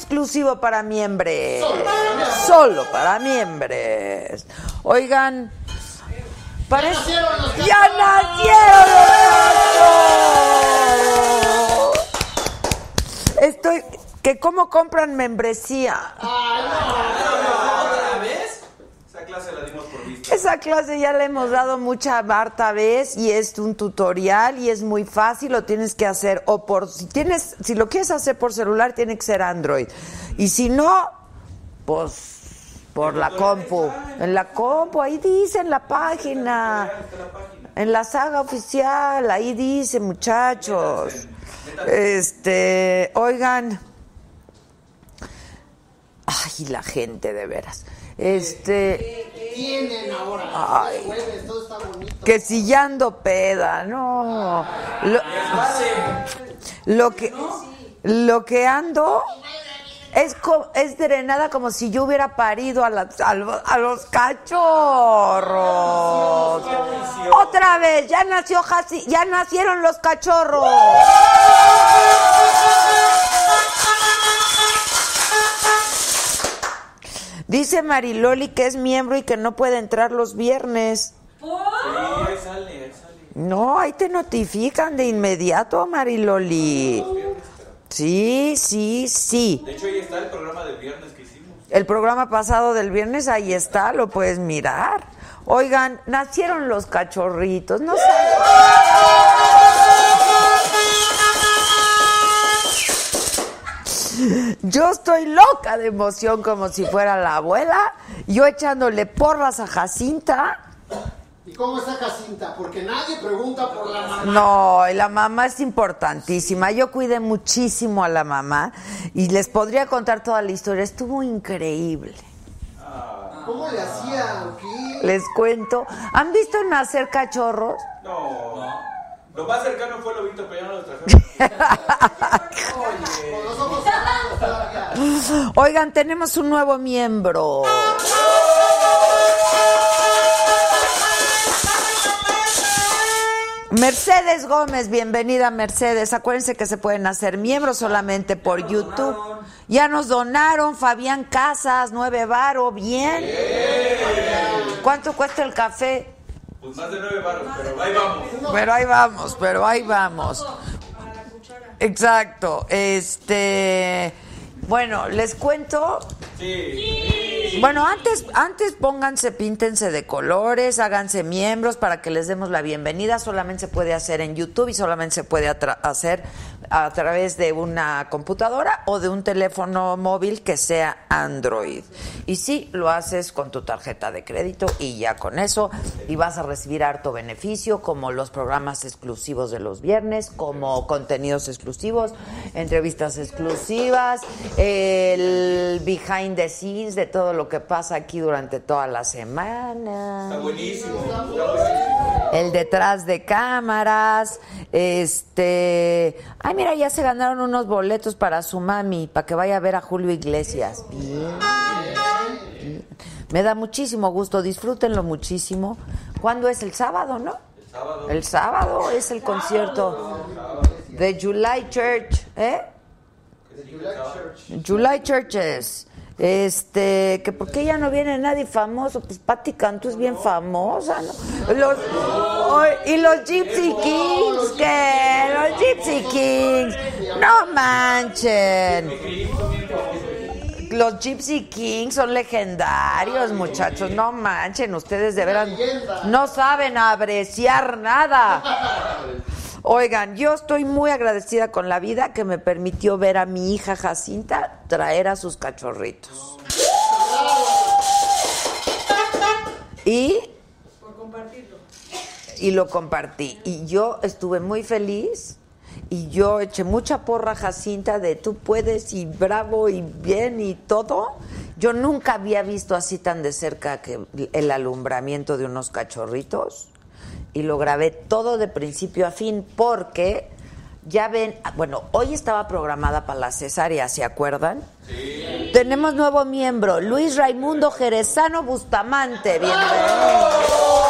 exclusivo para miembros. Solo para miembros. Oigan, parece nacieron los ya nacieron los. Estoy que cómo compran membresía. ¿Otra vez? Esa clase la dimos por vista. Esa clase ya la hemos dado mucha harta vez y es un tutorial y es muy fácil, lo tienes que hacer o por si tienes si lo quieres hacer por celular tiene que ser Android. Y si no, pues por la compu. En la compu, ahí dice en la página. En la saga oficial, ahí dice, muchachos. Este, oigan. Ay, la gente de veras. Este, Tienen ahora. Ay. Es jueves, todo está bonito. que si ya ando peda, no. Lo, lo que lo que ando es co- es drenada como si yo hubiera parido a, la- a lo- a los cachorros. Otra vez, ya nació ya nacieron los cachorros. Dice Mariloli que es miembro y que no puede entrar los viernes. Sí, ahí sale, ahí sale. No, ahí te notifican de inmediato, Mariloli. Sí, sí, sí. De hecho, ahí está el programa del viernes que hicimos. El programa pasado del viernes, ahí está, lo puedes mirar. Oigan, nacieron los cachorritos, no sé. Yo estoy loca de emoción como si fuera la abuela, yo echándole porras a Jacinta. ¿Y cómo está Jacinta? Porque nadie pregunta por la mamá. No, y la mamá es importantísima. Yo cuidé muchísimo a la mamá y les podría contar toda la historia. Estuvo increíble. ¿Cómo le hacía? Les cuento. ¿Han visto nacer cachorros? No. Lo más cercano fue Lobito, pero ya no lo trajeron. Oigan, tenemos un nuevo miembro. Mercedes Gómez, bienvenida Mercedes. Acuérdense que se pueden hacer miembros solamente por YouTube. Ya nos donaron Fabián Casas, nueve varo, bien. ¿Cuánto cuesta el café? Pues más de nueve barros, pero ahí vamos. Pero ahí vamos, pero ahí vamos. Exacto. Este, bueno, les cuento. Sí. Bueno, antes, antes pónganse, píntense de colores, háganse miembros para que les demos la bienvenida. Solamente se puede hacer en YouTube y solamente se puede hacer a través de una computadora o de un teléfono móvil que sea Android. Y sí, lo haces con tu tarjeta de crédito y ya con eso. Y vas a recibir harto beneficio, como los programas exclusivos de los viernes, como contenidos exclusivos, entrevistas exclusivas, el behind the scenes de todo lo que pasa aquí durante toda la semana Está buenísimo. Está buenísimo. el detrás de cámaras, este, ay mira, ya se ganaron unos boletos para su mami, para que vaya a ver a Julio Iglesias. Bien. Bien. Me da muchísimo gusto, disfrútenlo muchísimo. ¿Cuándo es el sábado, no? El sábado. El sábado es el concierto de July Church, ¿eh? July Churches. Este, que por qué ya no viene nadie famoso, pues Patti Cantú es bien famosa, ¿no? Los, y los Gypsy Kings, ¿qué? Los Gypsy Kings, no manchen. Los Gypsy Kings son legendarios, muchachos, no manchen, ustedes de veras no saben apreciar nada. Oigan, yo estoy muy agradecida con la vida que me permitió ver a mi hija Jacinta traer a sus cachorritos. Y y lo compartí. Y yo estuve muy feliz y yo eché mucha porra a Jacinta de tú puedes y bravo y bien y todo. Yo nunca había visto así tan de cerca que el alumbramiento de unos cachorritos y lo grabé todo de principio a fin porque ya ven, bueno, hoy estaba programada para la cesárea, ¿se acuerdan? Sí. Tenemos nuevo miembro, Luis Raimundo Jerezano Bustamante, bienvenido.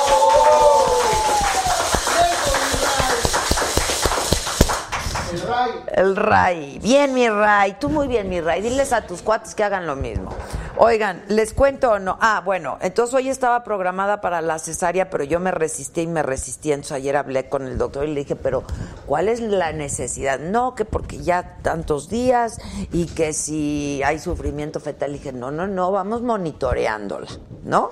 El Ray. Bien, mi Ray. Tú muy bien, mi Ray. Diles a tus cuates que hagan lo mismo. Oigan, ¿les cuento o no? Ah, bueno, entonces hoy estaba programada para la cesárea, pero yo me resistí y me resistí. Entonces ayer hablé con el doctor y le dije, pero ¿cuál es la necesidad? No, que porque ya tantos días y que si hay sufrimiento fetal. Le dije, no, no, no, vamos monitoreándola, ¿no?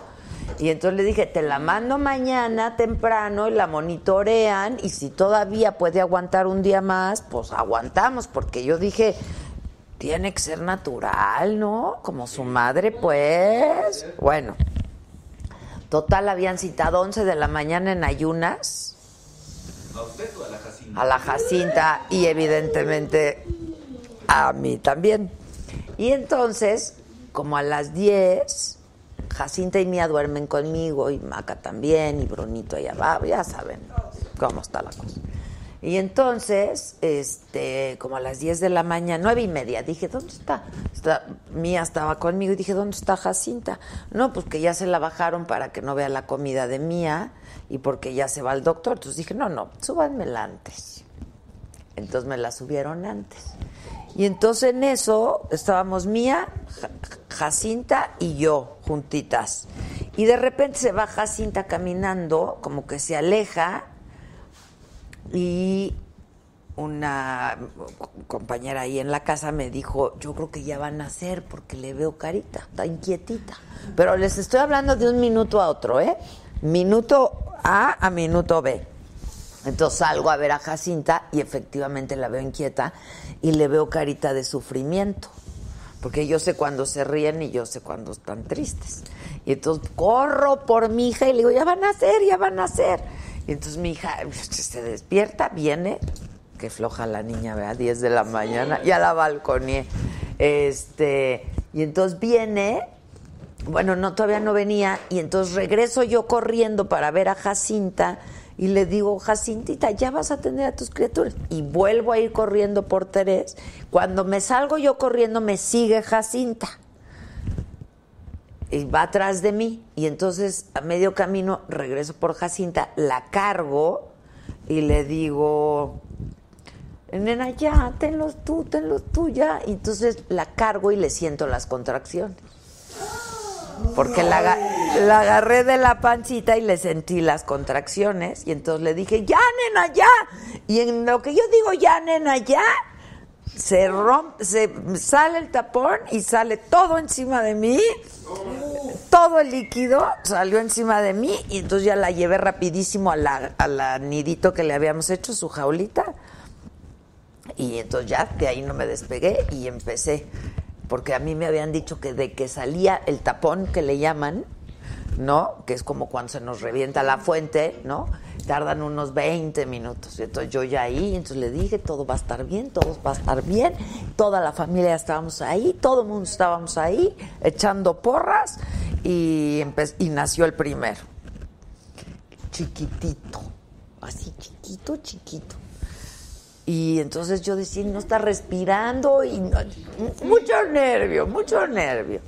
Y entonces le dije, te la mando mañana temprano y la monitorean y si todavía puede aguantar un día más, pues aguantamos, porque yo dije, tiene que ser natural, ¿no? Como su madre, pues. Bueno, total habían citado 11 de la mañana en ayunas. ¿A usted o a la Jacinta? A la Jacinta y evidentemente a mí también. Y entonces, como a las 10, Jacinta y Mía duermen conmigo y Maca también y Brunito allá abajo, ya saben cómo está la cosa. Y entonces, este, como a las 10 de la mañana, nueve y media, dije, ¿dónde está? Mía estaba conmigo y dije, ¿dónde está Jacinta? No, pues que ya se la bajaron para que no vea la comida de Mía y porque ya se va el doctor. Entonces dije, no, no, súbanmela antes. Entonces me la subieron antes. Y entonces en eso estábamos Mía, Jacinta y yo juntitas. Y de repente se va Jacinta caminando, como que se aleja y una compañera ahí en la casa me dijo, yo creo que ya van a hacer porque le veo carita, está inquietita. Pero les estoy hablando de un minuto a otro, ¿eh? Minuto A a minuto B. Entonces salgo a ver a Jacinta y efectivamente la veo inquieta y le veo carita de sufrimiento. Porque yo sé cuando se ríen y yo sé cuando están tristes. Y entonces corro por mi hija y le digo, ya van a hacer, ya van a hacer. Y entonces mi hija se despierta, viene, que floja la niña, ¿verdad? 10 de la mañana, y a la balconía. Este, y entonces viene, bueno, no, todavía no venía, y entonces regreso yo corriendo para ver a Jacinta y le digo, Jacintita, ya vas a tener a tus criaturas. Y vuelvo a ir corriendo por Terés. Cuando me salgo yo corriendo, me sigue Jacinta y va atrás de mí. Y entonces a medio camino regreso por Jacinta, la cargo y le digo, nena, ya, tenlos tú, tenlos tú, ya. Y entonces la cargo y le siento las contracciones. Porque la, agarré de la pancita y le sentí las contracciones. Y entonces le dije, ya, nena, ya. Y en lo que yo digo, ya, nena, ya, se rompe, se sale el tapón y sale todo encima de mí. Todo el líquido salió encima de mí y entonces ya la llevé rapidísimo a la, a la nidito que le habíamos hecho, su jaulita. Y entonces ya de ahí no me despegué y empecé. Porque a mí me habían dicho que de que salía el tapón que le llaman, ¿no? Que es como cuando se nos revienta la fuente, ¿no? Tardan unos 20 minutos. Entonces yo ya ahí, entonces le dije, todo va a estar bien, todo va a estar bien. Toda la familia estábamos ahí, todo el mundo estábamos ahí, echando porras y, y nació el primero. Chiquitito, así chiquito, chiquito. Y entonces yo decía, no está respirando y mucho nervio, mucho nervio.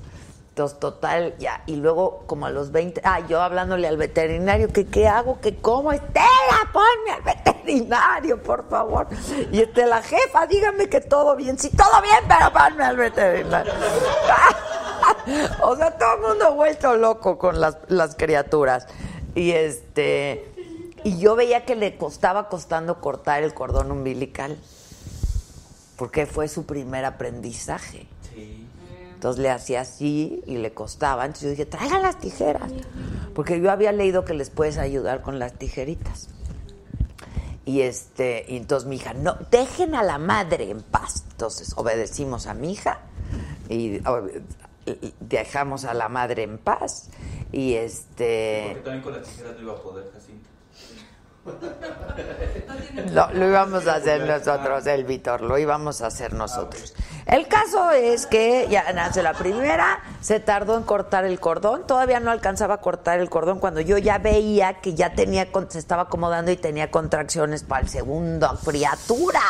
Entonces, total, ya. Y luego, como a los 20, ah, yo hablándole al veterinario, que qué hago, que cómo, Estela, ponme al veterinario, por favor. Y este, la jefa, dígame que todo bien. Sí, todo bien, pero ponme al veterinario. o sea, todo el mundo vuelto loco con las, las criaturas. Y este, y yo veía que le costaba costando cortar el cordón umbilical. Porque fue su primer aprendizaje. Entonces le hacía así y le costaba. Entonces yo dije, traigan las tijeras. Porque yo había leído que les puedes ayudar con las tijeritas. Y este, y entonces mi hija, no, dejen a la madre en paz. Entonces obedecimos a mi hija y, dejamos a la madre en paz. Y este. Porque también con las tijeras no iba a poder, Jacinta. No, lo íbamos a hacer nosotros, el Víctor, lo íbamos a hacer nosotros. El caso es que ya nace la primera, se tardó en cortar el cordón, todavía no alcanzaba a cortar el cordón cuando yo ya veía que ya tenía, se estaba acomodando y tenía contracciones para el segundo, criatura.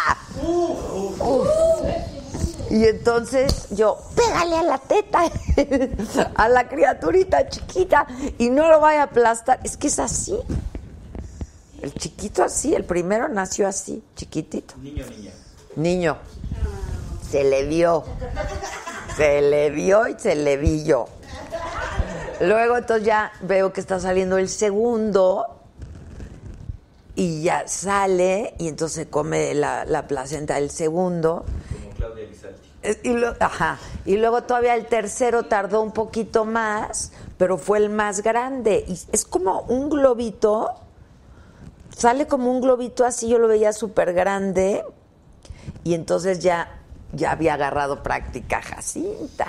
Y entonces yo, pégale a la teta, a la criaturita chiquita y no lo vaya a aplastar. Es que es así. El chiquito así, el primero nació así, chiquitito. Niño, niña. Niño. Se le vio. Se le vio y se le vi yo. Luego entonces ya veo que está saliendo el segundo y ya sale y entonces se come la, la placenta del segundo. Como Claudia Y, lo- ajá. y luego todavía el tercero tardó un poquito más, pero fue el más grande. Y es como un globito, sale como un globito así, yo lo veía súper grande. Y entonces ya, ya había agarrado práctica Jacinta.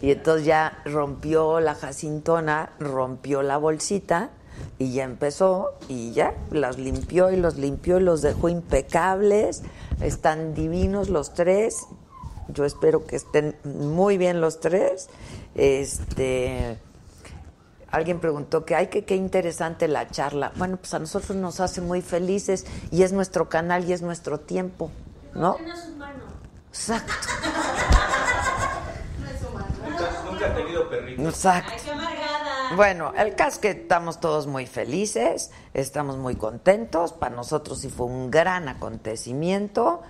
Y entonces ya rompió la Jacintona, rompió la bolsita y ya empezó y ya los limpió y los limpió y los dejó impecables. Están divinos los tres. Yo espero que estén muy bien los tres. Este alguien preguntó que ay que qué interesante la charla. Bueno, pues a nosotros nos hace muy felices y es nuestro canal y es nuestro tiempo, ¿no? Exacto. Nunca, nunca ha tenido perrito. Exacto. Bueno, el caso es que estamos todos muy felices, estamos muy contentos. Para nosotros sí fue un gran acontecimiento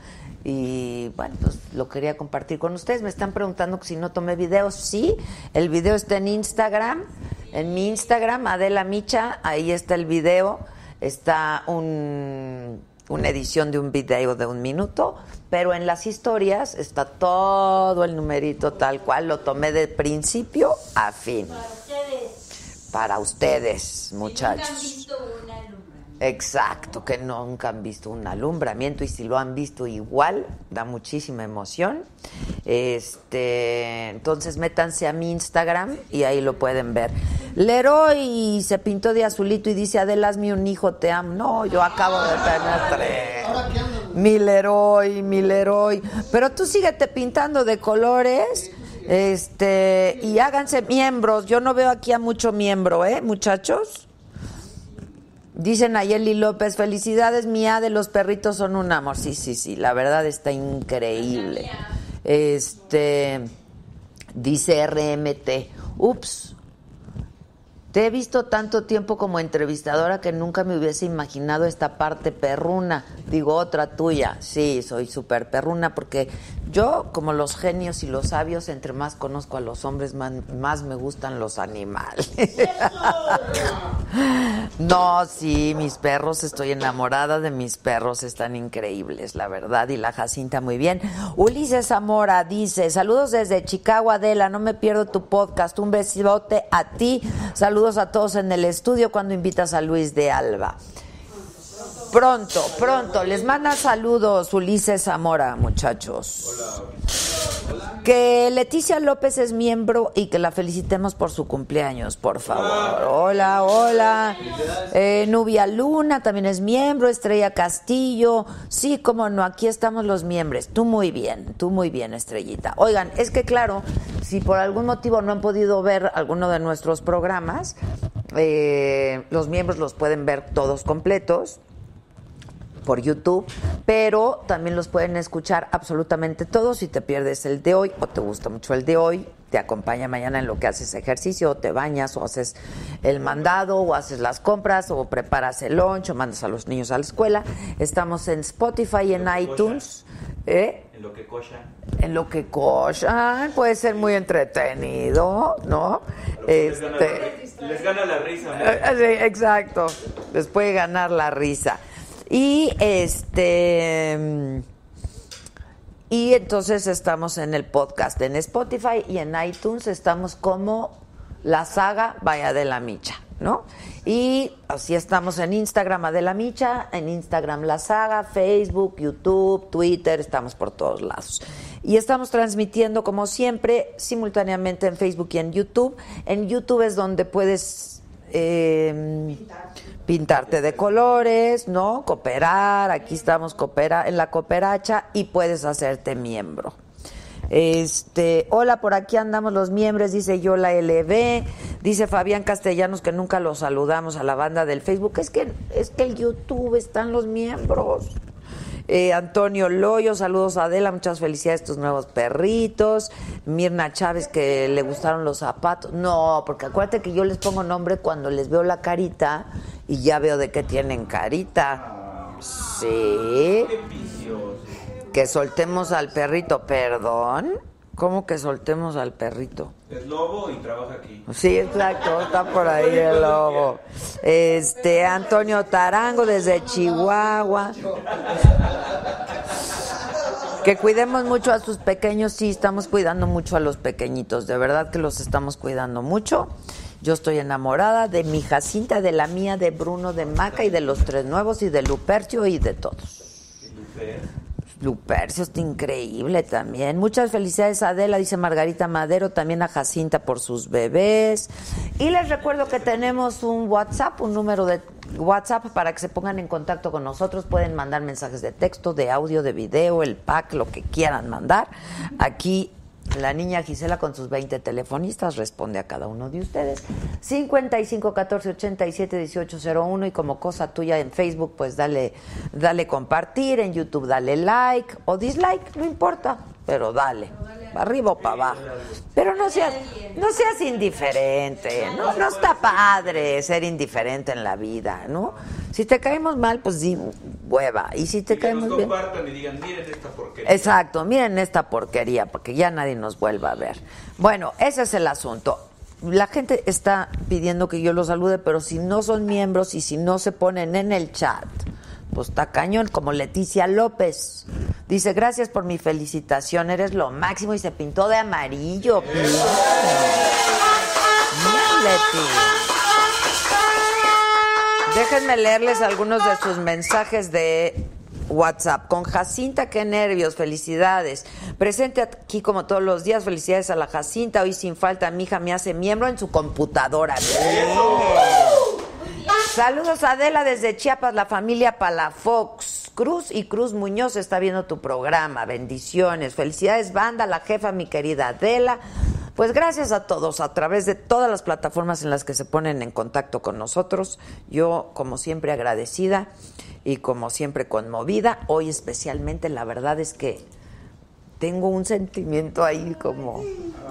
y bueno, pues lo quería compartir con ustedes. Me están preguntando que si no tomé videos. Sí, el video está en Instagram, en mi Instagram, Adela Micha, ahí está el video. Está un, una edición de un video de un minuto, pero en las historias está todo el numerito tal cual. Lo tomé de principio a fin. Para ustedes, muchachos. Exacto, que nunca han visto un alumbramiento y si lo han visto igual, da muchísima emoción. Este, entonces métanse a mi Instagram y ahí lo pueden ver. Leroy se pintó de azulito y dice, Adela, hazme un hijo, te amo. No, yo acabo de tener tres. Mi Leroy, mi Leroy. Pero tú síguete pintando de colores. Este, y háganse miembros. Yo no veo aquí a mucho miembro, ¿eh, muchachos? Dicen Ayeli López, felicidades, mía de los perritos son un amor. Sí, sí, sí, la verdad está increíble. Este, dice RMT, ups, te he visto tanto tiempo como entrevistadora que nunca me hubiese imaginado esta parte perruna. Digo, otra tuya. Sí, soy súper perruna porque yo, como los genios y los sabios, entre más conozco a los hombres, más, me gustan los animales. No, sí, mis perros, estoy enamorada de mis perros, están increíbles, la verdad, y la Jacinta muy bien. Ulises Zamora dice, saludos desde Chicago, Adela, no me pierdo tu podcast, un besote a ti, saludos a todos en el estudio cuando invitas a Luis de Alba. Pronto, pronto, les manda saludos Ulises Zamora, muchachos. Que Leticia López es miembro y que la felicitemos por su cumpleaños, por favor. Hola, hola. Eh, Nubia Luna también es miembro, Estrella Castillo. Sí, cómo no, aquí estamos los miembros. Tú muy bien, tú muy bien, Estrellita. Oigan, es que claro, si por algún motivo no han podido ver alguno de nuestros programas, eh, los miembros los pueden ver todos completos por YouTube, pero también los pueden escuchar absolutamente todos. Si te pierdes el de hoy o te gusta mucho el de hoy, te acompaña mañana en lo que haces ejercicio, o te bañas, o haces el mandado, o haces las compras, o preparas el lunch, o mandas a los niños a la escuela. Estamos en Spotify en iTunes. ¿Eh? En lo que cocha. En lo que cocha, puede ser muy entretenido, ¿no? Les gana, Este, les gana la risa. ¿no? eh, sí, exacto. Les puede ganar la risa. Y este. Y entonces estamos en el podcast en Spotify y en iTunes estamos como la saga Vaya de la Micha, ¿no? Y así estamos en Instagram Adela Micha, en Instagram La Saga, Facebook, YouTube, Twitter, estamos por todos lados. Y estamos transmitiendo como siempre simultáneamente en Facebook y en YouTube. En YouTube es donde puedes eh, pintarte de colores, ¿no? Cooperar, aquí estamos coopera en la cooperacha y puedes hacerte miembro. Este, hola, por aquí andamos los miembros, dice Yola LB, dice Fabián Castellanos que nunca los saludamos a la banda del Facebook. Es que es que el YouTube están los miembros. Eh, Antonio Loyo, saludos a Adela, muchas felicidades a tus nuevos perritos. Mirna Chávez, que le gustaron los zapatos. No, porque acuérdate que yo les pongo nombre cuando les veo la carita y ya veo de qué tienen carita. Sí. Que soltemos al perrito, perdón. ¿Cómo que soltemos al perrito? Es lobo y trabaja aquí. Sí, exacto, está por ahí el lobo. Este, Antonio Tarango desde Chihuahua. Que cuidemos mucho a sus pequeños, sí, estamos cuidando mucho a los pequeñitos, de verdad que los estamos cuidando mucho. Yo estoy enamorada de mi Jacinta, de la mía, de Bruno, de Maca y de los tres nuevos y de Lupercio y de todos. Lupercio está increíble también. Muchas felicidades a Adela, dice Margarita Madero, también a Jacinta por sus bebés. Y les recuerdo que tenemos un WhatsApp, un número de WhatsApp para que se pongan en contacto con nosotros. Pueden mandar mensajes de texto, de audio, de video, el pack, lo que quieran mandar. Aquí la niña Gisela con sus 20 telefonistas responde a cada uno de ustedes. 55 14 87 18 01 y como cosa tuya en Facebook, pues dale, dale compartir, en YouTube dale like o dislike, no importa, pero dale, arriba o para abajo. Pero no seas, no seas indiferente, no, no está padre ser indiferente en la vida, ¿no? Si te caemos mal, pues di hueva. Y si te Y caemos bien. y digan, miren esta porquería. Exacto, miren esta porquería, porque ya nadie nos vuelva a ver. Bueno, ese es el asunto. La gente está pidiendo que yo los salude, pero si no son miembros y si no se ponen en el chat, pues está cañón, como Leticia López. Dice, gracias por mi felicitación, eres lo máximo y se pintó de amarillo. Bien, Leti. Déjenme leerles algunos de sus mensajes de WhatsApp. Con Jacinta, qué nervios, felicidades. Presente aquí como todos los días, felicidades a la Jacinta. Hoy sin falta, mi hija me hace miembro en su computadora. Saludos Adela desde Chiapas, la familia Palafox. Cruz y Cruz Muñoz está viendo tu programa. Bendiciones. Felicidades, banda, la jefa, mi querida Adela. Pues gracias a todos a través de todas las plataformas en las que se ponen en contacto con nosotros. Yo, como siempre, agradecida y como siempre conmovida. Hoy especialmente, la verdad es que tengo un sentimiento ahí como,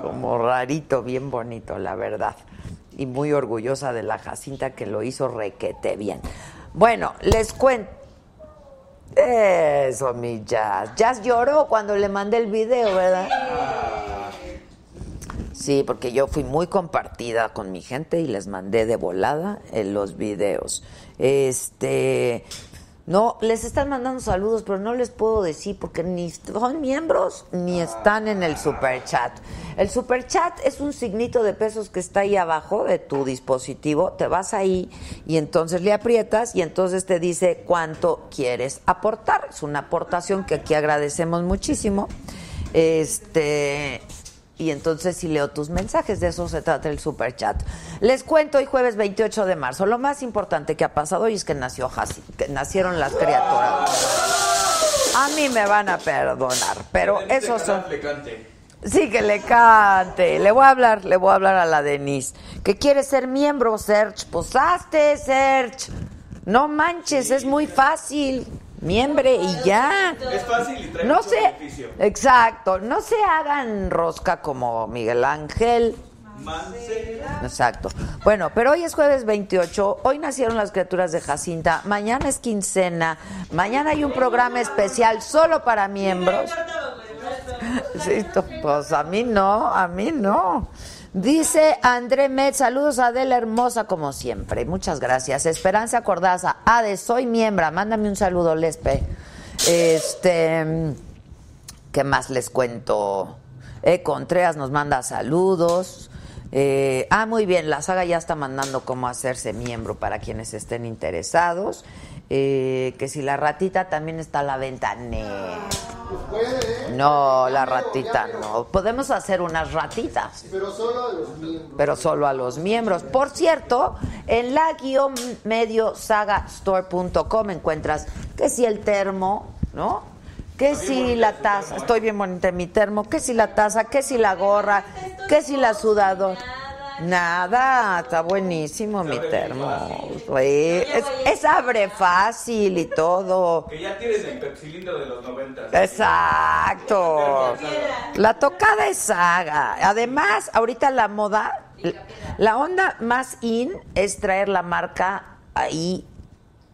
como rarito, bien bonito, la verdad. Y muy orgullosa de la Jacinta que lo hizo requete bien. Bueno, les cuento. Eso, mi Jazz. Jazz lloró cuando le mandé el video, ¿verdad? Sí, porque yo fui muy compartida con mi gente y les mandé de volada en los videos. Este, no, les están mandando saludos, pero no les puedo decir porque ni son miembros ni están en el super chat. El super chat es un signito de pesos que está ahí abajo de tu dispositivo. Te vas ahí y entonces le aprietas y entonces te dice cuánto quieres aportar. Es una aportación que aquí agradecemos muchísimo. Este, y entonces si leo tus mensajes, de eso se trata el super chat. Les cuento hoy jueves 28 de marzo. Lo más importante que ha pasado hoy es que nació Hasi, que nacieron las criaturas. A mí me van a perdonar, pero esos son. Sí, que le cante. Le voy a hablar, le voy a hablar a la Denise. Que quiere ser miembro, Serge. Pues hazte, Serge. No manches, es muy fácil. Miembre y ya. Es fácil y trae No mucho se, beneficio. exacto, no se hagan rosca como Miguel Ángel. Mancera. Exacto. Bueno, pero hoy es jueves 28, hoy nacieron las criaturas de Jacinta, mañana es quincena, mañana hay un programa especial solo para miembros. Sí, pues a mí no, a mí no. Dice André Met, saludos a Adela Hermosa como siempre. Muchas gracias. Esperanza Cordaza, Ade, soy miembro, mándame un saludo, Lespe. Este, ¿qué más les cuento? Eh, Contreras nos manda saludos. Eh, ah, muy bien, la saga ya está mandando cómo hacerse miembro para quienes estén interesados. Eh, que si la ratita también está a la venta. Nee. No, la ratita no. Podemos hacer unas ratitas Pero solo de los miembros. pero solo a los miembros. Por cierto, en la guion medio sagastore.com encuentras que si el termo, ¿no? que si la taza, estoy bien bonita en mi termo, que si la taza, que si la gorra, que si la sudadora. Nada, está buenísimo mi termo. güey. Es, es abre fácil y todo. Que ya tienes el pepsilindro de los 90. Exacto. La tocada es saga. Además, ahorita la moda, la onda más in es traer la marca ahí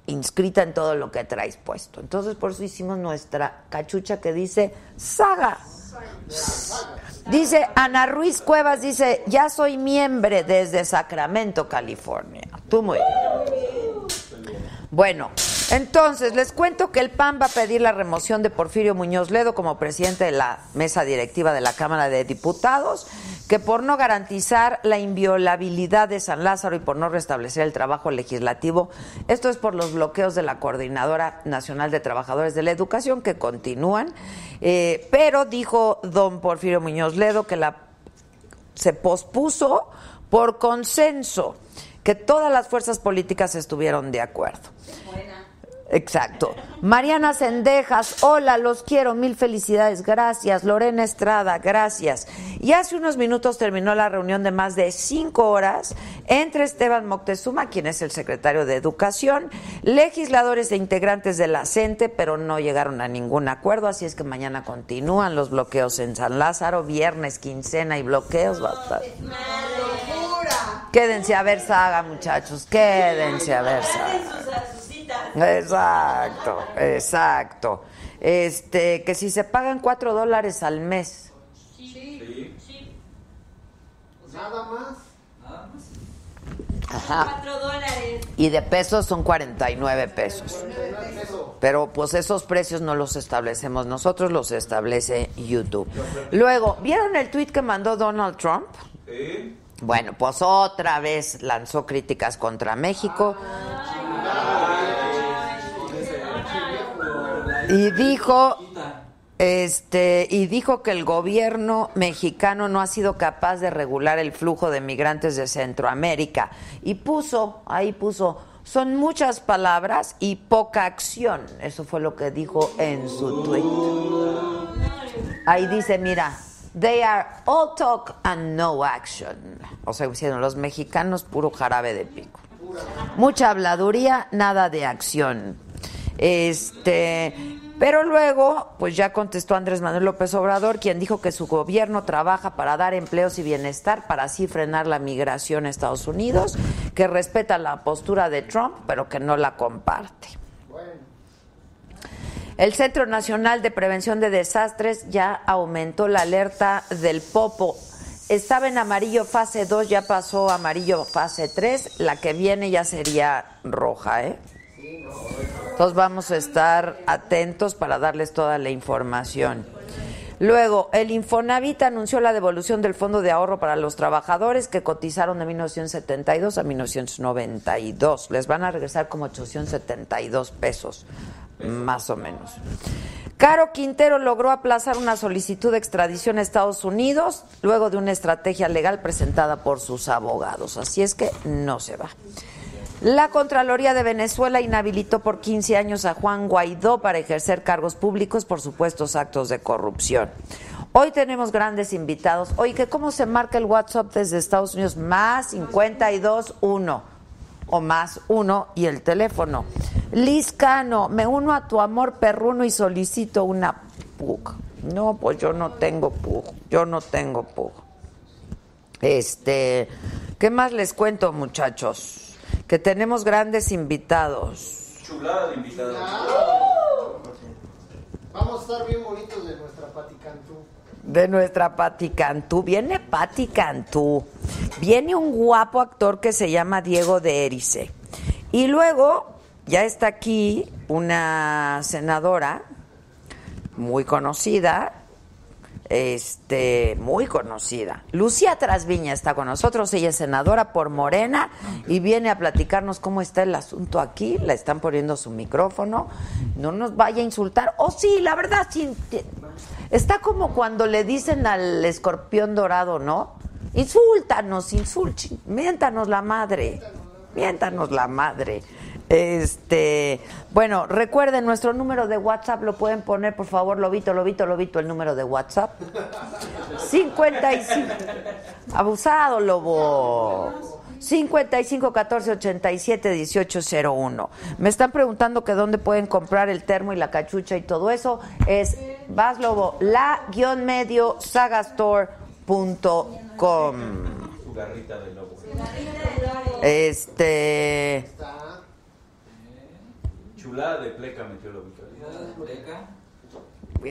inscrita en todo lo que traes puesto. Entonces, por eso hicimos nuestra cachucha que dice saga. Dice Ana Ruiz Cuevas, dice, ya soy miembro desde Sacramento, California. Tú muy bien. Bueno, entonces les cuento que el PAN va a pedir la remoción de Porfirio Muñoz Ledo como presidente de la mesa directiva de la Cámara de Diputados, que por no garantizar la inviolabilidad de San Lázaro y por no restablecer el trabajo legislativo, esto es por los bloqueos de la Coordinadora Nacional de Trabajadores de la Educación que continúan, eh, pero dijo don Porfirio Muñoz Ledo que la se pospuso por consenso, que todas las fuerzas políticas estuvieron de acuerdo. Exacto. Mariana Sendejas, hola, los quiero, mil felicidades, gracias. Lorena Estrada, gracias. Y hace unos minutos terminó la reunión de más de cinco horas entre Esteban Moctezuma, quien es el secretario de Educación, legisladores e integrantes de la CENTE, pero no llegaron a ningún acuerdo, así es que mañana continúan los bloqueos en San Lázaro, viernes, quincena y bloqueos. Estar. Quédense a ver saga, muchachos, quédense a ver saga. Exacto, exacto. Este, que si se pagan cuatro dólares al mes. Nada más. Ajá. Cuatro dólares. Y de pesos son 49 pesos. Pero pues esos precios no los establecemos nosotros, los establece YouTube. Luego, ¿vieron el tweet que mandó Donald Trump? Sí. Bueno, pues otra vez lanzó críticas contra México. Y dijo, este, y dijo que el gobierno mexicano no ha sido capaz de regular el flujo de migrantes de Centroamérica. Y puso, ahí puso, son muchas palabras y poca acción. Eso fue lo que dijo en su tweet. Ahí dice, mira, they are all talk and no action. O sea, diciendo, los mexicanos puro jarabe de pico. Mucha habladuría, nada de acción. Este, pero luego, pues ya contestó Andrés Manuel López Obrador, quien dijo que su gobierno trabaja para dar empleos y bienestar, para así frenar la migración a Estados Unidos, que respeta la postura de Trump, pero que no la comparte. El Centro Nacional de Prevención de Desastres ya aumentó la alerta del Popo. Estaba en amarillo fase 2, ya pasó amarillo fase 3. La que viene ya sería roja, ¿eh? Entonces vamos a estar atentos para darles toda la información. Luego, el Infonavit anunció la devolución del Fondo de Ahorro para los Trabajadores que cotizaron de 1972 a 1992. Les van a regresar como 872 pesos, más o menos. Caro Quintero logró aplazar una solicitud de extradición a Estados Unidos luego de una estrategia legal presentada por sus abogados. Así es que no se va. La Contraloría de Venezuela inhabilitó por 15 años a Juan Guaidó para ejercer cargos públicos por supuestos actos de corrupción. Hoy tenemos grandes invitados. Oye, ¿cómo se marca el WhatsApp desde Estados Unidos? Más 52 1 o más 1 y el teléfono. Liz Cano, me uno a tu amor perruno y solicito una PUG. No, pues yo no tengo PUG. Yo no tengo PUG. Este, ¿qué más les cuento, muchachos? Que tenemos grandes invitados. Chulada de invitados. Vamos a estar bien bonitos de nuestra Pati Cantú. De nuestra Pati Cantú. Viene Pati Cantú. Viene un guapo actor que se llama Diego de Erice. Y luego ya está aquí una senadora muy conocida, este, muy conocida. Lucía Trasviña está con nosotros, ella es senadora por Morena y viene a platicarnos cómo está el asunto aquí. Le están poniendo su micrófono. No nos vaya a insultar. Oh, sí, la verdad, sí. Está como cuando le dicen al escorpión dorado, ¿no? Insúltanos, insultanos, miéntanos la madre. Miéntanos la madre. Este, bueno, recuerden nuestro número de WhatsApp, lo pueden poner, por favor, Lobito, Lobito, Lobito, el número de WhatsApp. 55. Abusado, Lobo. 55 14 87 18 01. Me están preguntando que dónde pueden comprar el termo y la cachucha y todo eso. Es Vas Lobo, la-medio sagastore.com. Su garrita de lobo. Este. Chulada de pleca metió lobito.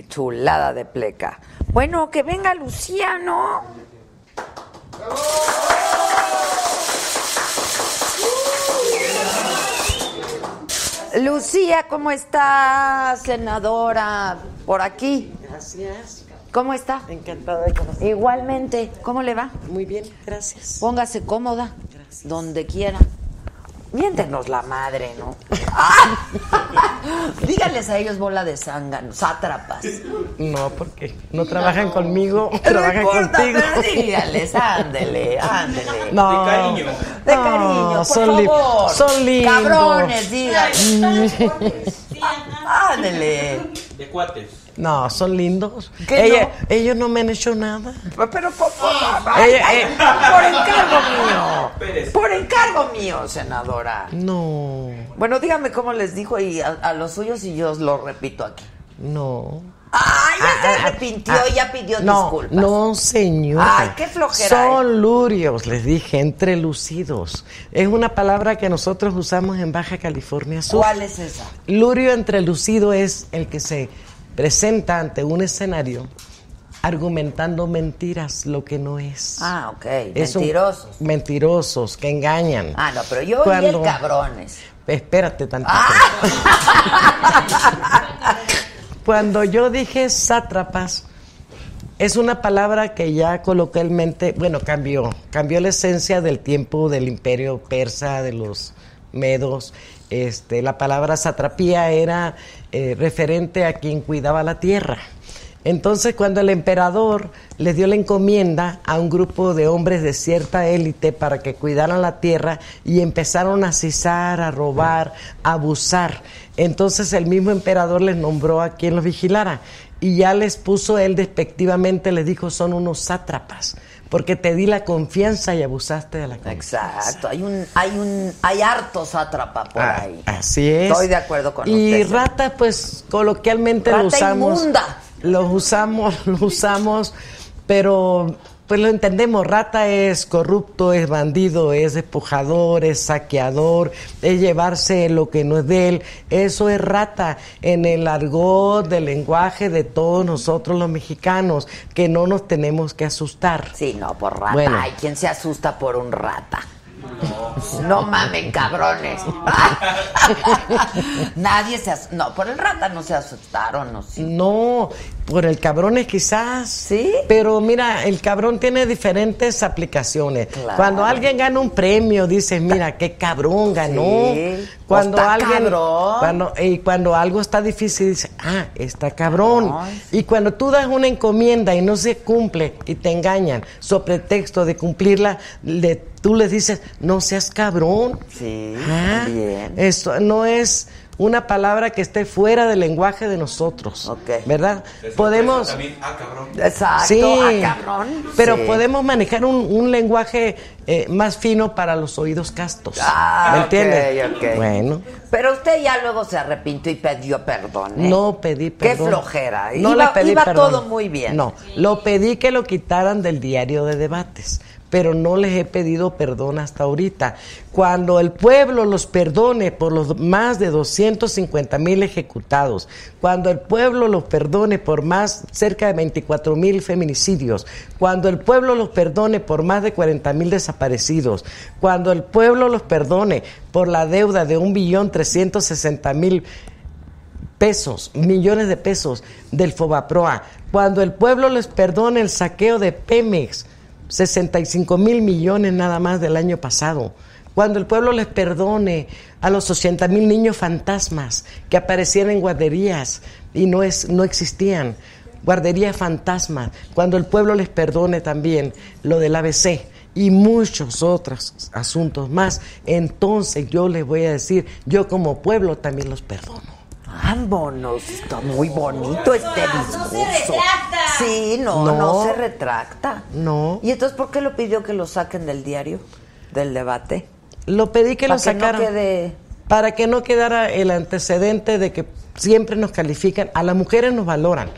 Chulada de pleca. Bueno, que venga Luciano. Lucía, ¿cómo está, senadora? Por aquí. Gracias. ¿Cómo está? Encantada de conocer. Igualmente. ¿Cómo le va? Muy bien, gracias. Póngase cómoda. Gracias. Donde quiera. Miéntenos la madre, ¿no? Díganles a ellos bola de zánganos, sátrapas. No, porque no trabajan conmigo, No trabajan importa, contigo. pero díganles, ándele, ándele. No, De cariño. De no, cariño, por son li- favor. son lindos. Cabrones, digan. Ándele. De cuates. No, son lindos. ¿Qué Ella- no? Ellos no me han hecho nada. Pero por ay, ay, eh. por encargo mío. Por encargo mío, senadora. No, Bueno, dígame cómo les dijo y a, a los suyos y yo lo repito aquí. no. Ay, ya Ah, se ah, arrepintió ah, y ya pidió no, disculpas. No, señora. Ay, qué flojera, Son lurios, les dije, entrelucidos. Es una palabra que nosotros usamos en Baja California Sur. ¿Cuál es esa? Lurio entrelucido es el que se presenta ante un escenario argumentando mentiras, lo que no es. Ah, ok. Es un- Mentirosos. mentirosos, que engañan. Ah, no, pero yo Cuando- el cabrones. Espérate tantito. Ah. Cuando yo dije sátrapas, es una palabra que ya coloquialmente, bueno, cambió, cambió la esencia del tiempo del imperio persa, de los medos. Este, la palabra satrapía era eh, referente a quien cuidaba la tierra. Entonces, cuando el emperador le dio la encomienda a un grupo de hombres de cierta élite para que cuidaran la tierra y empezaron a cisar, a robar, a abusar, entonces el mismo emperador les nombró a quien los vigilara y ya les puso él despectivamente, les dijo, son unos sátrapas, porque te di la confianza y abusaste de la confianza. Exacto. Hay un, hay un, hay harto sátrapa por Ah, ahí. Así es. Estoy de acuerdo con y usted. rata, pues coloquialmente Rata lo usamos. inmunda. Lo usamos, lo usamos, pero pues lo entendemos. Rata es corrupto, es bandido, es despojador, es saqueador, es llevarse lo que no es de él. Eso es rata en el argot del lenguaje de todos nosotros los mexicanos, que no nos tenemos que asustar. Sí, no, por rata. Bueno. Ay, ¿quién se asusta por un rata? No mamen, cabrones. Nadie se as- No, por el rata no se asustaron, ¿no? Sí. No, por el cabrón es quizás. ¿Sí? Pero mira, el cabrón tiene diferentes aplicaciones. Claro. Cuando alguien gana un premio, dices, mira, qué cabrón ganó. Sí. Cuando está alguien. cabrón. Cuando, y cuando algo está difícil, dices, ah, está cabrón. Y cuando tú das una encomienda y no se cumple y te engañan, sobre pretexto de cumplirla, le, tú les dices, no seas cabrón. Sí, Ah, bien. Esto no es una palabra que esté fuera del lenguaje de nosotros. ¿Verdad? Podemos. También, ah, cabrón. Exacto, Sí, ah, cabrón. pero Sí. podemos manejar un, un lenguaje eh, más fino para los oídos castos. Ah, ¿Me ok, entiendes? ok. Bueno, Pero usted ya luego se arrepintió y pidió perdón. ¿eh? no pedí Qué perdón. flojera. No iba le pedí iba perdón. todo muy bien. No, lo pedí que lo quitaran del diario de debates, pero no les he pedido perdón hasta ahorita. Cuando el pueblo los perdone por los más de 250 mil ejecutados, cuando el pueblo los perdone por más cerca de 24 mil feminicidios, cuando el pueblo los perdone por más de 40 mil desaparecidos, cuando el pueblo los perdone por la deuda de un billón 360 mil pesos, millones de pesos del Fobaproa. Cuando el pueblo les perdone el saqueo de Pemex, 65 mil millones nada más del año pasado. Cuando el pueblo les perdone a los 80 mil niños fantasmas que aparecían en guarderías y no, es, no existían. Guarderías fantasmas. Cuando el pueblo les perdone también lo del ABC y muchos otros asuntos más, entonces yo les voy a decir, yo como pueblo también los perdono. Vámonos, está muy bonito este discurso. No se retracta. Sí, no, no, No. se retracta. No. ¿Y entonces por qué lo pidió que lo saquen del diario, del debate? Lo pedí que lo Para que no sacaran. quede- Para que no quedara el antecedente de que siempre nos califican, a las mujeres nos valoran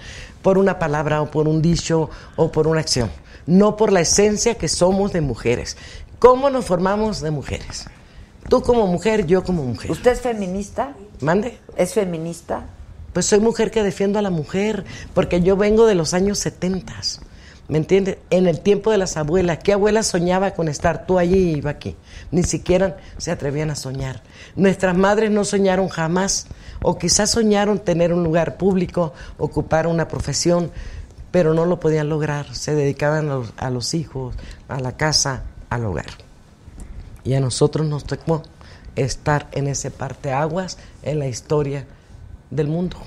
por una palabra o por un dicho o por una acción, no por la esencia que somos de mujeres. ¿Cómo nos formamos de mujeres? Tú como mujer, yo como mujer. ¿Usted es feminista? Mande. ¿Es feminista? Pues soy mujer que defiendo a la mujer, porque yo vengo de los años 70. ¿Me entiendes? En el tiempo de las abuelas. ¿Qué abuela soñaba con estar tú allí y iba aquí? Ni siquiera se atrevían a soñar. Nuestras madres no soñaron jamás, o quizás soñaron tener un lugar público, ocupar una profesión, pero no lo podían lograr. Se dedicaban a los, a los hijos, a la casa, al hogar. Y a nosotros nos tocó estar en ese parteaguas en la historia del mundo,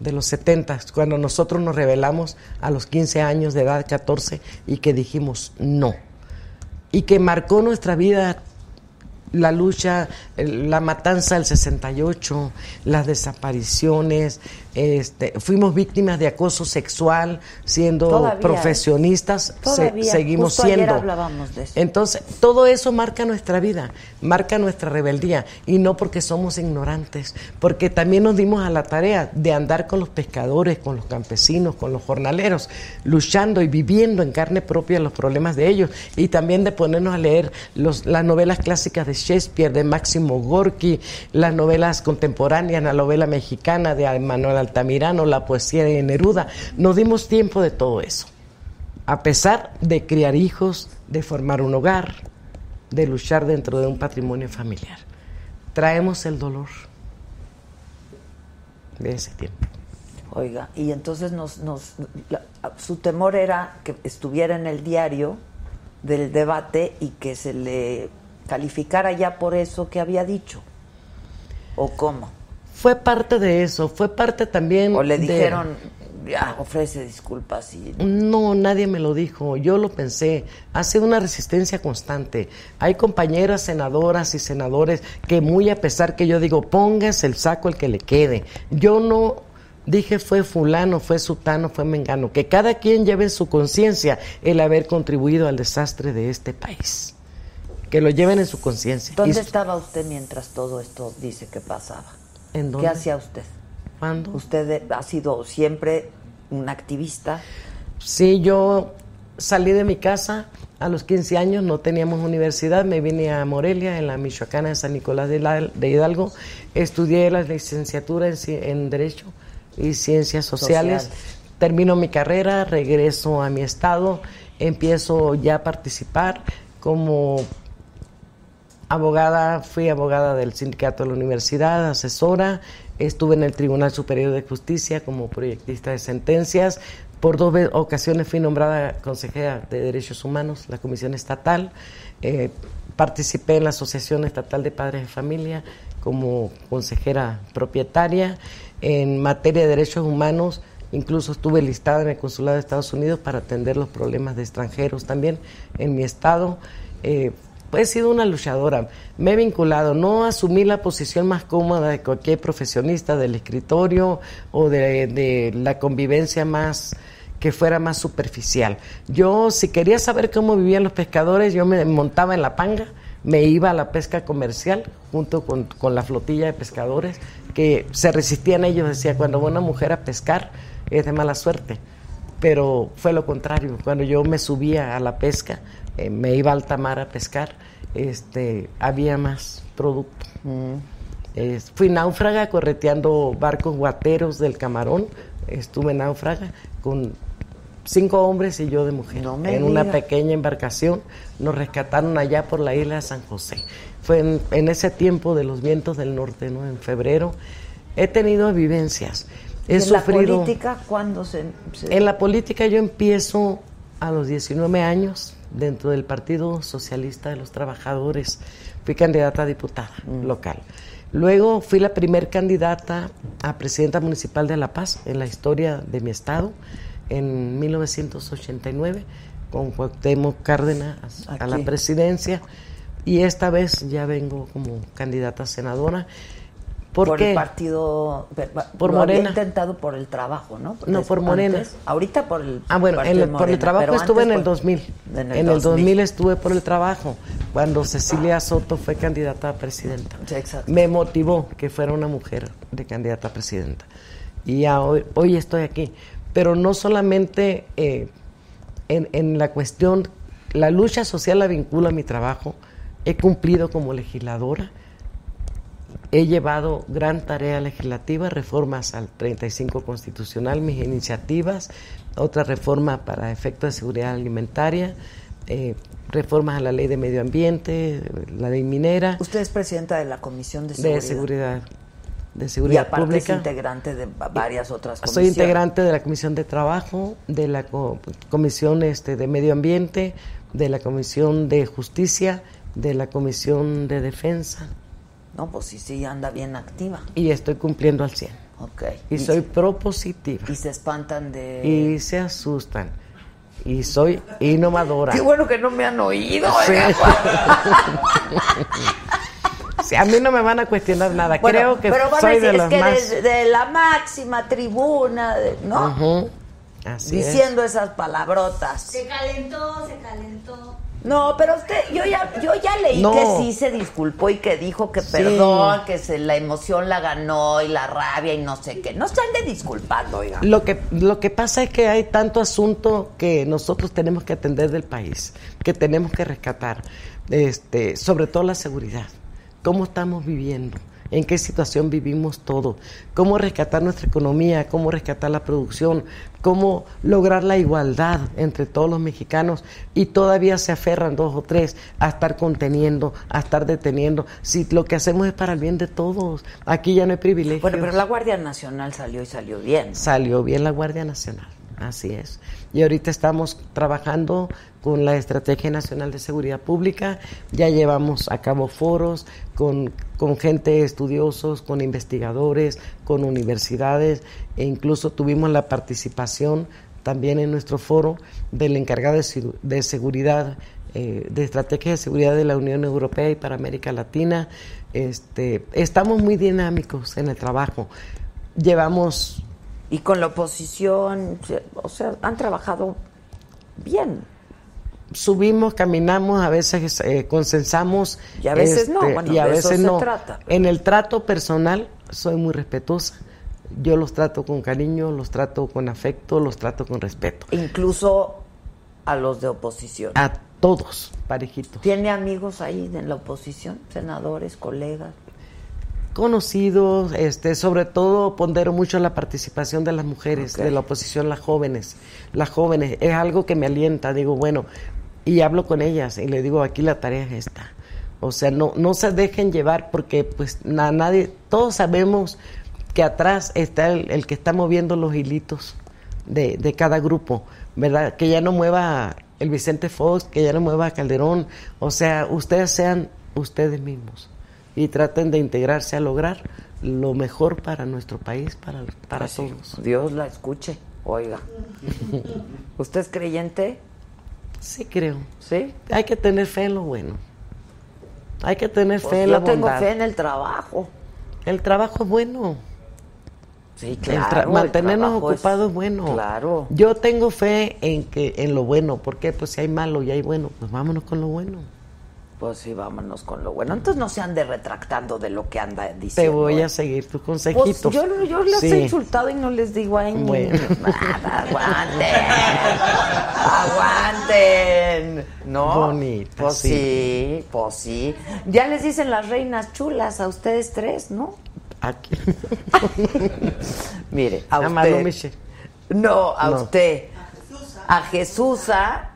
de los 70, cuando nosotros nos rebelamos a los 15 años de edad, 14, y que dijimos no. Y que marcó nuestra vida la lucha, la matanza del 68, las desapariciones, este, fuimos víctimas de acoso sexual siendo Todavía. profesionistas, se- seguimos Justo ayer siendo. hablábamos de eso. Entonces, todo eso marca nuestra vida, marca nuestra rebeldía, y no porque somos ignorantes, porque también nos dimos a la tarea de andar con los pescadores, con los campesinos, con los jornaleros, luchando y viviendo en carne propia los problemas de ellos, y también de ponernos a leer los- las novelas clásicas de Shakespeare, de Máximo Gorky, las novelas contemporáneas, la novela mexicana de Manuel Altamirano, la poesía de Neruda. Nos dimos tiempo de todo eso a pesar de criar hijos, de formar un hogar, de luchar dentro de un patrimonio familiar. Traemos el dolor de ese tiempo. Oiga, y entonces nos, nos, la- su temor era que estuviera en el diario del debate y que se le calificara ya por eso que había dicho. ¿O cómo? Fue parte de eso, fue parte también ¿O le de- dijeron, ya, ofrece disculpas y... No, nadie me lo dijo, yo lo pensé. Ha sido una resistencia constante. Hay compañeras senadoras y senadores que muy a pesar que yo digo, póngase el saco el que le quede. Yo no dije fue fulano, fue sutano, fue mengano. Que cada quien lleve en su conciencia el haber contribuido al desastre de este país. Que lo lleven en su conciencia. ¿Dónde Y- estaba usted mientras todo esto dice que pasaba? ¿En ¿Qué dónde? hacía usted? ¿Cuándo? Usted ha sido siempre un activista. Sí, yo salí de mi casa a los 15 años, no teníamos universidad, me vine a Morelia, en la Michoacana de San Nicolás de Hidalgo, estudié la licenciatura en, Derecho y Ciencias Sociales, Sociales. termino mi carrera, regreso a mi estado, empiezo ya a participar como abogada, fui abogada del sindicato de la universidad, asesora, estuve en el Tribunal Superior de Justicia como proyectista de sentencias, por dos ocasiones fui nombrada consejera de Derechos Humanos, la Comisión Estatal, eh, participé en la Asociación Estatal de Padres de Familia como consejera propietaria, en materia de derechos humanos, Incluso estuve listada en el Consulado de Estados Unidos para atender los problemas de extranjeros también en mi estado. Eh, he sido una luchadora, me he vinculado, no asumí la posición más cómoda de cualquier profesionista del escritorio o de, la convivencia más que fuera más superficial. Yo, si quería saber cómo vivían los pescadores, yo me montaba en la panga, me iba a la pesca comercial junto con, con la flotilla de pescadores que se resistían ellos, decía, cuando va una mujer a pescar es de mala suerte. Pero fue lo contrario, cuando yo me subía a la pesca, eh, me iba a alta mar a pescar, este, había más producto. Eh, fui náufraga correteando barcos guateros del camarón, estuve náufraga con cinco hombres y yo de mujer No en una diga. pequeña embarcación, nos rescataron allá por la isla de San José. Fue en, en ese tiempo de los vientos del norte, ¿no? En febrero. He tenido vivencias. He ¿Y en la sufrido. política cuándo se...? se- En la política yo empiezo a los 19 años dentro del Partido Socialista de los Trabajadores. Fui candidata a diputada local. Luego fui la primer candidata a presidenta municipal de La Paz en la historia de mi estado en 1989. con Cuauhtémoc Cárdenas a la Aquí. presidencia y esta vez ya vengo como candidata a senadora. ¿Por, por qué? el partido Por lo había Morena. intentado por el trabajo, ¿no? No, por Antes, Morena. ahorita por el Ah, bueno, el- por el trabajo estuve en el por- 2000. En En el 2000 estuve por el trabajo, cuando Cecilia Soto fue candidata a presidenta. Sí, exacto. Me motivó que fuera una mujer de candidata a presidenta. Y ya hoy, hoy estoy aquí. Pero no solamente eh, en, en la cuestión, la lucha social la vincula a mi trabajo. He cumplido como legisladora. He llevado gran tarea legislativa, reformas al 35 constitucional, mis iniciativas, otra reforma para efectos de seguridad alimentaria, eh, reformas a la ley de medio ambiente, la ley minera, Usted es presidenta de la Comisión de Seguridad. de seguridad, de y aparte pública. es integrante de va- varias otras Soy comisiones. integrante de la Comisión de Trabajo, de la co- Comisión este, de Medio Ambiente, de la Comisión de Justicia, de la Comisión de Defensa No, pues sí, sí, anda bien activa. y estoy cumpliendo al 100. Ok. Y soy propositiva. Y se espantan de... Y se asustan. Y soy innovadora. Qué bueno que no me han oído. Sí. oiga. Sí, a mí no me van a cuestionar nada. Bueno, Creo que pero van a soy decir, de es los que más... de, de la máxima tribuna, de- ¿no? Ujú, Así es. Diciendo esas palabrotas. Se calentó, se calentó. No, pero usted, yo ya, yo ya leí No. que sí se disculpó y que dijo que Sí. perdón, que se, la emoción la ganó y la rabia y no sé qué. No se ande disculpando, oiga. Lo que, lo que pasa es que hay tanto asunto que nosotros tenemos que atender del país, que tenemos que rescatar, este, sobre todo la seguridad. ¿Cómo estamos viviendo? ¿En qué situación vivimos todos? ¿Cómo rescatar nuestra economía? ¿Cómo rescatar la producción? ¿Cómo lograr la igualdad entre todos los mexicanos? Y todavía se aferran dos o tres a estar conteniendo, a estar deteniendo. Si lo que hacemos es para el bien de todos, aquí ya no hay privilegios. Bueno, pero la Guardia Nacional salió y salió bien. Salió bien la Guardia Nacional, así es. Y ahorita estamos trabajando con la Estrategia Nacional de Seguridad Pública, ya llevamos a cabo foros con, con gente estudiosos, con investigadores, con universidades, e incluso tuvimos la participación también en nuestro foro del encargado de, de seguridad, eh, de estrategia de seguridad de la Unión Europea y para América Latina. Este, estamos muy dinámicos en el trabajo. Llevamos Y con la oposición, o sea, han trabajado bien. subimos, caminamos, a veces eh, consensamos. este, Y a veces no, bueno, y a de eso veces se no. trata. En el trato personal soy muy respetuosa. Yo los trato con cariño, los trato con afecto, los trato con respeto. Incluso a los de oposición. A todos, parejitos. ¿Tiene amigos ahí en la oposición? Senadores, colegas. Conocidos, este, sobre todo pondero mucho la participación de las mujeres, de la oposición, las jóvenes. Las jóvenes, es algo que me alienta, digo, bueno, y hablo con ellas y le digo, aquí la tarea es esta. O sea, no, no se dejen llevar porque pues na- nadie, todos sabemos que atrás está el, el que está moviendo los hilitos de, de cada grupo, ¿verdad? Que ya no mueva el Vicente Fox, que ya no mueva Calderón, o sea, ustedes sean ustedes mismos y traten de integrarse a lograr lo mejor para nuestro país, para, para todos. Dios la escuche, oiga. ¿Usted es creyente? Sí creo. ¿Sí? Hay que tener fe en lo bueno. Hay que tener Pues fe en yo la tengo bondad. fe en el trabajo. El trabajo es bueno. Sí, claro. el mantenernos ocupados es bueno. Claro. Yo tengo fe en que en lo bueno, porque pues si hay malo y hay bueno, pues vámonos con lo bueno. Pues sí, vámonos con lo bueno. Entonces no se ande retractando de lo que anda Te diciendo. voy ¿eh? a seguir tus Pues consejitos. yo, yo les Sí. he insultado y no les digo ay, ni Bueno. nada, aguanten, aguanten, ¿no? Bonita, Pues sí. sí. pues sí. Ya les dicen las reinas chulas a ustedes tres, ¿no? Aquí. Mire, a A usted. No, a No. usted. A Jesusa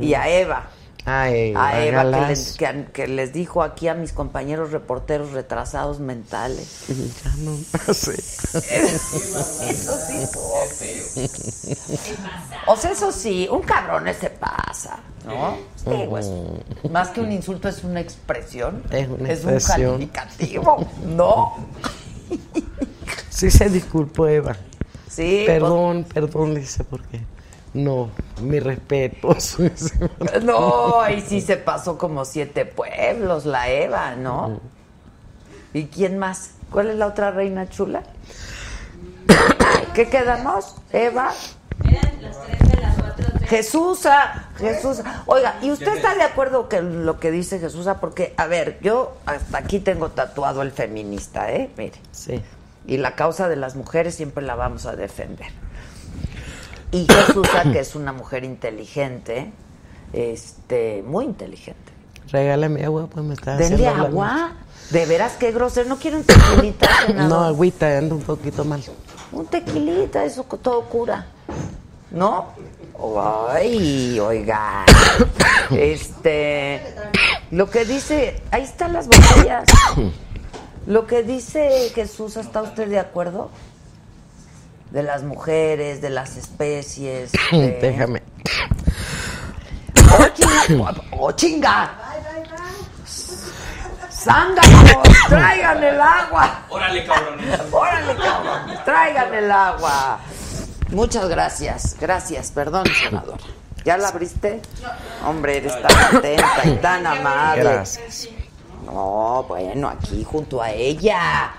y a Eva. Ay, A Eva, que les, que, an- que les dijo aquí a mis compañeros reporteros retrasados mentales. Ya no. Eso sí. O sea, eso sí, un cabrón se pasa, ¿no? Sí, pues, más que un insulto es una expresión. Es una un calificativo, ¿no? Sí se disculpó Eva. Sí. Perdón, perdón, dice por qué. No, mi respeto. No, ahí sí se pasó como siete pueblos, la Eva, ¿no? ¿Y quién más? ¿Cuál es la otra reina chula? ¿Qué quedamos? Eva, Eran las tres de las cuatro. tres. Jesúsa, Jesúsa. Oiga, ¿y usted está de acuerdo con lo que dice Jesúsa? Porque, a ver, yo hasta aquí tengo tatuado el feminista, ¿eh? Mire. Sí. Y la causa de las mujeres siempre la vamos a defender. Y Jesúsa, que es una mujer inteligente, este, muy inteligente. Regálame agua, pues me está Denle haciendo agua. De veras que grosero. ¿No quieren tequilita? No, agüita, ando un poquito mal. Un tequilita, eso todo cura. ¿No? Ay, oiga. Este. Lo que dice. Ahí están las botellas. Lo que dice Jesús, ¿está usted de acuerdo? De las mujeres, de las especies. de- Déjame. ¡Oh, chinga! ¡Oh, chinga! ¡Zánganos! ¡Traigan el agua! Órale, cabrones. ¡Órale, cabrón! ¡Traigan el agua! Muchas gracias. Gracias. Perdón, senadora. ¿Ya la abriste? Hombre, eres tan atenta y tan amable. Gracias. No, bueno, aquí junto a ella.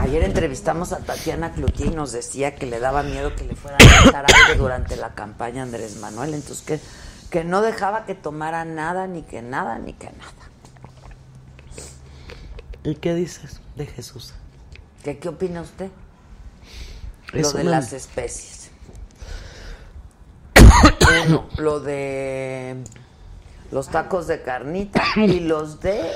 Ayer entrevistamos a Tatiana Cloutier y nos decía que le daba miedo que le fueran a echar aire durante la campaña Andrés Manuel. Entonces, que, que no dejaba que tomara nada, ni que nada, ni que nada. ¿Y qué dices de Jesús? ¿Qué, qué opina usted? Lo de las especies. Uno, lo de los tacos de carnita y los de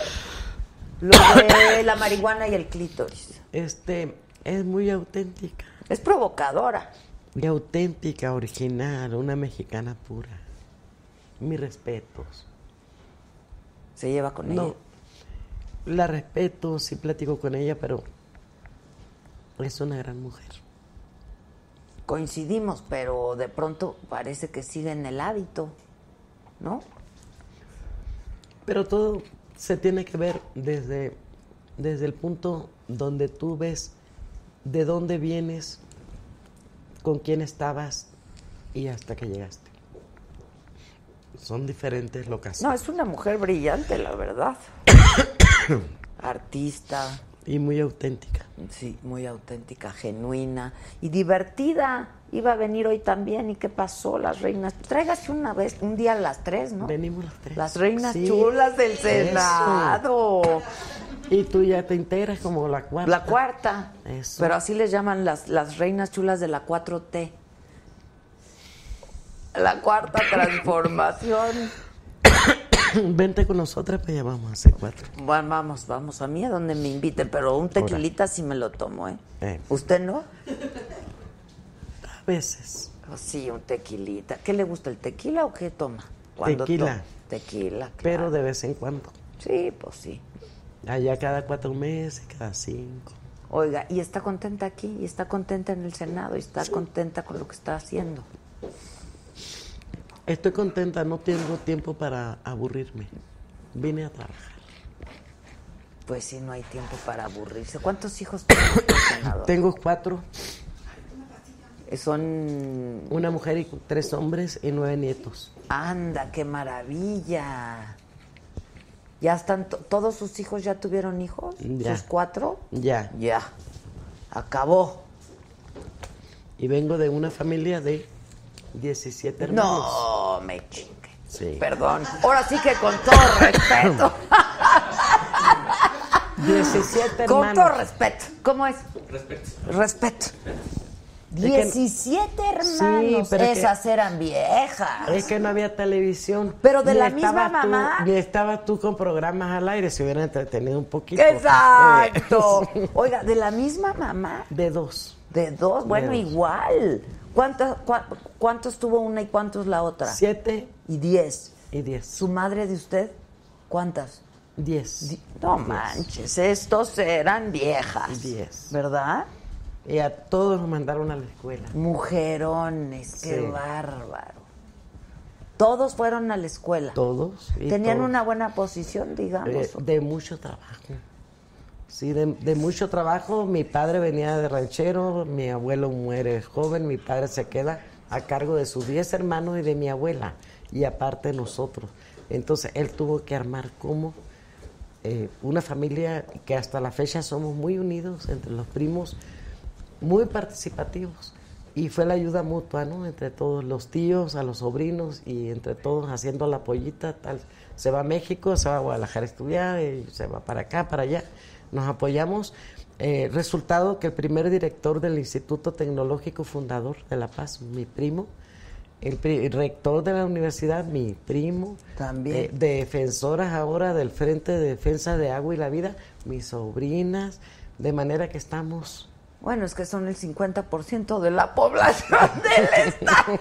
lo de la marihuana y el clítoris. Este, es muy auténtica. Es provocadora. Y auténtica, original, una mexicana pura. Mis respetos. Se lleva con No, ella. la respeto, sí platico con ella, pero es una gran mujer. Coincidimos, pero de pronto parece que sigue en el hábito, ¿no? Pero todo se tiene que ver desde, desde el punto donde tú ves de dónde vienes, con quién estabas y hasta que llegaste. Son diferentes No, locaciones. es una mujer brillante, la verdad. Artista, Y muy auténtica. Sí, muy auténtica, genuina y divertida. Iba a venir hoy también. ¿Y qué pasó? Las reinas. Tráigase una vez, un día a las tres, ¿no? Venimos las tres. Las reinas Sí, chulas del eso. Y tú ya te integras como la cuarta. La cuarta. Eso. Pero así les llaman las, las reinas chulas de la 4T. La cuarta transformación. Vente con nosotras, pues ya vamos a hacer cuatro. Bueno, vamos, vamos a mí a donde me inviten, pero un tequilita sí me lo tomo, ¿eh? Eh. ¿Usted no? A veces. Oh, sí, un tequilita. ¿Qué le gusta, el tequila o qué toma? Cuando Tequila. to- Tequila, claro. Pero de vez en cuando. Sí, pues sí. Allá cada cuatro meses, cada cinco. Oiga, y está contenta aquí, y está contenta en el Senado, y está contenta con lo que está haciendo. Estoy contenta, no tengo tiempo para aburrirme. Vine a trabajar. Pues sí, no hay tiempo para aburrirse. ¿Cuántos hijos tiene? Tengo cuatro, Son... una mujer y tres hombres y nueve nietos. Anda, qué maravilla. ¿Ya están, to- todos sus hijos ya tuvieron hijos? Ya. ¿Sus cuatro? Ya. Ya. Acabó. Y vengo de una familia de 17 hermanos. No, me chingue. Sí. Perdón. Ahora sí que con todo respeto. 17 con hermanos. todo respeto. ¿Cómo es? Respeto. Respeto. Que- 17 hermanos. pero es que- Esas eran viejas. Es que no había televisión. Pero de Ni la misma tú- mamá. Ni estabas tú con programas al aire, se hubieran entretenido un poquito. Exacto. Eh, Oiga, de la misma mamá. de dos. De dos, bueno, dos. igual. ¿Cuántos, cua- ¿Cuántos tuvo una y cuántos la otra? Siete Y diez. y diez. ¿Su madre de usted? ¿Cuántas? Diez. Di- No manches, estos eran viejas. Diez. ¿Verdad? Y a todos nos mandaron a la escuela. Mujerones, qué Sí. bárbaro. Todos fueron a la escuela. Todos. Tenían todos. una buena posición, digamos. Eh, de mucho trabajo. Sí, de, de mucho trabajo. Mi padre venía de ranchero, mi abuelo muere joven, mi padre se queda a cargo de sus 10 hermanos y de mi abuela, y aparte nosotros. Entonces él tuvo que armar como eh, una familia que hasta la fecha somos muy unidos entre los primos, muy participativos. Y fue la ayuda mutua, ¿no? Entre todos los tíos, a los sobrinos y entre todos haciendo la pollita, tal. Se va a México, se va a Guadalajara a estudiar, y se va para acá, para allá. Nos apoyamos. Eh, resultado que el primer director del Instituto Tecnológico Fundador de La Paz, mi primo, el, pri- el rector de la universidad, mi primo, También. eh, defensoras ahora del Frente de Defensa de Agua y la Vida, mis sobrinas, de manera que estamos Bueno, es que son el 50% de la población del estado.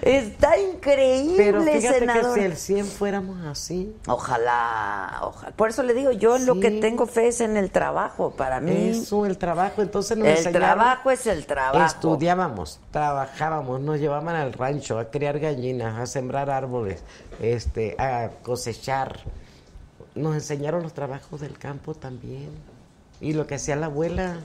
Está increíble, Pero fíjate senador. que si el 100 fuéramos así, Ojalá, ojalá. Por eso le digo, yo lo que tengo fe es en el trabajo. Para mí, eso, el trabajo, entonces nos el enseñaron- trabajo es el trabajo. Estudiábamos, trabajábamos, nos llevaban al rancho a criar gallinas, a sembrar árboles, este, a cosechar. Nos enseñaron los trabajos del campo también. Y lo que hacía la abuela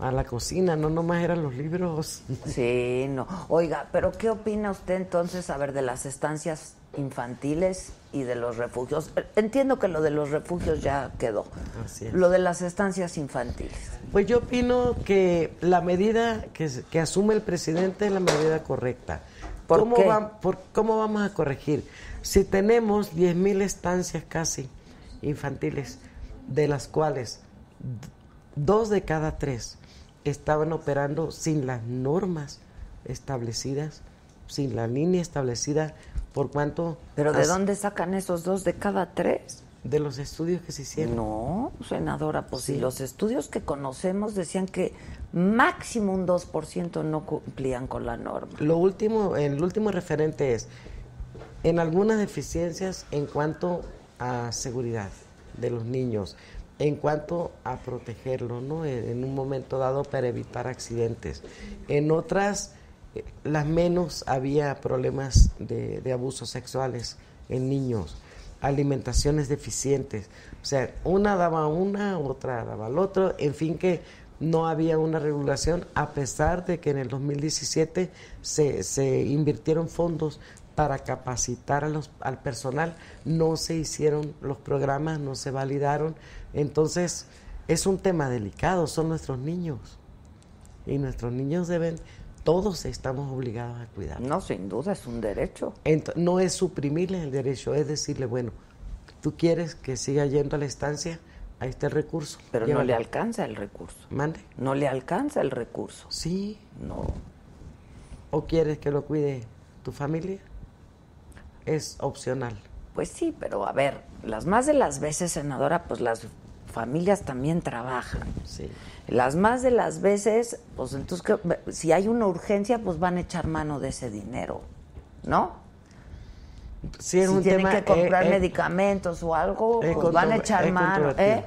a la cocina, no nomás eran los libros. Sí, no. Oiga, pero ¿qué opina usted entonces, a ver, de las estancias infantiles y de los refugios? Entiendo que lo de los refugios ya quedó. Así es. Lo de las estancias infantiles. Pues yo opino que la medida que, asume el presidente es la medida correcta. ¿Por ¿Cómo, qué? va- por- ¿Cómo vamos a corregir? Si tenemos 10.000 estancias casi infantiles, de las cuales dos de cada tres estaban operando sin las normas establecidas, sin la línea establecida, por cuanto... ¿Pero de dónde sacan esos dos de cada tres? De los estudios que se hicieron. No, senadora, pues si Sí. los estudios que conocemos decían que máximo un 2% no cumplían con la norma. Lo último, el último referente es en algunas deficiencias en cuanto a seguridad de los niños, en cuanto a protegerlos, ¿no? En, en un momento dado para evitar accidentes. En otras, eh, las menos había problemas de, de abusos sexuales en niños, alimentaciones deficientes. O sea, una daba una, otra daba al otro, en fin que no había una regulación, a pesar de que en el 2017 se, se invirtieron fondos para capacitar a los, al personal, no se hicieron los programas, no se validaron. Entonces, es un tema delicado, son nuestros niños. Y nuestros niños deben, todos estamos obligados a cuidar. No, sin duda, es un derecho. No es suprimirle el derecho, es decirle, bueno, tú quieres que siga yendo a la estancia, ahí está el recurso. Pero no le alcanza el recurso. Mande. No le alcanza el recurso. Sí. No. ¿O quieres que lo cuide tu familia? Es opcional. Pues sí, pero a ver, las más de las veces, senadora, pues las familias también trabajan. Sí. Las más de las veces, pues entonces, ¿qué? si hay una urgencia, pues van a echar mano de ese dinero, ¿no? Sí, si un tienen tema, que comprar eh, eh, medicamentos o algo, es pues van a echar mano. ¿eh?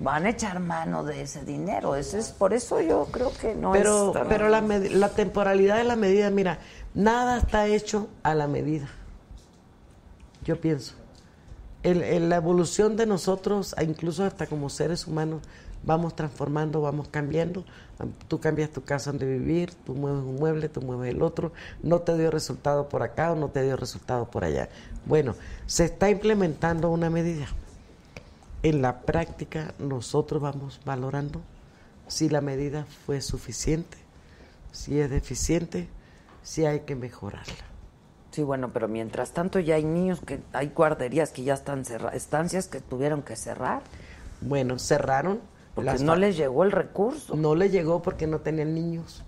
Van a echar mano de ese dinero. Ese es por eso yo creo que no pero es tan- pero la, la temporalidad de la medida, mira, nada está hecho a la medida. Yo pienso. El- la evolución de nosotros, incluso hasta como seres humanos, vamos transformando, vamos cambiando. Am- Tú cambias tu casa donde vivir, tú mueves un mueble, tú mueves el otro. No te dio resultado por acá o no te dio resultado por allá. Bueno, se está implementando una medida. En la práctica nosotros vamos valorando si la medida fue suficiente, si es deficiente, si hay que mejorarla. Sí, bueno, pero mientras tanto ya hay niños que hay guarderías que ya están cerradas, estancias que tuvieron que cerrar Bueno, cerraron. porque las no les llegó el recurso. no le llegó porque no tenían niños.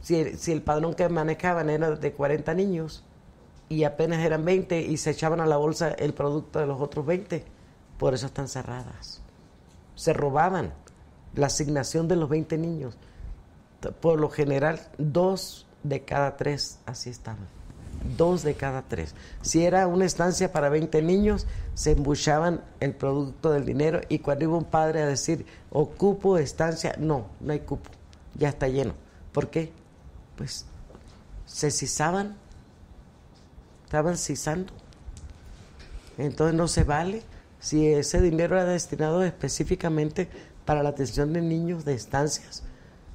Si el, si el padrón que manejaban era de 40 niños y apenas eran 20 y se echaban a la bolsa el producto de los otros 20, por eso están cerradas. Se robaban la asignación de los 20 niños. Por lo general, dos de cada tres así estaban. Dos de cada tres. Si era una estancia para 20 niños, se embuchaban el producto del dinero y cuando iba un padre a decir, ocupo estancia, no, no hay cupo, ya está lleno. ¿Por qué? Pues se cizaban, estaban cizando. Entonces no se vale si ese dinero era destinado específicamente para la atención de niños de estancias.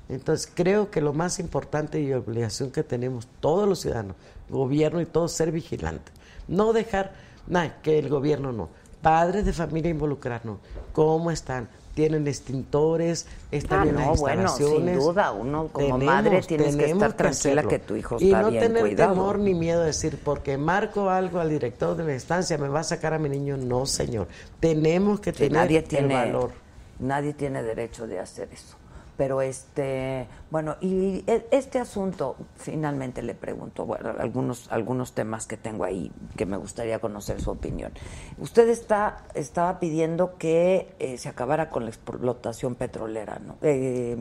Entonces creo que lo más importante y obligación que tenemos todos los ciudadanos, gobierno y todos, ser vigilantes. No dejar, nada, que el gobierno no. Padres de familia involucrarnos. ¿Cómo están? ¿Tienen extintores? ¿Están Ah, bien no, las bueno, instalaciones? sin duda, uno como madre tienes que estar tranquila que tu hijo Y está no bien tener cuidado. temor ni miedo de decir, porque marco algo al director de la instancia, me va a sacar a mi niño. No, señor. Tenemos que tener nadie el valor. nadie tiene derecho de hacer eso pero este bueno y e- este asunto finalmente le pregunto bueno algunos algunos temas que tengo ahí que me gustaría conocer su opinión usted está estaba pidiendo que eh, se acabara con la explotación petrolera no Eh,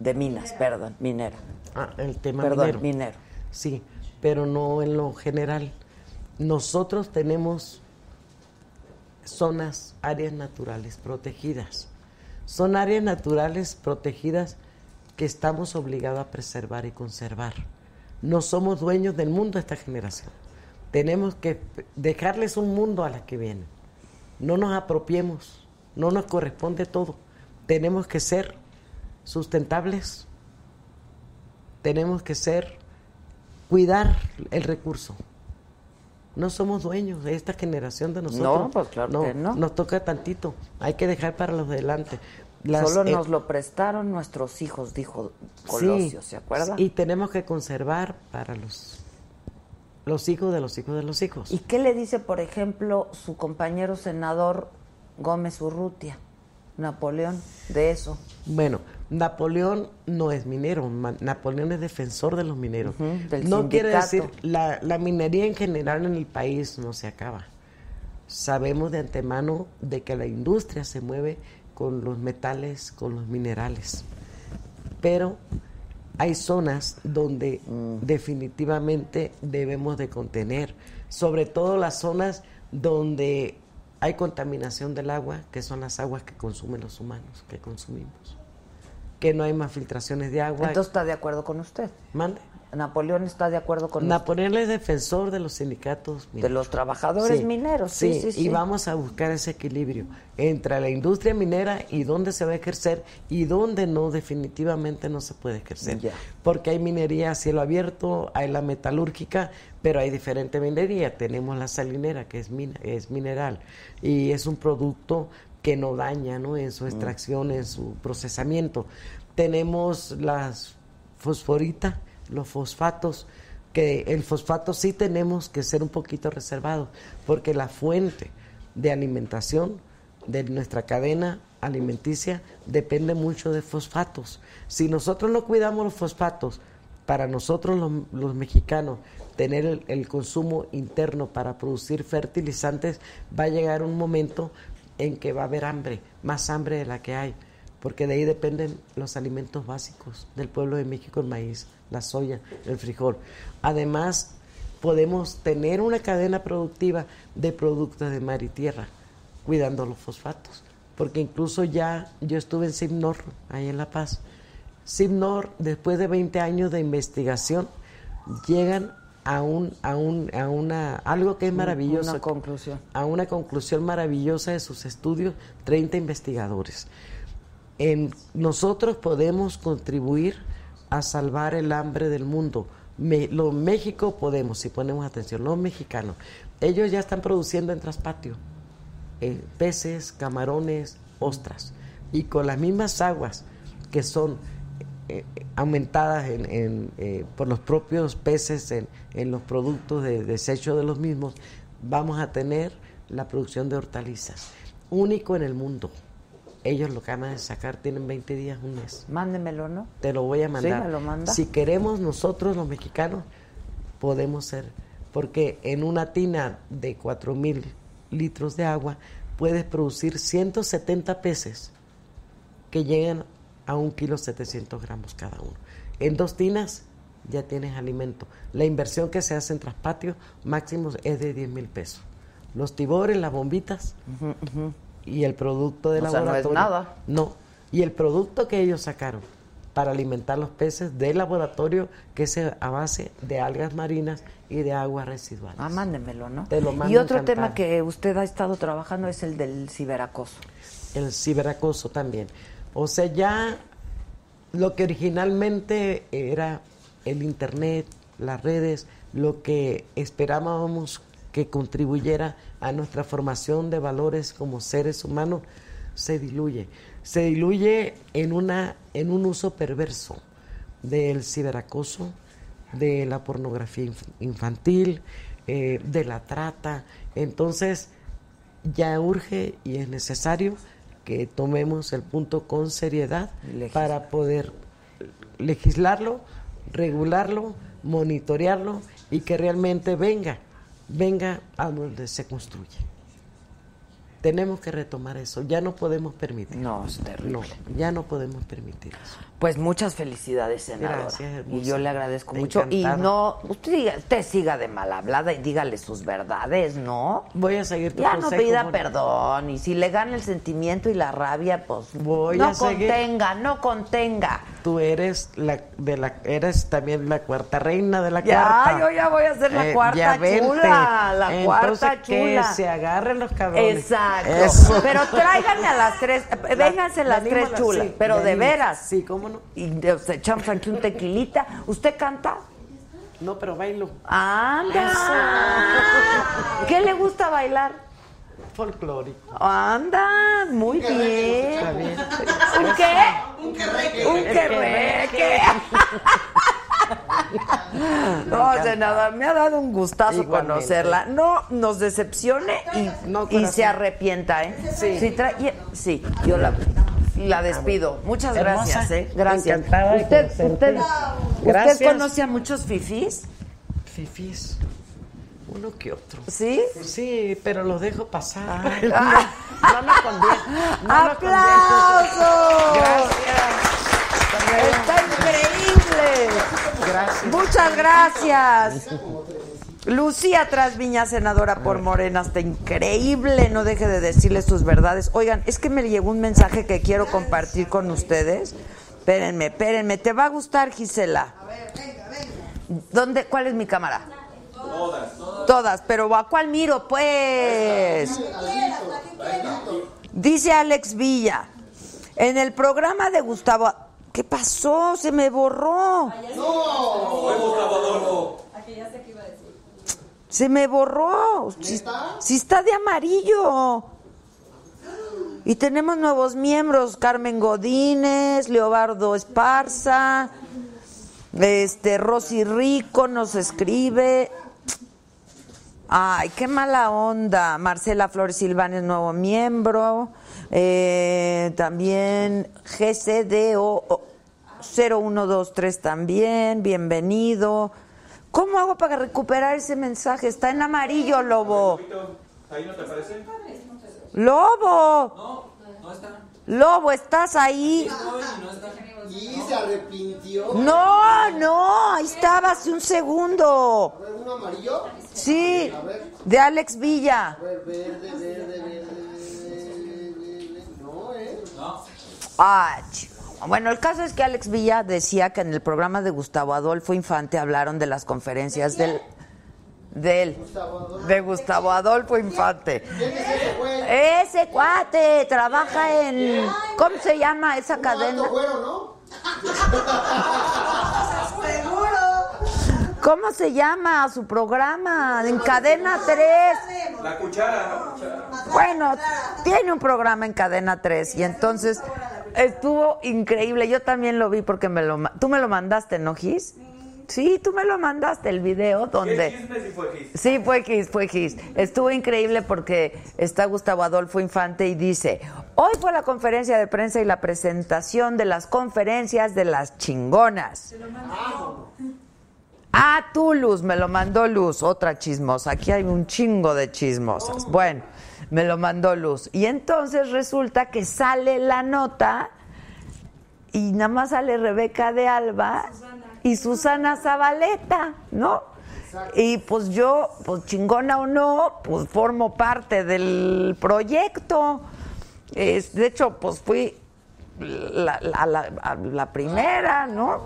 de minas perdón minera Ah, el tema Perdón, minero. minero. Sí, pero no en lo general. Nosotros tenemos zonas, áreas naturales protegidas. Son áreas naturales protegidas que estamos obligados a preservar y conservar. No somos dueños del mundo esta generación. Tenemos que dejarles un mundo a la que viene. No nos apropiemos, no nos corresponde todo. Tenemos que ser sustentables, tenemos que ser, cuidar el recurso. No somos dueños de esta generación de nosotros. No, pues claro que no. Nos toca tantito. Hay que dejar para los de delante. Las, solo eh, nos lo prestaron nuestros hijos dijo Colosio sí, se acuerda Y tenemos que conservar para los, los hijos de los hijos de los hijos. ¿Y qué le dice, por ejemplo, su compañero senador Gómez Urrutia, Napoleón, de eso? Bueno, Napoleón no es minero, Napoleón es defensor de los mineros. Del no quiere decir, la, la minería en general en el país no se acaba. Sabemos de antemano de que la industria se mueve con los metales, con los minerales. Pero hay zonas donde Mm. definitivamente debemos de contener, sobre todo las zonas donde hay contaminación del agua, que son las aguas que consumen los humanos, que consumimos. Que no hay más filtraciones de agua. Entonces está de acuerdo con usted. Mande. Napoleón está de acuerdo con Napoleón es defensor de los sindicatos usted. De los trabajadores mineros, sí, sí, sí. Y vamos a buscar ese equilibrio entre la industria minera y dónde se va a ejercer y dónde no, definitivamente no se puede ejercer. Porque hay minería a cielo abierto, hay la metalúrgica, pero hay diferente minería. Tenemos la salinera, que es, mina- es mineral, y es un producto que no daña ¿no? en su Mm. extracción, en su procesamiento. Tenemos las fosforita, los fosfatos, que el fosfato sí tenemos que ser un poquito reservados, porque la fuente de alimentación de nuestra cadena alimenticia depende mucho de fosfatos. Si nosotros no cuidamos los fosfatos, para nosotros los, los mexicanos tener el, el consumo interno para producir fertilizantes, va a llegar un momento en que va a haber hambre, más hambre de la que hay, porque de ahí dependen los alimentos básicos del pueblo de México, el maíz, la soya, el frijol. Además, podemos tener una cadena productiva de productos de mar y tierra, cuidando los fosfatos, porque incluso ya yo estuve en Simnor, ahí en La Paz. Simnor, después de 20 años de investigación, llegan a un, a un, a una, algo que es maravilloso. Una conclusión. A una conclusión maravillosa de sus estudios, 30 investigadores. En, nosotros podemos contribuir a salvar el hambre del mundo. Me- lo México podemos, si ponemos atención, los mexicanos. Ellos ya están produciendo en traspatio eh, peces, camarones, ostras. Y con las mismas aguas que son eh, aumentadas en- en, eh, por los propios peces en, en los productos de desecho de los mismos, vamos a tener la producción de hortalizas. Único en el mundo. Ellos lo acaban de sacar, tienen 20 días, un mes. Mándemelo, ¿no? Te lo voy a mandar. me lo manda. Si queremos nosotros los mexicanos, podemos ser, porque en una tina de 4 mil litros de agua puedes producir 170 peces que llegan a un kilo 700 gramos cada uno. En dos tinas ya tienes alimento. La inversión que se hace en traspatio máximo es de 10 mil pesos. Los tibores, las bombitas y el producto de O sea, no es laboratorio. nada. No. Y el producto que ellos sacaron para alimentar los peces de laboratorio, que es a base de algas marinas y de aguas residuales. Ah, mándemelo, ¿no? Te lo mando y otro encantado. tema que usted ha estado trabajando es el del ciberacoso. el ciberacoso también. O sea, ya lo que originalmente era el Internet, las redes, lo que esperábamos que contribuyera a nuestra formación de valores como seres humanos, se diluye. Se diluye en, una, en un uso perverso del ciberacoso, de la pornografía inf- infantil, eh, de la trata. Entonces, ya urge y es necesario que tomemos el punto con seriedad para poder legislarlo, regularlo, monitorearlo y que realmente venga, venga a donde se construye. Tenemos que retomar eso, ya no podemos permitir. No, es terrible. No, ya no podemos permitir eso. Pues muchas felicidades, senadora. Gracias, y yo le agradezco mucho. Y no, usted, diga- usted siga de mal hablada y dígale sus verdades, ¿no? Voy a seguir tu Ya no pida Mónica. perdón. Y si le gana el sentimiento y la rabia, pues Voy no a seguir. contenga, no contenga. Tú eres la de la eres también la cuarta reina de la Ya, cuarta. yo ya voy a ser la Eh, cuarta chula, la Entonces, cuarta que chula. se agarren los cabrones. Exacto. Eso. Pero tráiganme a las tres, vénganse las tres las- chulas, sí, pero de veras. Sí, cómo no. Y nos echamos aquí un tequilita. ¿Usted canta? No, pero bailo. ¡Anda! ¿Qué le gusta bailar? Folclórico. ¡Anda! Muy bien. bien. ¿Un qué? Un querreque. No, senador, me ha dado un gustazo Igualmente. conocerla. No nos decepcione y, No, y se arrepienta, ¿eh? Sí. Sí, trae- sí, yo la, la despido. Muchas Hermosa, gracias, ¿eh? Gracias. encantada de ¿Usted, usted, ¿Usted Gracias. conoce a muchos fifís? Fifís. Uno que otro. ¿Sí? Sí, pero los dejo pasar. Ah. no, no me conviene. No me conviene. ¡Aplausos! Gracias. Está increíble. Gracias. Muchas gracias. Lucía Trasviña, senadora por Morena, está increíble. No deje de decirle sus verdades. Oigan, es que me llegó un mensaje que quiero compartir con ustedes. Espérenme, espérenme. ¿Te va a gustar, Gisela? A ver, venga, venga. ¿Dónde, ¿Cuál es mi cámara? Todas. Todas, pero ¿a cuál miro, pues? Dice Alex Villa, en el programa de Gustavo... ¿Qué pasó? Se me borró. Se me borró. Si, si está de amarillo. Y tenemos nuevos miembros, Carmen Godínez, Leobardo Esparza, este Rosy Rico nos escribe. Ay, qué mala onda. Marcela Flores Silván es nuevo miembro. Eh, también GCDO 0123 también, bienvenido. ¿Cómo hago para recuperar ese mensaje? Está en amarillo, Lobo. ¿Ahí no te aparece? Lobo. No, no está. Lobo, ¿estás ahí? Y se arrepintió. No, no, ahí estaba hace un segundo. A ver, ¿un amarillo? Sí, de Alex Villa. A ver, verde, verde, verde, verde, verde. No, ¿eh? Ah, chico. Bueno, el caso es que Alex Villa decía que en el programa de Gustavo Adolfo Infante hablaron de las conferencias del de él, de Gustavo Adolfo Infante. ¿Quién es ese güey? Ese cuate trabaja en ¿cómo se llama esa Un cadena? alto güero, ¿no? ¿Cómo se llama su programa? En Cadena 3. La cuchara, la cuchara. Bueno, tiene un programa en Cadena 3 y entonces estuvo increíble. Yo también lo vi porque me lo tú me lo mandaste, ¿no, Gis? Sí, tú me lo mandaste el video ¿Qué donde chisme si fue Gis? Sí, fue Gis, fue Gis. Estuvo increíble porque está Gustavo Adolfo Infante y dice, hoy fue la conferencia de prensa y la presentación de las conferencias de las chingonas. Ah, tú, Luz, me lo mandó Luz, otra chismosa. Aquí hay un chingo de chismosas. Bueno, me lo mandó Luz. Y entonces resulta que sale la nota y nada más sale Rebeca de Alba y Susana Zabaleta, ¿no? Y pues yo, pues chingona o no, pues formo parte del proyecto. Es- de hecho, pues fui la, la- la- a la primera, ¿no?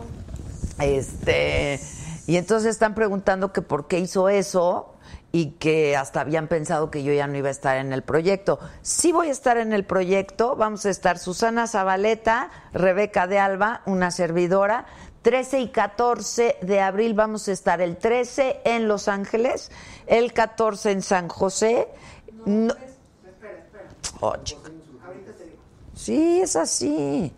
Este, y entonces están preguntando que por qué hizo eso y que hasta habían pensado que yo ya no iba a estar en el proyecto. Sí voy a estar en el proyecto, vamos a estar Susana Zabaleta, Rebeca de Alba, una servidora. 13 y 14 de abril vamos a estar el 13 en Los Ángeles, el 14 en San José. No- Oh, chica. Sí, es así.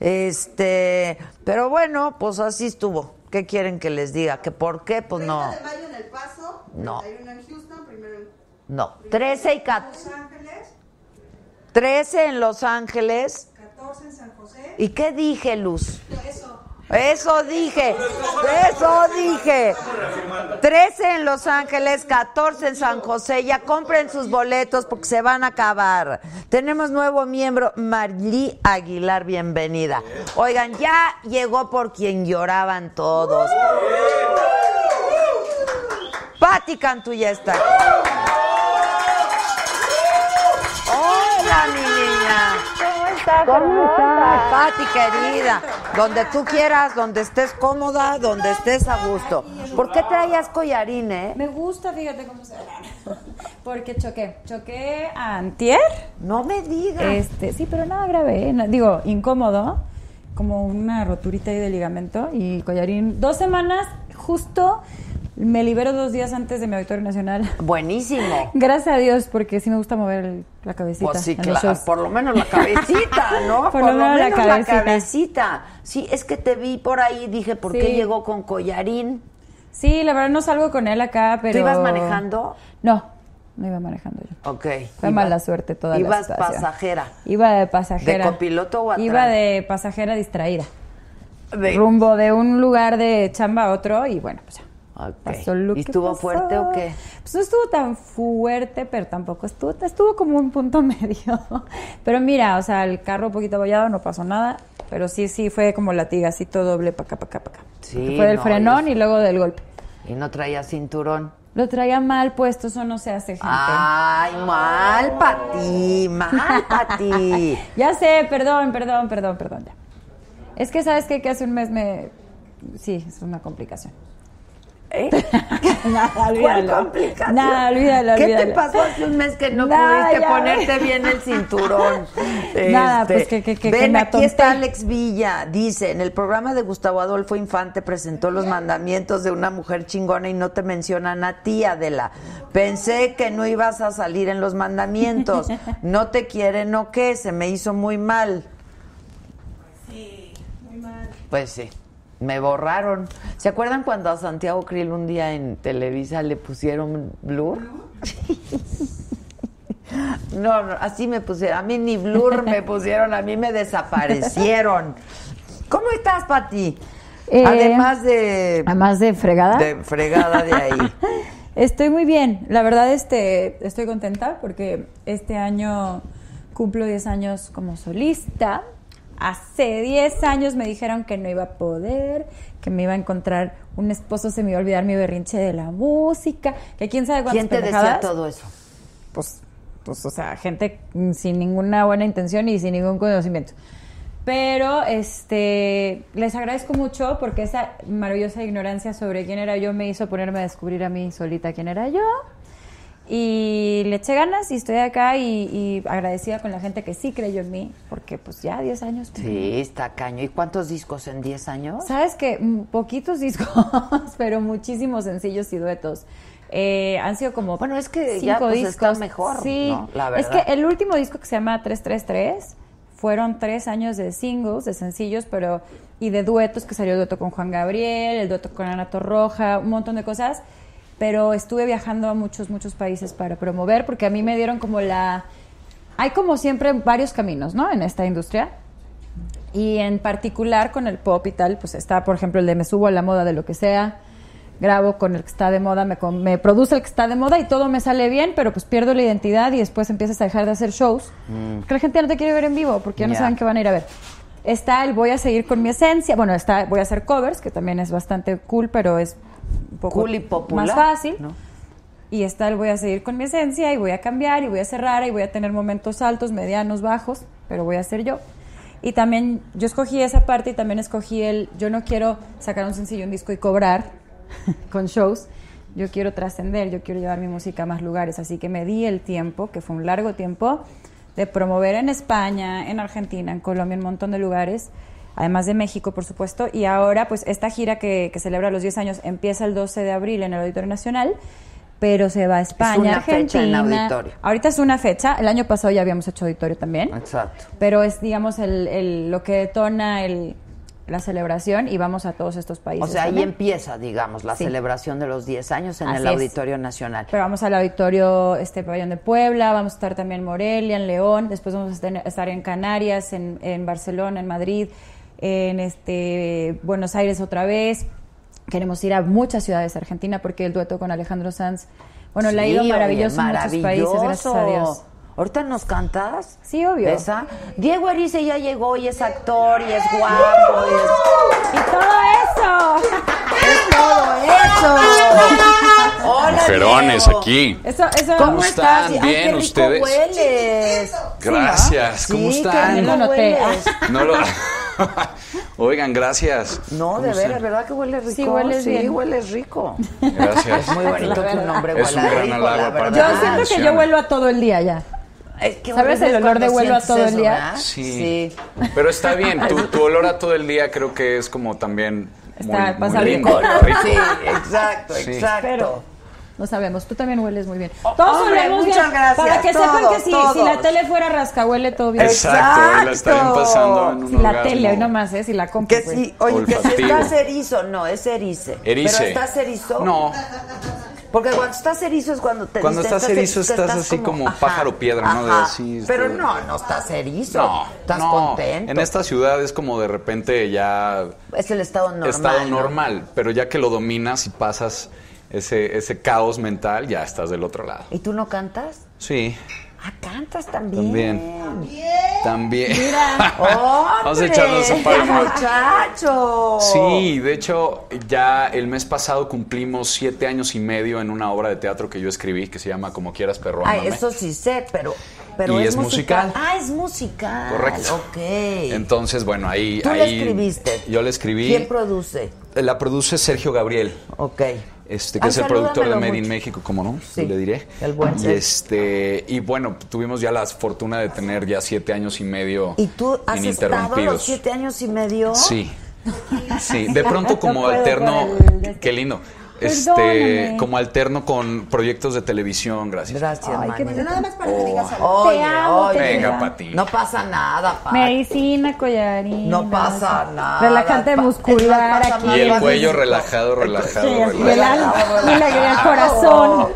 Este, pero bueno, pues así estuvo. ¿Qué quieren que les diga? ¿Que por qué? Pues no. 30 de mayo en El Paso, No. 31 en Houston, primero en No. 13 y Los 14. Ángeles, 13 en Los Ángeles. 14 en San José. ¿Y qué dije, Luz? Eso. Eso dije. Eso dije. 13 en Los Ángeles, 14 en San José. Ya compren sus boletos porque se van a acabar. Tenemos nuevo miembro, Marlí Aguilar, bienvenida. Oigan, ya llegó por quien lloraban todos. Cantú ya está. Hola, mi niña. ¿Cómo estás? ¿Cómo estás, Pati, querida? Donde tú quieras, donde estés cómoda, donde estés a gusto. ¿Por qué traías collarín, eh? Me gusta, fíjate cómo se Porque choqué. Choqué a antier. No me digas. Este, sí, pero nada grave, ¿eh? Digo, incómodo, como una roturita ahí de ligamento y collarín. Dos semanas, justo me libero dos días antes de mi auditorio nacional. Buenísimo. Gracias a Dios, porque sí me gusta mover el- la cabecita. Pues sí, claro, por lo menos la cabecita, ¿no? Por lo menos la cabecita. cabecita. Sí, es que te vi por ahí, dije, ¿por qué llegó con collarín? Sí, la verdad no salgo con él acá, pero... ¿Tú ibas manejando? No, no iba manejando yo. Ok. Fue mala suerte toda la Ibas pasajera. Iba de pasajera. ¿De copiloto o atrás? Iba de pasajera distraída. De- Rumbo de un lugar de chamba a otro y bueno, pues ya. Ok. Pasó lo ¿Y que estuvo pasó. fuerte o qué? Pues no estuvo tan fuerte, pero tampoco estuvo, estuvo como un punto medio. Pero mira, o sea, el carro un poquito abollado, no pasó nada, pero sí, sí fue como latigacito doble para acá, para acá, para acá. Sí, fue del no, frenón y- y luego del golpe. Y no traía cinturón. Lo traía mal puesto, eso no se hace, gente. Ay, mal para ti, mal para ti. Ya sé, perdón, perdón, perdón, perdón, ya. Es que, ¿sabes qué? Que hace un mes me... Sí, es una complicación. ¿Eh? Nada, ¿Cuál olvídalo. complicación? Nada, olvídalo, ¿Qué te pasó hace un mes que no Nada, pudiste ponerte bien el cinturón? Nada, pues, que- que- que- Ven, que me aquí está. Alex Villa. Dice, en el programa de Gustavo Adolfo Infante presentó los mandamientos de una mujer chingona y no te mencionan a ti, Adela. Pensé que no ibas a salir en los mandamientos. No te quieren o qué, se me hizo muy mal. Sí, muy mal. Pues sí, me borraron. ¿Se acuerdan cuando a Santiago Krill un día en Televisa le pusieron blur? No, no, así me pusieron. A mí ni blur me pusieron, a mí me desaparecieron. ¿Cómo estás, Pati? Eh, Además de, Además de fregada. de fregada de ahí. Estoy muy bien. La verdad, este, estoy contenta porque este año cumplo 10 años como solista. Hace 10 años me dijeron que no iba a poder, que me iba a encontrar un esposo, se me iba a olvidar mi berrinche de la música, que quién sabe cuántas ¿Quién te decía todo eso? Pues, pues, o sea, gente sin ninguna buena intención y sin ningún conocimiento. Pero este les agradezco mucho porque esa maravillosa ignorancia sobre quién era yo me hizo ponerme a descubrir a mí solita quién era yo. Y le eché ganas y estoy acá y, y agradecida con la gente que sí creyó en mí, porque pues ya 10 años. Sí, está caño. ¿Y cuántos discos en 10 años? Sabes que mm, poquitos discos, pero muchísimos sencillos y duetos. Eh, han sido como Bueno, es que cinco ya, pues, discos. está mejor, Sí, ¿no? La es verdad. que el último disco que se llama 333 fueron tres años de singles, de sencillos, pero y de duetos que salió el dueto con Juan Gabriel, el dueto con Ana Torroja, un montón de cosas. Pero estuve viajando a muchos, muchos países para promover, porque a mí me dieron como la... Hay como siempre varios caminos, ¿no? En esta industria. Y en particular con el pop y tal, pues está, por ejemplo, el de me subo a la moda de lo que sea, grabo con el que está de moda, me, me produce el que está de moda y todo me sale bien, pero pues pierdo la identidad y después empiezas a dejar de hacer shows. Que la gente ya no te quiere ver en vivo porque ya no saben qué van a ir a ver. Está el voy a seguir con mi esencia, bueno, está voy a hacer covers, que también es bastante cool, pero es un poco Cool y popular, más fácil. ¿no? Y está el voy a seguir con mi esencia y voy a cambiar y voy a ser rara y voy a tener momentos altos, medianos, bajos, pero voy a ser yo. Y también yo escogí esa parte y también escogí el yo no quiero sacar un sencillo, un disco y cobrar con shows. yo quiero trascender, yo quiero llevar mi música a más lugares, así que me di el tiempo, que fue un largo tiempo, de promover en España, en Argentina, en Colombia, en un montón de lugares, además de México, por supuesto, y ahora pues esta gira que, que celebra los 10 años empieza el 12 de abril en el Auditorio Nacional, pero se va a España, una fecha en auditorio. Ahorita es una fecha, el año pasado ya habíamos hecho auditorio también Exacto. pero es digamos el, el- lo que detona el, la celebración y vamos a todos estos países. O sea, ahí empieza, digamos, la Sí. celebración de los 10 años en Así el es. Auditorio Nacional. Pero vamos al auditorio este pabellón de Puebla, vamos a estar también en Morelia, en León, después vamos a estar en Canarias, en, en Barcelona, en Madrid, en este Buenos Aires otra vez. Queremos ir a muchas ciudades de Argentina porque el dueto con Alejandro Sanz, bueno, le ha Sí, ido oye, maravilloso en muchos países, gracias a Dios. ¿Ahorita nos cantas? Sí, obvio. ¿Esa? Diego Erice ya llegó y es actor y es guapo y es... Y todo eso. ¡Es todo eso! ¡Hola, Mujerones Diego! aquí. Eso, eso. ¿Cómo ¿Cómo estás? están? Ay, Bien, qué rico ¿ustedes? hueles. Gracias, ¿cómo Sí, están? No lo noté. No lo... Oigan, gracias. No, ¿Cómo de veras? ¿verdad que huele rico? Sí, hueles sí, bien. hueles rico. Gracias. Es muy bonito que un hombre Es huela un gran rico, halago la para. Yo siento que yo vuelvo a todo el día ya. Es que ¿Sabes el olor de vuelo a todo el día? Sí. Pero está bien, tu, tu olor a todo el día creo que es como también muy, Está- muy pasa rico. Sí, exacto, Sí. exacto. Pero no sabemos, tú también hueles muy bien. Oh, Todos hombre, olemos muchas bien. gracias, Para que sepan todos, que si, si la tele fuera rasca, huele todo bien. Exacto, y la estarían pasando en un Si la tele, hoy nomás, ¿eh? Si la compro. Que pues. sí, oye, que si Olfativo. estás erizo, no, es erice. Erice. Pero estás erizo. No, Porque cuando estás erizo es cuando te Cuando estás erizo estás así como pájaro piedra, ¿no? De así, Pero este- no, no estás erizo. no. Estás no. contento. En esta ciudad es como de repente ya Es el estado normal. estado ¿no? normal, pero ya que lo dominas y pasas ese, ese caos mental, ya estás del otro lado. ¿Y tú no cantas? Sí, Ah, cantas también. también. También. ¡Hombre! Vamos a echarnos un par de muchacho! Sí, de hecho, ya el mes pasado cumplimos siete años y medio en una obra de teatro que yo escribí que se llama Como quieras, perro, Ay, eso sí sé, pero, pero Y es, es musical. Ah, es musical. Correcto. Ok. Entonces, bueno, ahí... Tú la ahí escribiste. Yo la escribí. ¿Quién produce? La produce Sergio Gabriel. Ok. Este, que es el productor de Made in. México, como no, Sí, le diré. el buen y este y bueno, tuvimos ya la fortuna de tener ya siete años y medio ¿Y tú has estado ininterrumpidos. los siete años y medio? Sí, sí. De pronto como No alterno, el- qué lindo. Este, como alterno con proyectos de televisión, gracias. Gracias, Ay. Nada más para que digas algo. Oye, Te amo, oye. te Venga, amo. Pati. No pasa nada, Pati. Medicina, collarín. No pasa nada. Relajante muscular aquí. Y el cuello relajado, relajado, Sí, relajado. el alma, y la- y el corazón.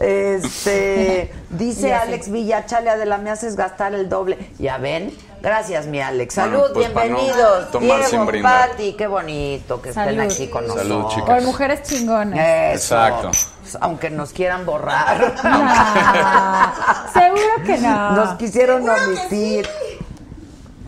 Este, dice. Alex Villa, chale, Adela, me haces gastar el doble. Ya ven. Gracias, mi Alex. Bueno, Salud, pues, no bienvenidos. tomar Diego. Pati, qué bonito que estén aquí con Salud, nosotros. chicas. Con mujeres chingonas. Eso. Exacto. Aunque nos quieran borrar. No, seguro que no. Nos quisieron omitir.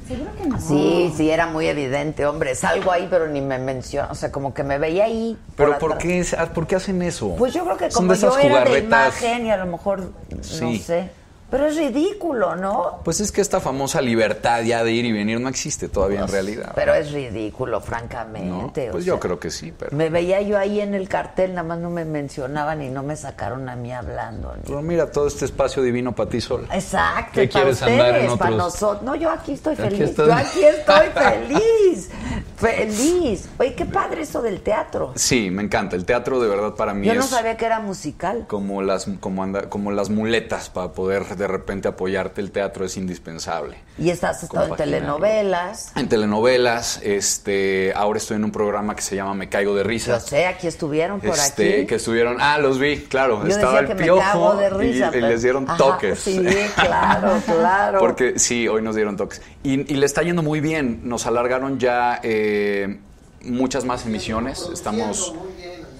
Seguro que no. Sí, sí, era muy evidente, hombre. Salgo ahí, pero ni me menciona. O sea, como que me veía ahí. Pero ¿por atrás. qué, es- ah, ¿por qué hacen eso? Pues yo creo que como yo era de imagen y a lo mejor, no sé. Pero es ridículo, ¿no? Pues es que esta famosa libertad ya de ir y venir no existe todavía en realidad. Pero es ridículo, ¿no? francamente. o Pues sea, yo creo que sí, pero... Me veía yo ahí en el cartel, nada más no me mencionaban y no me sacaron a mí hablando. ni- Pero mira, todo este espacio divino para ti sola. Exacto, ¿Qué para quieres ustedes, andar en para otros? nosotros. No, yo aquí estoy Aquí feliz. estás. Yo aquí estoy feliz. Feliz. Oye, qué padre eso del teatro. Sí, me encanta. El teatro de verdad para mí Yo es no sabía que era musical. como las como anda, como las muletas para poder de repente apoyarte. El teatro es indispensable. Y estás estado en telenovelas. En telenovelas, este, ahora estoy en un programa que se llama Me caigo de risa. Yo sé, aquí estuvieron por Este, aquí. que estuvieron, ah, los vi, claro, Yo estaba el que piojo me cago de risa. y, les dieron Ajá, toques. Sí, claro, claro. Porque sí, hoy nos dieron toques. Y, y le está yendo muy bien. Nos alargaron ya eh, muchas más emisiones. Estamos,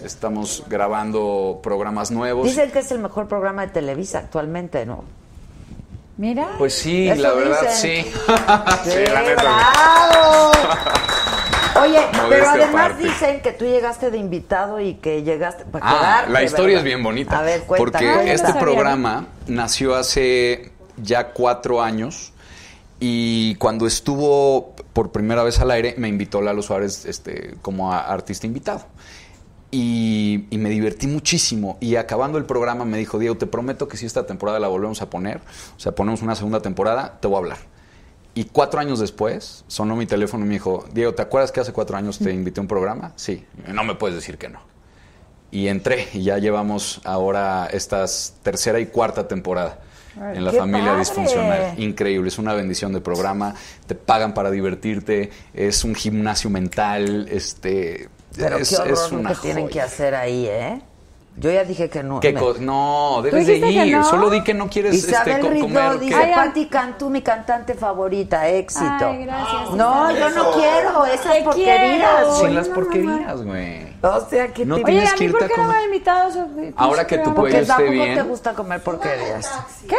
estamos grabando programas nuevos. Dicen que es el mejor programa de Televisa actualmente, ¿no? Mira. Pues sí, la verdad dicen. sí. Sí, la neta. bravo. Oye, pero además dicen que tú llegaste de invitado y que llegaste para Ah, quedarte, la historia ¿verdad? es bien bonita. A ver, cuenta, porque este programa nació hace ya cuatro años y cuando estuvo por primera vez al aire me invitó Lalo Suárez este, como a- artista invitado. Y, y me divertí muchísimo. Y acabando el programa me dijo, Diego, te prometo que si esta temporada la volvemos a poner, o sea, ponemos una segunda temporada, te voy a hablar. Y cuatro años después sonó mi teléfono y me dijo, Diego, ¿te acuerdas que hace cuatro años te invité a un programa? Sí, no me puedes decir que no. Y entré y ya llevamos ahora esta tercera y cuarta temporada en la ¡Qué familia padre! disfuncional. Increíble, es una bendición de programa, te pagan para divertirte, es un gimnasio mental, este... Pero es, qué horror es una que tienen joya. que hacer ahí, ¿eh? Yo ya dije que no. ¿Qué me- co- no, debes de ir. no? Solo di que no quieres este, Isabel co- Ridó comer. dice, ¿qué? Ay, Pati Cantú, mi cantante favorita, éxito. Ay, gracias, No, yo no quiero esas Te porquerías. Sin las no, porquerías, güey. O sea, que No te... Oye, ¿a que mí por irte qué a no me comer. han invitado? a su- Ahora que tu cuello Porque esté tampoco bien. te gusta comer porquerías. ¿Qué?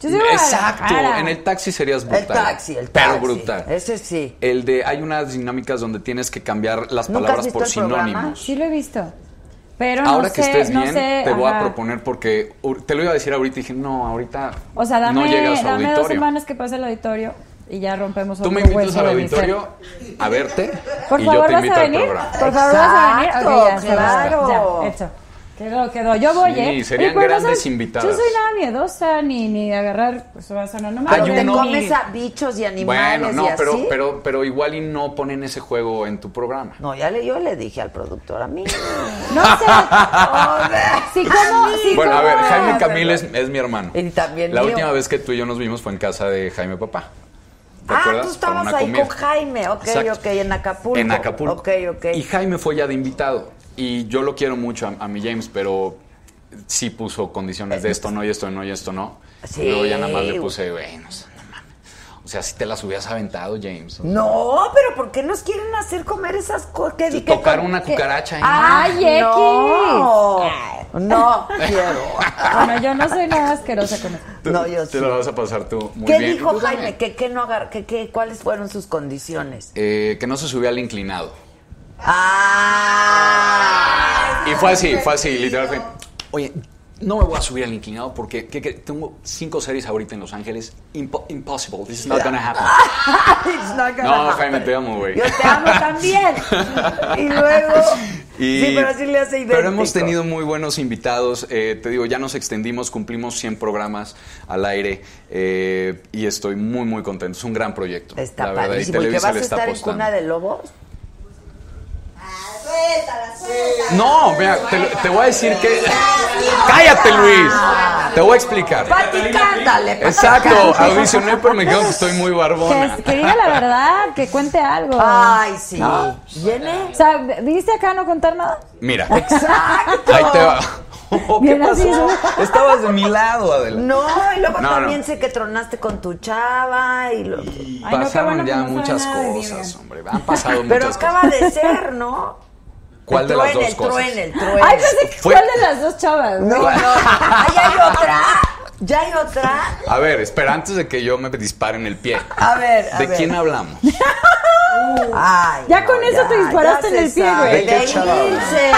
Yo soy Exacto, en el taxi serías El brutal. taxi, el taxi. Pero brutal. Ese sí. El de hay unas dinámicas donde tienes que cambiar las ¿Nunca has palabras visto por el programa? sinónimos. Sí lo he visto. Pero no Ahora que sé, estés no bien, sé, te voy a proponer porque te lo iba a decir ahorita y dije, no, ahorita O sea, dame, no llegas al dame dos semanas que pase el auditorio y ya rompemos Tú otro me invitas al auditorio a verte Por y favor, yo te ¿vas invito a al venir? programa. Por favor, ¿vas a venir? Exacto, Ok, ya, claro. Ya, hecho. Quedó, quedó. Yo voy, Sí, ¿eh? serían no grandes soy- invitadas. Yo soy nada miedosa ni, ni de agarrar, pues va a sonar, no me Pero te comes a bichos y animales Bueno, no, y pero, así. pero, pero igual y no ponen ese juego en tu programa. No, ya le, yo le dije al productor, a mí. No sé. Sí, como, sí, Bueno, a ver, Jaime Camil es, es mi hermano. Y también La mío. última vez que tú y yo nos vimos fue en casa de Jaime Papá. ¿Te Ah, acuerdas? tú estabas una ahí comida. con Jaime, ok, Exacto. ok, en Acapulco. En Acapulco. Ok, ok. Y Jaime fue ya de invitado. Y yo lo quiero mucho a, a mi James, pero sí puso condiciones de esto no y esto no y esto no. Sí. Y luego ya nada más le puse, bueno, o sea, no mames. O sea, si te las hubieras aventado, James. No, pero ¿por qué nos quieren hacer comer esas cosas? ¿Qué, qué- Tocar qué- una qué- cucaracha ahí. ¡Ay, X! No, no quiero. Bueno, yo no soy nada asquerosa con eso. No, yo Te sí. lo vas a pasar tú muy ¿Qué bien. dijo Y tú Jaime? ¿Que, que no agar que, que- ¿Cuáles fueron sus condiciones? Eh, que no se subía al inclinado. ¡Ah! Y fue así, fue así, literalmente. Oye, no me voy a subir al inclinado porque tengo cinco series ahorita en Los Ángeles. Impo- impossible. This is not gonna happen. It's not gonna No, happen. Jaime, te amo, güey. Yo te amo también. y luego. Y- sí, pero sí le hace idéntico. Pero hemos tenido muy buenos invitados. eh, te digo, ya nos extendimos, cumplimos 100 programas al aire eh, y estoy muy, muy contento. Es un gran proyecto. Está la verdad, y padrísimo. ¿Y que vas a estar en cuna de lobos? Suéltala, suéltala. No, mira, te, lo- te voy a decir que. ¡Cállate, Luis! Te voy a explicar. Pati, cántale. Pati, Exacto, cántale. audicioné, pero me quedo que estoy muy barbona. Que, que diga la verdad, que cuente algo. Ay, sí. ¿No? ¿Viene? O sea, ¿viste acá no contar nada? Mira, Exacto. ahí te va. Oh, ¿Qué pasó? ¿no? Estabas de mi lado, Adela. No, y luego No, también no. sé que tronaste con tu chava y lo... Ay, no, qué Pasaron ya muchas cosas, hombre. Han pasado Pero muchas acaba cosas. de ser, ¿no? ¿Cuál el de las truene, dos el cosas? Truene, el truene. Ay, pensé que Fue- cuál de las dos chavas. No, no. Ahí hay otra. Ya hay otra. A ver, espera, antes de que yo me dispare en el pie. A ver, a ¿De ver. quién hablamos? Ay, Ya no, con eso te disparaste en el pie, güey. ¿De? Ilse.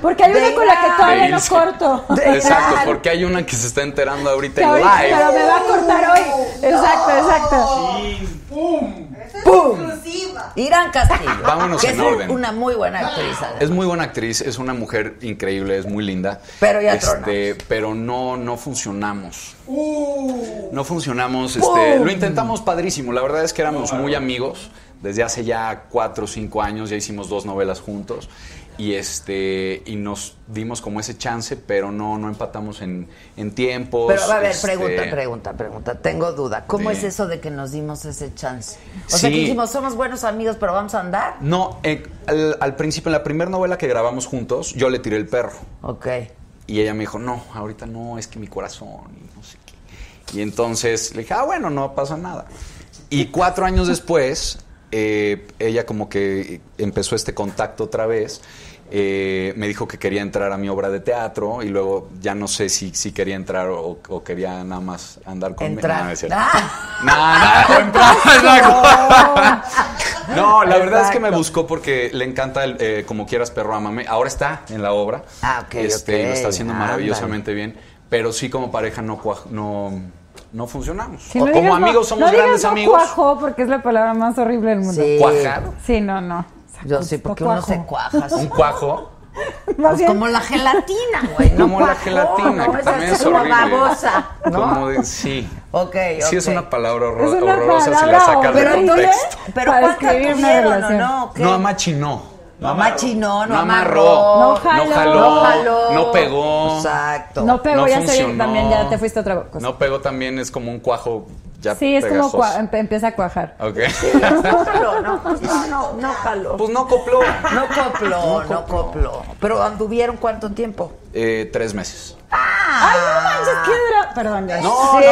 Porque hay una con la que todavía no corto. De- Exacto, porque hay una que se está enterando ahorita en live. pero me va a cortar hoy. Exacto, exacto. ¡Pum! Exclusiva. Irán Castillo. Vámonos que en es orden. una muy buena actriz. además. Es muy buena actriz, es una mujer increíble, es muy linda. Pero ya este, Pero no, no funcionamos. No funcionamos. Este, ¡Pum! lo intentamos padrísimo. La verdad es que éramos muy amigos. Desde hace ya cuatro o cinco años ya hicimos dos novelas juntos. Y este y nos dimos como ese chance, pero no, no empatamos en, en tiempos. Pero a ver, este, pregunta, pregunta, pregunta. Tengo duda. ¿Cómo es eso de que nos dimos ese chance? O sea, que dijimos, somos buenos amigos, pero vamos a andar. No, eh, al, al principio, en la primera novela que grabamos juntos, yo le tiré el perro. Ok. Y ella me dijo, no, ahorita no, es que mi corazón y no sé qué. Y entonces le dije, ah, bueno, no pasa nada. Y cuatro años después, eh, ella como que empezó este contacto otra vez. Eh, me dijo que quería entrar a mi obra de teatro y luego ya no sé si, si quería entrar o, o quería nada más andar conmigo. Entrar. No. Ah. La verdad es que me buscó porque le encanta el eh, Como quieras, perro, ámame. Ahora está en la obra. Ah, ok, Este, lo está haciendo maravillosamente bien. Pero sí, como pareja, no, no, no funcionamos. Si O no como digas amigos somos no digas grandes no amigos. cuajó porque es la palabra más horrible del mundo. Sí. Cuajar. Sí, no, no. Yo sí, porque no uno se cuaja. Un cuajo. Más Pues bien, como la gelatina, güey. no Como la gelatina, ¿no? que también es como horrible. babosa, ¿no? Como de- sí. Ok, Sí es una palabra horror- Es una horrorosa si la palabra sacas de Pero contexto. pero ¿cuántas escribir una tuvieron o relación. no? ¿Qué? No amachinó. No amachinó, no, No amarró. No jaló. No jaló. No jaló. No pegó. Exacto. no pegó, no ya sé, funcionó. también ya te fuiste a otra cosa. No pegó también es como un cuajo ya sí, es como pegajoso. cua- empe- empieza a cuajar. Ok. No jaló, no, pues no, no, no jaló. pues no copló. No copló, no copló. Pero anduvieron cuánto tiempo? Eh, tres meses. Ay, no manches, qué dra- Perdón, ya. No, Sí.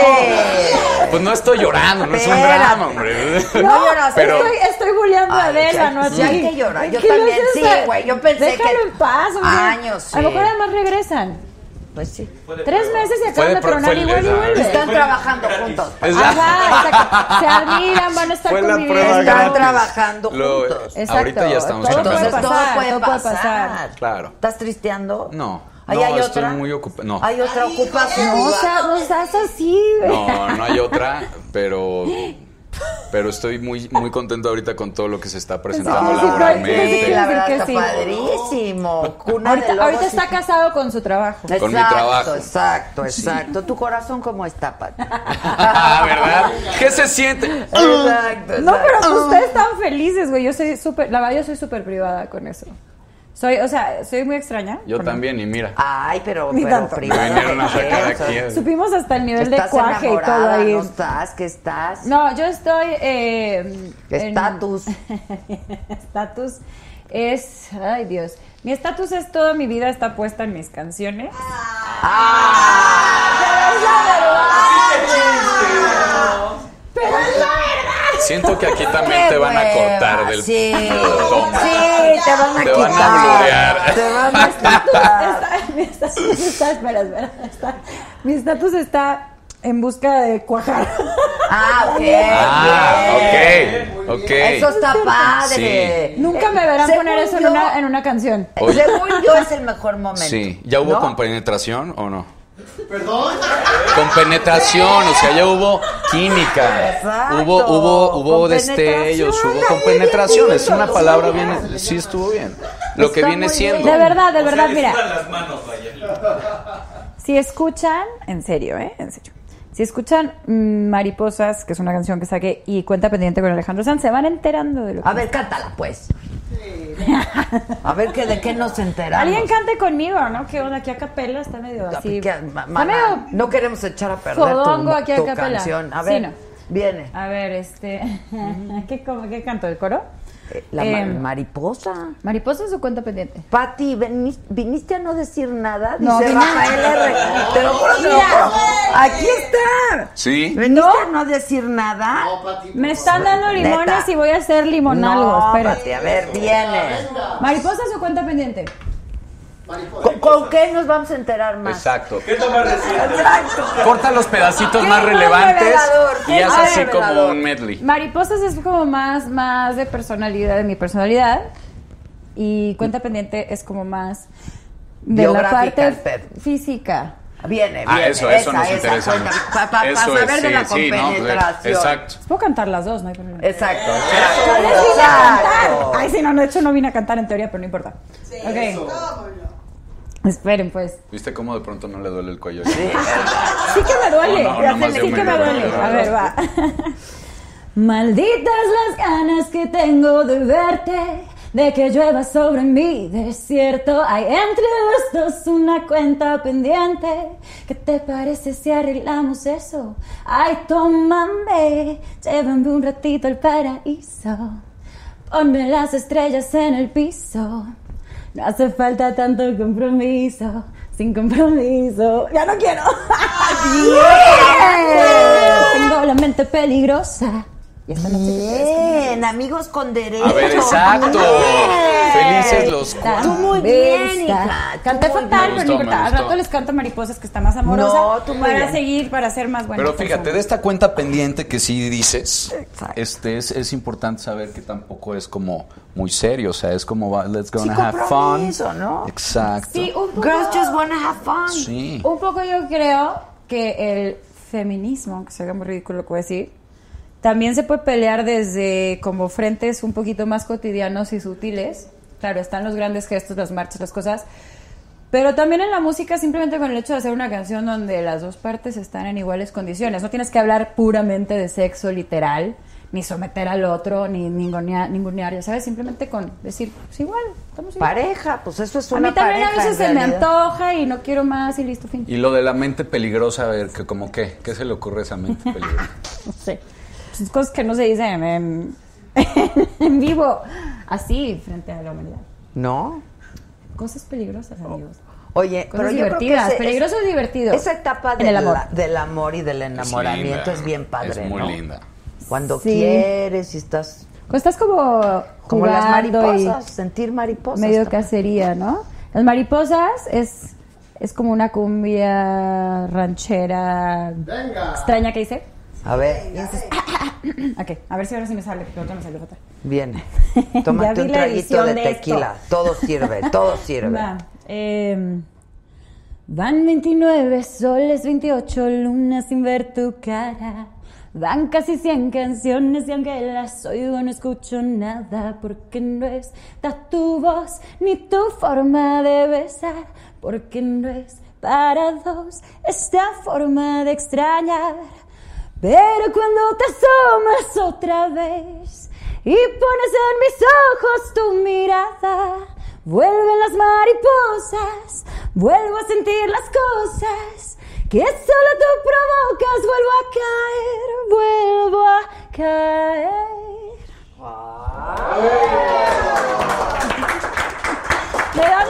Pues no estoy llorando, no es un drama, hombre. No lloraste. Pero- estoy, estoy bulleando a Adela, sí, no a sí ti. hay que llorar, yo ¿Qué también, sí, güey, yo pensé Déjalo que- en paz, hombre. Años, A lo sí. mejor además regresan. Pues sí. Tres meses y acaban de tronar igual y vuelve. Están trabajando juntos. Es- Ajá. Se admiran, van a estar conviviendo. Están trabajando juntos. Exacto. Ahorita ya estamos Todo Entonces puede todo pasar, puede todo puede pasar. Claro. ¿Estás tristeando? No. ¿Ahí no, hay estoy otra? muy ocupado. No. Hay otra ocupación. No, o sea, no seas así. No, no hay otra, pero pero estoy muy muy contento ahorita con todo lo que se está presentando Sí, laboralmente. Sí, la verdad que está sí. padrísimo. Cuna Ahorita, de está casado con su trabajo. Con mi Exacto, trabajo. Exacto, exacto. ¿Tu corazón cómo está, Pati? ¿Verdad? ¿Qué se siente? Exacto, No, pero exacto. pues ustedes están felices, güey. Yo soy súper, la verdad, yo soy súper privada con eso. Soy, o sea, soy muy extraña. Yo también, y mira. Ay, pero, Ni pero tanto. Me vinieron a sacar aquí. Supimos hasta el nivel de ¿Estás cuaje y todo ahí. ¿No estás? ¿Qué estás? No, yo estoy. eh, Estatus. Estatus es. Ay, Dios. Mi estatus es toda mi vida está puesta en mis canciones. Pero es la verdad. Siento que aquí también Qué te van a hueva, cortar del Sí, toma. sí, te van a Te quitar. van a blurear. Te van a quitar. Está- mi estatus está. Espera, espera. está- mi estatus está en busca de cuajar. Ah, ok. Ah, ok, ok. Eso está padre. Nunca me verán Según poner eso en yo- una, en una canción. Oye. Según yo es el mejor momento. Sí, ¿ya hubo ¿no? compenetración o no? Perdón. Con penetración, o sea, ya hubo química, Exacto. hubo hubo hubo Con destellos, hubo con penetración, es una palabra bien, sí estuvo bien. Lo que viene siendo. De verdad, de verdad, mira. Si escuchan, en serio, ¿eh? En serio. Si escuchan mm, Mariposas, que es una canción que saqué, y Cuenta Pendiente con Alejandro Sanz, se van enterando de lo que... A ver, cántala, pues. A ver, que ¿de qué nos enteramos? Alguien cante conmigo, ¿no? ¿Qué onda? Aquí a capela está medio así... Que- medio... no queremos echar a perder tu, aquí a tu canción. A Sí, ver, no. viene. A ver, este... ¿Qué, cómo- ¿Qué canto? ¿El coro? Eh, La ma- Em, mariposa. ¿Mariposas o Cuenta Pendiente? Pati, viniste a no decir nada, No, dice vine- Rafael R. Te lo juro, te lo juro. Aquí está. Sí. ¿Veniste No. a no decir nada? No, Pati, Me están dando limones Neta. y voy a hacer limonalgo. no, Espera. Pati, a ver, viene. ¿Mariposas o Cuenta Pendiente? Mariposa. ¿Con, con qué nos vamos a enterar más? Exacto. ¿Qué reciente? Corta los pedacitos más relevantes y haz así como un medley. Mariposas es como más, más de personalidad, de mi personalidad. Y cuenta pendiente es como más de la parte física. Viene, Ah, viene. eso, eso esa, nos esa, interesa. cuenta, pa- pa- pa Eso saber es, de la sí, sí, no, compenetración. exacto. Puedo cantar las dos, no hay problema. Exacto. No les vine a cantar. Exacto. Ay, sí, no, de hecho no vine a cantar en teoría, pero no importa. ok, esperen pues. ¿Viste cómo de pronto no le duele el cuello? Sí que me duele. No, no, no sí que me duele. A ver, va. Malditas las ganas que tengo de verte, de que llueva sobre mi desierto. Hay entre los dos una cuenta pendiente. ¿Qué te parece si arreglamos eso? Ay, tómame, llévame un ratito al paraíso. Ponme las estrellas en el piso. No hace falta tanto compromiso. Sin compromiso. Ya no quiero. Tengo la mente peligrosa. Y esta noche Bien, amigos con derecho. A ver, exacto. Felices los cuatro. Tú muy bien, hija. Canté fatal, pero no importa. Al rato les canto mariposas que está más amorosa. No, tú muy para bien. seguir, para ser más buena. Pero fíjate, persona. de esta cuenta pendiente que sí dices, Exacto. este es, es importante saber que tampoco es como muy serio, o sea, es como va- let's go Sí, and have fun. ¿no? Exacto. Sí, un poco, Girls just wanna have fun. Sí. un poco yo creo que el feminismo, aunque se haga muy ridículo lo que voy a decir, también se puede pelear desde como frentes un poquito más cotidianos y sutiles. Claro, están los grandes gestos, las marchas, las cosas. Pero también en la música, simplemente con el hecho de hacer una canción donde las dos partes están en iguales condiciones. No tienes que hablar puramente de sexo literal, ni someter al otro, ni ningunear, ningunear ya sabes, simplemente con decir, pues igual, estamos igual. Pareja, pues eso es A una mí también pareja. a veces se me antoja y no quiero más y listo, fin. Y lo de la mente peligrosa, a ver, que como qué, ¿qué se le ocurre a esa mente peligrosa? No sé. Pues cosas que no se dicen en, en vivo, así, frente a la humanidad. ¿No? Cosas peligrosas, amigos. Oye, Cosas pero yo creo que divertidas, ese- peligroso y divertido. Esa etapa del, el amor. del amor y del enamoramiento linda, es bien padre, Es muy ¿no? linda. Cuando Sí. quieres y estás Cuando estás como como las jugando y mariposas, sentir mariposas. medio también. cacería, ¿no? Las mariposas es, es como una cumbia ranchera Venga. extraña que hice. A ver, Ok, a ver si ahora sí me sale, porque ahorita me salió fatal. viene. Ya Tómate un traguito de de esto. tequila. Todo sirve, todo sirve. Va, eh, van 29 soles, 28 lunas sin ver tu cara. Van casi 100 canciones y aunque las oigo no escucho nada porque no está tu voz ni tu forma de besar porque no es para dos esta forma de extrañar. Pero cuando te asomas otra vez y pones en mis ojos tu mirada, vuelven las mariposas, vuelvo a sentir las cosas que solo tú provocas, vuelvo a caer, vuelvo a caer. Me da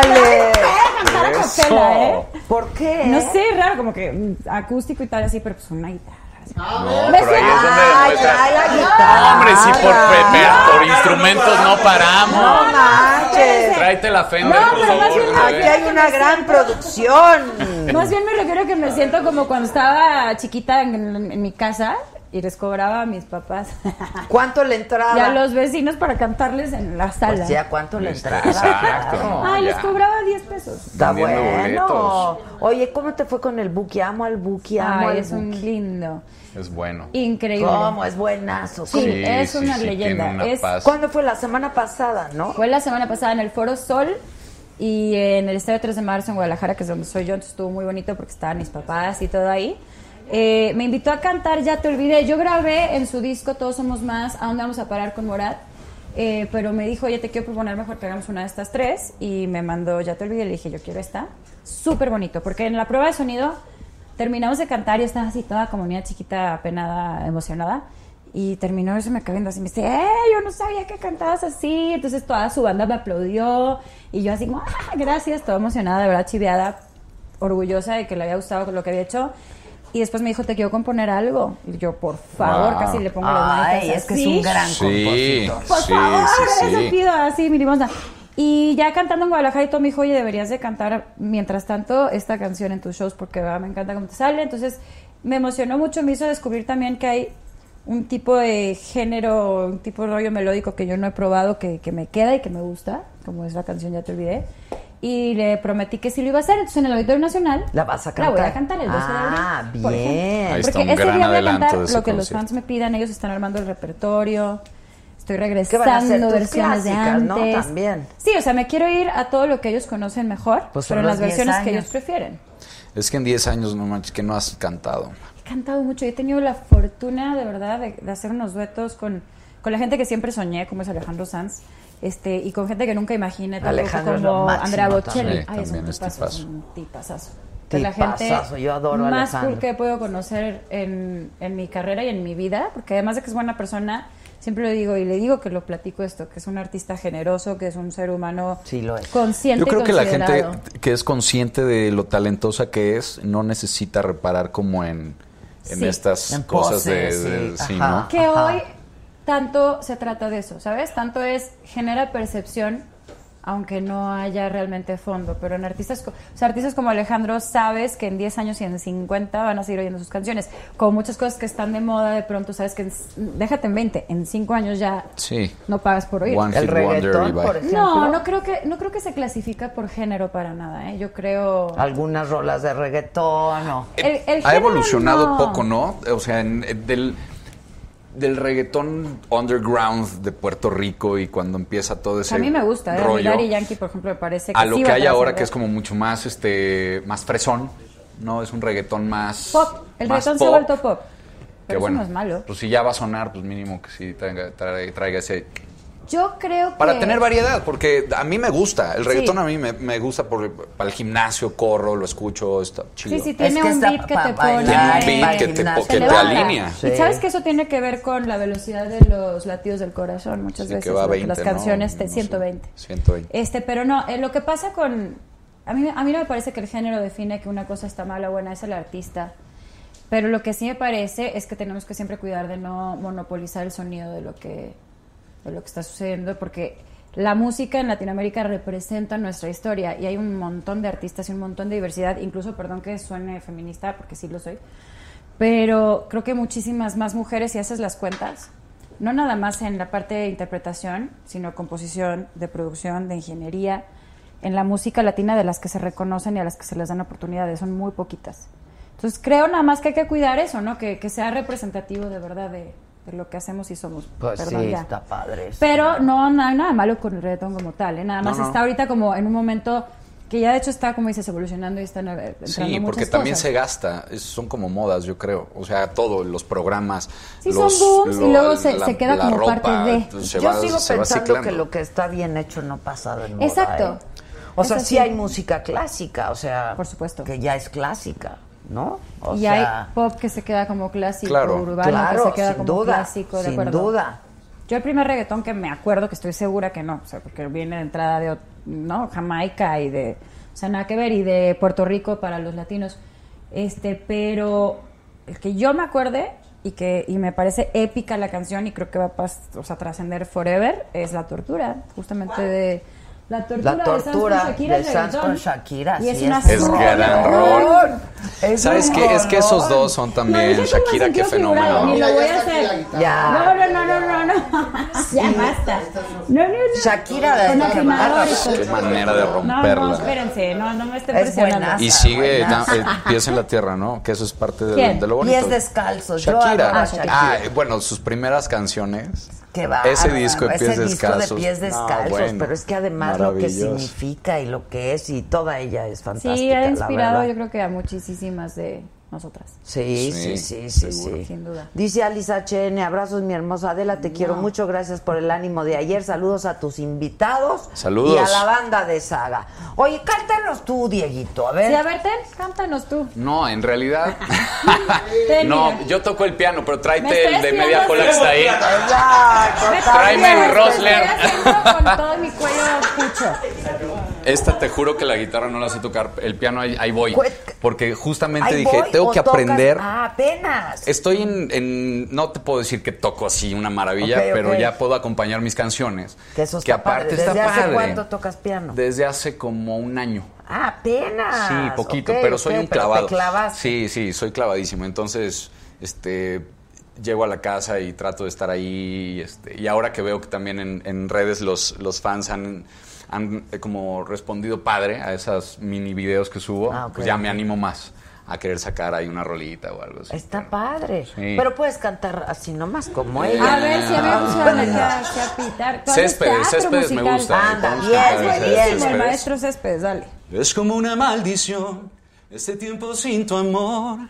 ¡Órale! cantar a Eso. capela, ¿eh? ¿Por qué? No sé, raro, como que mm, acústico y tal, así, pero pues una guitarra. Así. No, pero ahí es donde Ay, demuestra- ay, la guitarra. Hombre, si por, por instrumentos no paramos. No manches. Tráete la Fender, No, por pero más favor. bien Aquí hay una gran producción. Más bien me refiero a que me siento como cuando estaba chiquita en, en mi casa y les cobraba a mis papás ¿Cuánto le entraba? y a los vecinos para cantarles en la sala. Pues ya, ¿cuánto le entraba? exacto, Claro. ¿no? Ay, les cobraba 10 pesos. Está Vendiendo bueno. boletos. Oye, ¿cómo te fue con el Buki? Amo al Buki, amo Ay, al es un lindo. Es bueno. Increíble. ¿Cómo? Es buenazo. Sí, es una leyenda. una Es-. ¿Cuándo fue? La semana pasada, ¿no? Fue la semana pasada en el Foro Sol y en el Estadio 3 de Marzo en Guadalajara, que es donde soy yo, entonces estuvo muy bonito porque estaban mis papás y todo ahí. Eh, me invitó a cantar Ya te olvidé. Yo grabé en su disco Todos Somos Más, ¿A dónde vamos a parar con Morat? Eh, pero me dijo, oye, te quiero proponer mejor que hagamos una de estas tres. Y me mandó Ya te olvidé. Le dije, yo quiero esta. Súper bonito, porque en la prueba de sonido terminamos de cantar y estaba así toda como niña chiquita, apenada, emocionada. Y terminó eso me acabé viendo así, me dice, ¡eh! Yo no sabía que cantabas así. Entonces toda su banda me aplaudió. Y yo así ¡ah! Gracias, toda emocionada, de verdad, chiveada, orgullosa de que le había gustado lo que había hecho. Y después me dijo, te quiero componer algo. Y yo, por favor, Wow. casi le pongo las manitas Ay, es que es un gran Sí, compositor. Por sí, favor, sí, eso pido así, mi limosna. Y ya cantando en Guadalajara y todo me dijo, oye, deberías de cantar mientras tanto esta canción en tus shows porque ¿verdad? me encanta cómo te sale. Entonces me emocionó mucho, me hizo descubrir también que hay un tipo de género, un tipo de rollo melódico que yo no he probado, que, que me queda y que me gusta, como es la canción Ya te olvidé. Y le prometí que sí lo iba a hacer. Entonces en el Auditorio Nacional ¿La vas a La voy cantar? a cantar el 12 de abril. Ah, por bien. ejemplo. Ahí está Porque un ese gran día voy a cantar lo que los concierto. fans me pidan. Ellos están armando el repertorio. Estoy Que regresando versiones de clásicas, ¿no? antes. También. Sí, o sea, me quiero ir a todo lo que ellos conocen mejor, Pues pero en los las 10 versiones que años. ellos prefieren. Es que en 10 años, no manches, que no has cantado. He cantado mucho. Yo he tenido la fortuna, de verdad, de, de hacer unos duetos con, con la gente que siempre soñé, como es Alejandro Sanz, este, y con gente que nunca imaginé, tampoco Alejandro como máximo Andrea Bocelli. también. Ay, es un es tipazo, es tipazo. un tipazazo. Es la gente yo adoro a más Alejandro. cool que he podido conocer en, en mi carrera y en mi vida, porque además de que es buena persona, siempre lo digo y le digo que lo platico esto, que es un artista generoso, que es un ser humano Sí, lo es. consciente Yo creo y que la gente que es consciente de lo talentosa que es no necesita reparar como en, en Sí. estas En cosas de, poses, de- sí, sí, ajá. ¿no? Que Ajá. hoy tanto se trata de eso, ¿sabes? Tanto es, genera percepción, aunque no haya realmente fondo. Pero en artistas, co- o sea, artistas como Alejandro, sabes que en 10 años y en 50 van a seguir oyendo sus canciones. Como muchas cosas que están de moda, de pronto sabes que, en déjate en 20, en 5 años ya Sí. no pagas por oír. One El reggaetón, por ejemplo. No, no creo que no creo que se clasifica por género para nada, ¿eh? Yo creo Algunas rolas de reggaetón o... el- el ha género evolucionado no. poco, ¿no? O sea, en- en del, del reggaetón underground de Puerto Rico y cuando empieza todo ese a mí me gusta, ¿eh? Rollo Daddy Yankee, por ejemplo, me parece que a lo sí que hay ahora que es como mucho más este más fresón, no es un reggaetón más Pop, el más reggaetón se ha pop, vuelto pop. que Pero eso bueno, no es malo. Pues si ya va a sonar, pues mínimo que sí traiga, traiga, traiga ese Yo creo que... para tener variedad, porque a mí me gusta, el reggaetón Sí. a mí me, me gusta por, para el gimnasio, corro, lo escucho, está chido. Sí, sí, Es tiene que un beat que te pone... Tiene un beat el que te, que te alinea. Sí. Y sabes que eso tiene que ver con la velocidad de los latidos del corazón muchas Sí, veces. que va a porque 20, las ¿no? canciones te No sé. 120. 120. Este, pero no, eh, lo que pasa con... A mí, a mí no me parece que el género define que una cosa está mala o buena, es el artista. Pero lo que sí me parece es que tenemos que siempre cuidar de no monopolizar el sonido de lo que, de lo que está sucediendo, porque la música en Latinoamérica representa nuestra historia y hay un montón de artistas y un montón de diversidad, incluso, perdón que suene feminista, porque sí lo soy, pero creo que muchísimas más mujeres, si haces las cuentas, no nada más en la parte de interpretación, sino composición, de producción, de ingeniería, en la música latina de las que se reconocen y a las que se les dan oportunidades, son muy poquitas. Entonces creo nada más que hay que cuidar eso, ¿no? Que, que sea representativo de verdad de, de lo que hacemos y somos. Pues Perdón, sí, ya. está padre. eso. Pero no nada, nada malo con el reggaetón como tal, ¿eh? Nada más no. está ahorita como en un momento que ya de hecho está, como dices, evolucionando y están eh, entrando Sí, muchas porque también cosas. se gasta, es- son como modas, yo creo. O sea, todo, los programas. Sí, son booms y luego se- se queda como parte de. se Yo va- sigo pensando que lo que está bien hecho no pasa de moda. Exacto. ¿eh? O sea, Eso sí sí. hay música clásica, o sea, Por supuesto. que ya es clásica, ¿no? O y sea, hay pop que se queda como clásico, Claro. urbano claro, que se queda como duda, clásico, de sin acuerdo. duda. Yo el primer reggaetón que me acuerdo, que estoy segura que no, o sea, porque viene de entrada de, ¿no? Jamaica y de, o sea, nada que ver, y de Puerto Rico para los latinos, este, pero el que yo me acuerde y que y me parece épica la canción y creo que va a o sea, trascender forever es La Tortura, justamente de... La tortura, La tortura de Sanz con Shakira, Y es una es gran rol. Es ¿Sabes qué? Es que esos dos son también. Shakira, qué fenómeno. Ni lo voy a hacer. No, no, no, no, no, no. Ya basta. No, no, no. Shakira de qué manera de No, no, romperla. espérense, no, no me estén Es presionando. y sigue eh, pies en la tierra, ¿no? Que eso es parte de, lo Y bonito. es descalzo. Yo Shakira. adoro a Ah, Shakira. Ah, bueno, sus primeras canciones. Qué bárbaro. Ese disco de pies Ese disco descalzos. de pies No, descalzos, bueno, pero es que además lo que significa y lo que es y toda ella es fantástica. Sí, ha inspirado yo creo que a muchísimas de nosotras. Sí, sí, Sí, sí, sí. Sin duda. Dice Alisa HN, abrazos mi hermosa Adela, te quiero mucho, gracias por el ánimo de ayer, saludos a tus invitados Saludos. y a la banda de Saga. Oye, cántanos tú, Dieguito, a ver. Sí, a ver, ten, cántanos tú. No, en realidad. No, yo toco el piano, pero tráete el de media cola que está ahí. Tráeme el Rosler. Con todo mi cuello pucho. Esta te juro que la guitarra no la sé tocar. El piano ahí, ahí voy. Porque justamente Ahí dije, tengo que aprender. Ah, apenas. Estoy en, en- No te puedo decir que toco así una maravilla, pero ya puedo acompañar mis canciones. Que eso está aparte padre. está ¿Desde hace padre. cuánto tocas piano? Desde hace como un año. Ah, apenas. Sí, poquito, pero soy un pero te clavado. Sí, sí, soy clavadísimo. Entonces, este llego a la casa y trato de estar ahí. Este, y ahora que veo que también en, en redes los, los fans han, han eh, como respondido padre a esas mini videos que subo, Ah, ok. pues ya me animo más a querer sacar ahí una rolita o algo así. Está padre. Sí. Pero puedes cantar así nomás como Eh, ella. A ver si a mí me pusieron aquí a, pitar. Céspedes, Céspedes me musical. gusta. ¿eh? Anda, bien, muy ese bien. El maestro Céspedes, dale. Es como una maldición, este tiempo sin tu amor,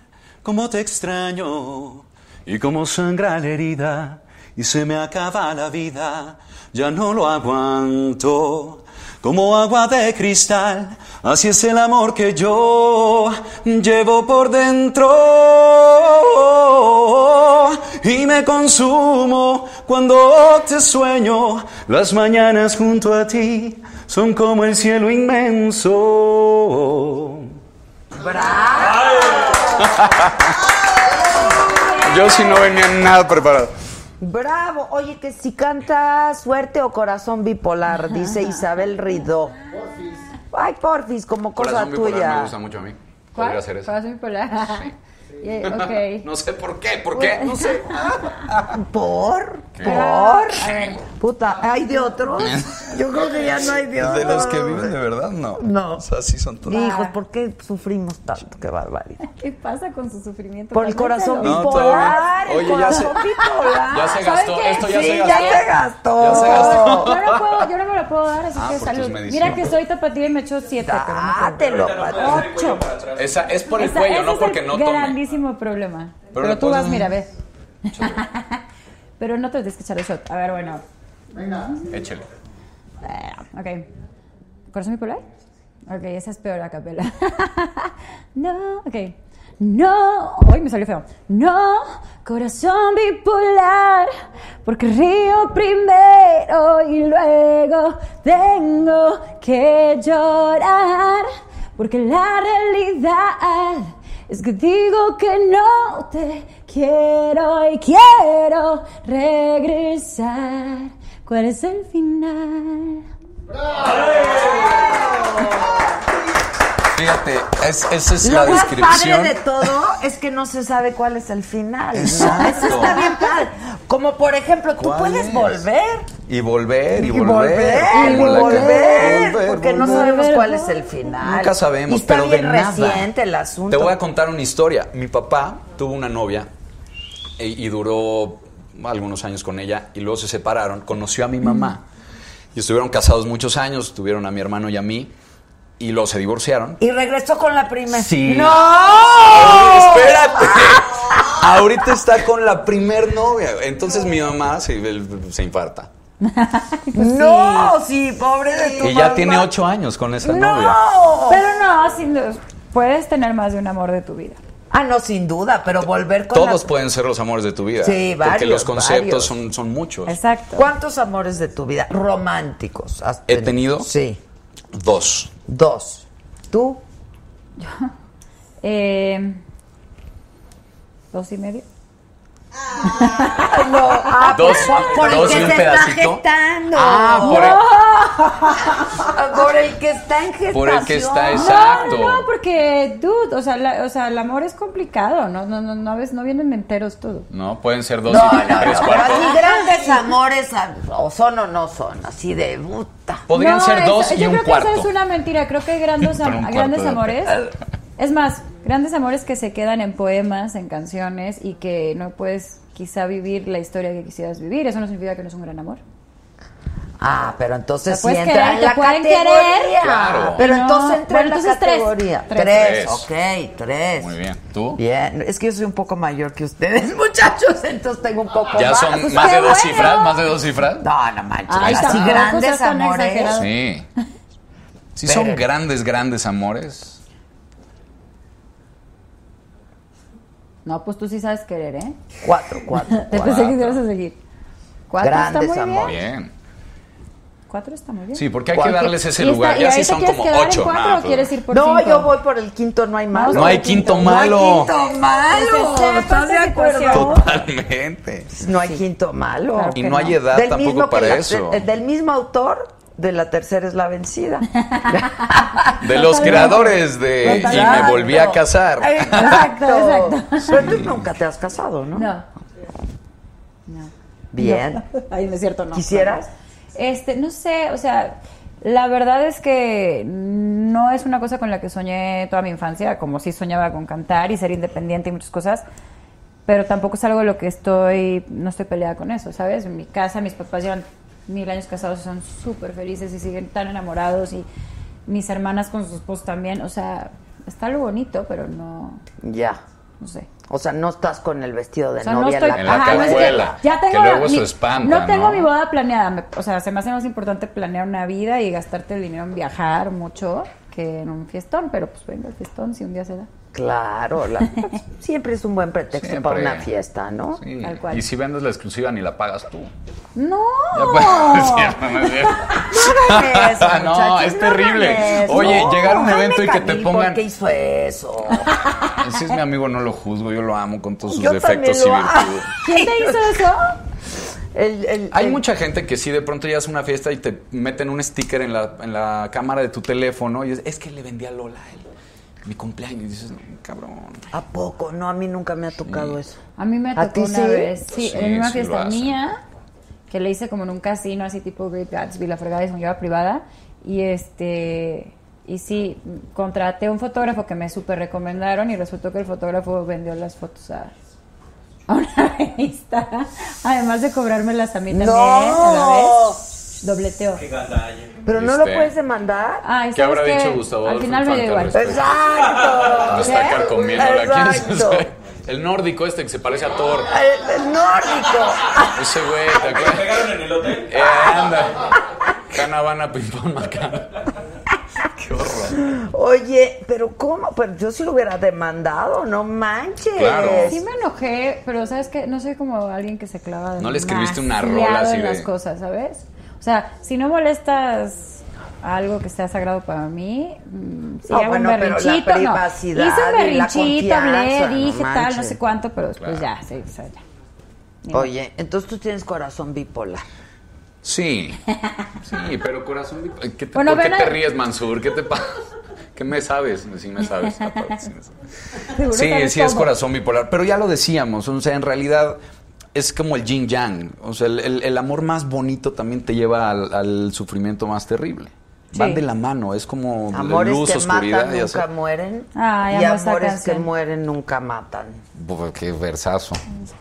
como te extraño y como sangra la herida y se me acaba la vida, ya no lo aguanto. Como agua de cristal, así es el amor que yo llevo por dentro y me consumo cuando te sueño. Las mañanas junto a ti son como el cielo inmenso. Yo sí no venía nada preparado. Bravo. Oye, que si canta Suerte o Corazón Bipolar, dice Isabel Ridó. Ay, porfis, como cosa Corazón bipolar tuya. me gusta mucho a mí. ¿Cuál? Podría hacer eso. Corazón bipolar. Ok. No sé por qué, ¿por qué? No sé. ¿Por? ¿Qué? ¿Por? A ver. Puta, ¿hay de otros? Yo creo que ya no hay de otros. De los que viven de verdad, no. No. O sea, sí son todos. Hijos, ¿por qué sufrimos tanto? Qué barbaridad. ¿Qué pasa con su sufrimiento? Por el corazón. No, bipolar. todavía- el Oye, ya se- corazón bipolar. Ya se ¿Sabes gastó, esto ya sí, se ya gastó. se gastó. Ya se gastó. Yo no, puedo, yo no me lo puedo dar, así Ah, que salud. Mira que soy tapatía y me echo siete. Dátelo, no atrás. Esa es por el cuello, no porque no tome. Grandísimo problema. Pero, le tú vas, mira, ve. Pero no te tienes que echar el shot. A ver, bueno. Échale. Eh, ok. ¿Corazón bipolar? Ok, esa es peor a capela. no, ok. No, hoy me salió feo. No, corazón bipolar, porque río primero y luego tengo que llorar, porque la realidad es que digo que no te quiero y quiero regresar. ¿Cuál es el final? Fíjate, es- esa es Lo la más descripción. padre de todo es que no se sabe cuál es el final. ¿no? Exacto. Eso está bien padre. Como por ejemplo, tú ¿Cuál puedes es? volver. Y volver, y Y volver. y volver, que- volver, porque no volver. sabemos cuál es el final. Nunca sabemos, Y está pero bien de nada. reciente el asunto. Te voy a contar una historia. Mi papá tuvo una novia y, y duró algunos años con ella y luego se separaron. Conoció a mi mamá y estuvieron casados muchos años. Tuvieron a mi hermano y a mí y luego se divorciaron. Y regresó con la primera. Sí. ¡No! Espérate. Ahorita está con la primer novia. Entonces mi mamá se, se infarta. no, sí, pobre de tu Y ya mamá. tiene ocho años con esa novia. No. Pero no, sin duda, puedes tener más de un amor de tu vida. Ah, no, sin duda, pero volver con Todos la... pueden ser los amores de tu vida. Sí, Porque varios, los conceptos son muchos. Exacto. ¿Cuántos amores de tu vida románticos has ¿He tenido? Sí, Dos. dos. ¿Tú? Eh, ¿Dos y medio? No, ah, Dos- por, por dos el y que se pedacito. está gestando. Ah, por el- Por el que está en gestación. Por el que está No, Exacto. no, no, porque, dude, o sea, la- o sea, el amor es complicado, no, no, no, no, ves, no vienen enteros todo. No, pueden ser dos No, y no, tres no, pero cuartos. así grandes amores, ah, o son o no son, así de puta. Podrían No, ser eso- dos y yo un creo cuarto. que eso es una mentira. Creo que hay grandes, am- grandes de- amores. Es más, grandes amores que se quedan en poemas, en canciones y que no puedes quizá vivir la historia que quisieras vivir. Eso no significa que no es un gran amor. Ah, pero entonces sí entra querer, en la pueden categoría. querer. Claro. Pero No, entonces entra bueno, en la entonces tres. categoría. Tres. Tres. Tres. ok, tres. Muy bien. ¿Tú? Bien, es que yo soy un poco mayor que ustedes, muchachos, entonces tengo un poco ¿Ya más. son pues más de dos bueno. cifras? ¿Más de dos cifras? No, no manches. Ay, así grandes amores. exagerado. Sí. Sí Pero- son grandes, grandes amores. No, pues tú sí sabes querer, ¿eh? Cuatro, cuatro. Te pensé que ibas a seguir. Cuatro Grandes está muy amores. bien. Bien. Cuatro está muy bien. Sí, porque hay que darles ese ¿Y, está- lugar. y Ya si son como ocho. cuatro Nah, o quieres ir por No, cinco? yo voy por el quinto, no hay malo. No hay quinto No hay malo. quinto malo. Pues ¿Estás de acuerdo? Totalmente. No hay quinto malo. Claro Y que no hay no. edad Del tampoco mismo para la- eso. de- del mismo autor de la tercera es la vencida. De los creadores de Y me volví a casar. Exacto, Exacto, Pero tú nunca te has casado, ¿no? No. No. Bien. Ay, no es cierto, no. ¿Quisieras? Este, no sé, o sea, la verdad es que no es una cosa con la que soñé toda mi infancia, como sí soñaba con cantar y ser independiente y muchas cosas, pero tampoco es algo de lo que estoy, no estoy peleada con eso, ¿sabes? En mi casa mis papás llevan mil años casados y son súper felices y siguen tan enamorados y mis hermanas con sus esposos también, o sea, está algo bonito, pero no, Ya. no sé. O sea, no estás con el vestido de O sea, no novia estoy, en En la ajá, no es que- cajuela, ya que tengo luego mi- eso espanta, No tengo ¿no? mi boda planeada, me- o sea, se me hace más importante planear una vida y gastarte el dinero en viajar mucho que en un fiestón, pero pues venga el fiestón si un día se da. Claro, la- siempre es un buen pretexto Siempre. para una fiesta, ¿no? Sí. Tal cual. Y si vendes la exclusiva ni la pagas tú. No. Ya puedes no, no es cierto. No hagan eso, No, es no terrible. eso. Oye, llegar a un evento y que te pongan- ¿Por qué hizo eso? Si es mi amigo, no lo juzgo. Yo lo amo con todos sus Yo defectos y virtudes. ¿Quién te hizo eso? El- el- Hay el- mucha gente que sí de pronto llegas a una fiesta y te meten un sticker en la, en la cámara de tu teléfono y es, es que le vendí a Lola a él. Mi cumpleaños. Y dices, "No, cabrón. ¿A poco? No, a mí nunca me ha tocado eso. A mí me ¿A tocó una sí? vez, sí, Sí, en una sí fiesta mía, que le hice como en un casino, así tipo Great Gatsby, la fregada, y me lleva privada. Y este, y sí, contraté un fotógrafo que me súper recomendaron y resultó que el fotógrafo vendió las fotos a, a una revista. Además de cobrármelas a mí también, ¡No! a la vez. Dobleteo. Qué. ¿Pero no lo ¿Viste? puedes demandar? Ay, ¿Qué ¿sabes habrá qué? dicho Gustavo Al Adolfo final me dio igual. Infante al respecto? ¡Exacto! No está ¿Eh? carcomiéndola. ¿Quién es Exacto. ese? El nórdico este que se parece a Thor. El, el nórdico. Ese güey, ¿te ¿Me acuerdas? pegaron en el hotel? Eh, anda. Cana, Habana, pim, pam, macana. Qué horror. Oye, pero ¿cómo? Pero yo sí lo hubiera demandado, no manches. Claro. Sí me enojé, pero ¿sabes qué? No soy como alguien que se clava No le escribiste una rola así de- las cosas, ¿sabes? O sea, si no molestas algo que sea sagrado para mí, mm, si No, hago bueno, un pero la berrinchito, no. Hice un berrinchito, hablé, no dije tal, no sé cuánto, pero después Claro. ya, sí, o sea, ya. Oye, entonces tú tienes corazón bipolar. Sí. Sí, pero corazón. ¿qué te, Bueno, ¿Por qué te ríes, Mansur? ¿Qué te pasa? ¿Qué me sabes? Sí, me sabes. aparte, sí me sabes. Seguro Sí, es corazón bipolar. Pero ya lo decíamos, o sea, en realidad es como el yin yang. O sea, el, el- el amor más bonito también te lleva al, al sufrimiento más terrible. Van de la mano, es como Amores luz, que oscuridad. matan ya nunca mueren. Ay, y amores que mueren nunca matan. Qué versazo.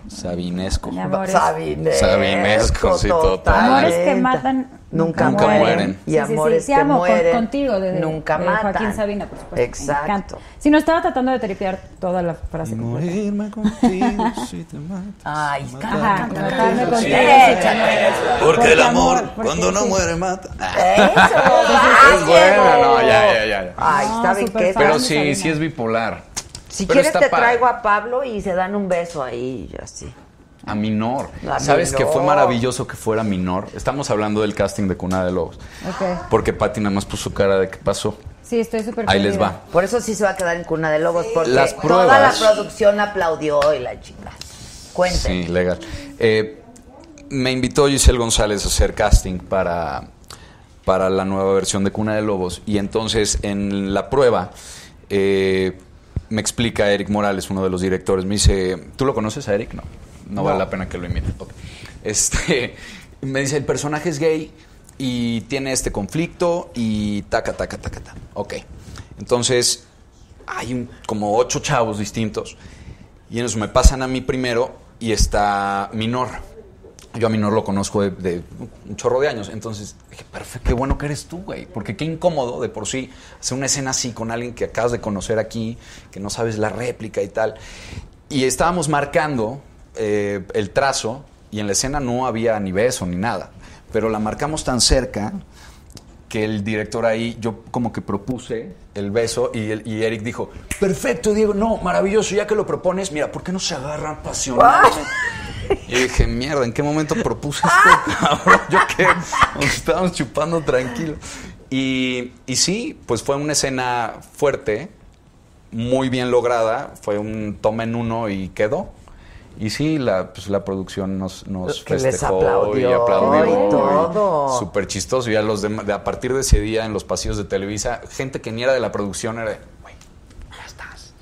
Sabinesco. Sabinesco. Sabinesco, sí, total. Amores que matan nunca, nunca mueren. mueren. Y Sí, sí, sí, amores sí, que amo con- mueren contigo nunca de matan. Joaquín Sabina, por supuesto. Exacto. Si no estaba tratando de tripear toda la frase. completa. Morirme contigo si te mato. Ay, cántame. matarme contigo. Porque el Porque amor, amor, porque cuando no sí. muere, mata. Eso, Es buena, no, ya, ya, ya. Ay, No, ¿saben súper qué? fan. Pero sí, sí es bipolar. Si Pero quieres está te padre. traigo a Pablo y se dan un beso ahí y así. A Minor. ¿Sabes que fue Minor. maravilloso que fuera Minor? Estamos hablando del casting de Cuna de Lobos. Porque Pati nada más puso cara de qué pasó. Sí, estoy súper Ahí les va. Por eso sí se va a quedar en cuna de lobos, porque Las toda la pruebas- producción aplaudió y la chica. Cuenten. Sí, legal. Eh, me invitó Giselle González a hacer casting para, para la nueva versión de Cuna de Lobos. Y entonces en la prueba eh, me explica Eric Morales, uno de los directores. Me dice, ¿tú lo conoces a Eric? No. No, vale la pena que lo imite. Ok. Este, me dice, el personaje es gay y tiene este conflicto y taca, taca, taca, taca. Ok. Entonces, hay un- como ocho chavos distintos. Y en eso me pasan a mí primero y está Minor. Yo a Minor lo conozco de, de un chorro de años. Entonces dije, perfecto, qué bueno que eres tú, güey. Porque qué incómodo de por sí hacer una escena así con alguien que acabas de conocer aquí, que no sabes la réplica y tal. Y estábamos marcando eh, el trazo y en la escena no había ni beso ni nada. Pero la marcamos tan cerca que el director ahí, yo como que propuse el beso y, el- y Eric dijo, perfecto, Diego, no, maravilloso, ya que lo propones, mira, ¿por qué no se agarran pasionalmente? Y dije, mierda, ¿en qué momento propuse esto, cabrón? Yo que nos estábamos chupando tranquilo. Y, y sí, pues fue una escena fuerte, muy bien lograda, fue un toma en uno y quedó. Y sí, la, pues la producción nos, nos Que les festejó y aplaudió aplaudió. y todo. Súper chistoso. Y a los de, de- a partir de ese día en los pasillos de Televisa, gente que ni era de la producción era de, güey, ya estás.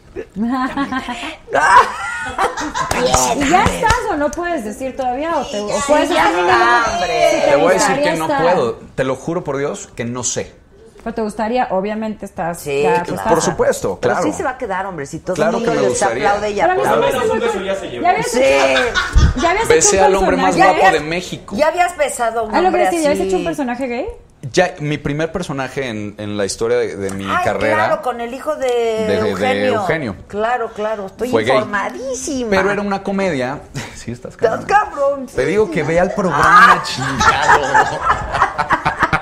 ¿Y ya estás o no puedes decir todavía? ¿O, te, o puedes ya está, "No, hombre". sí Te voy a decir que no estar. puedo. Te lo juro por Dios que no sé. Pero te gustaría, obviamente estás. Sí, ya, claro. Por supuesto, Pero claro. sí se va a quedar, hombre. Si todo Claro el que mundo me les gustaría. aplaude y Pero aplaude. Al menos un beso ya se llevó. Ya habías Sí. hecho, ya habías Besé hecho un al hombre más guapo de México. ¿Ya habías besado a un Ah, que hombre ¿ya habías hecho un personaje gay? Ya, mi primer personaje en, en la historia de, de mi Ay, carrera. claro, con el hijo de, de- de Eugenio. Eugenio. Claro, claro. Estoy Fue gay. informadísima. Pero era una comedia. Sí, estás Estás cabrón. cabrón. Te digo que vea el programa, chingado.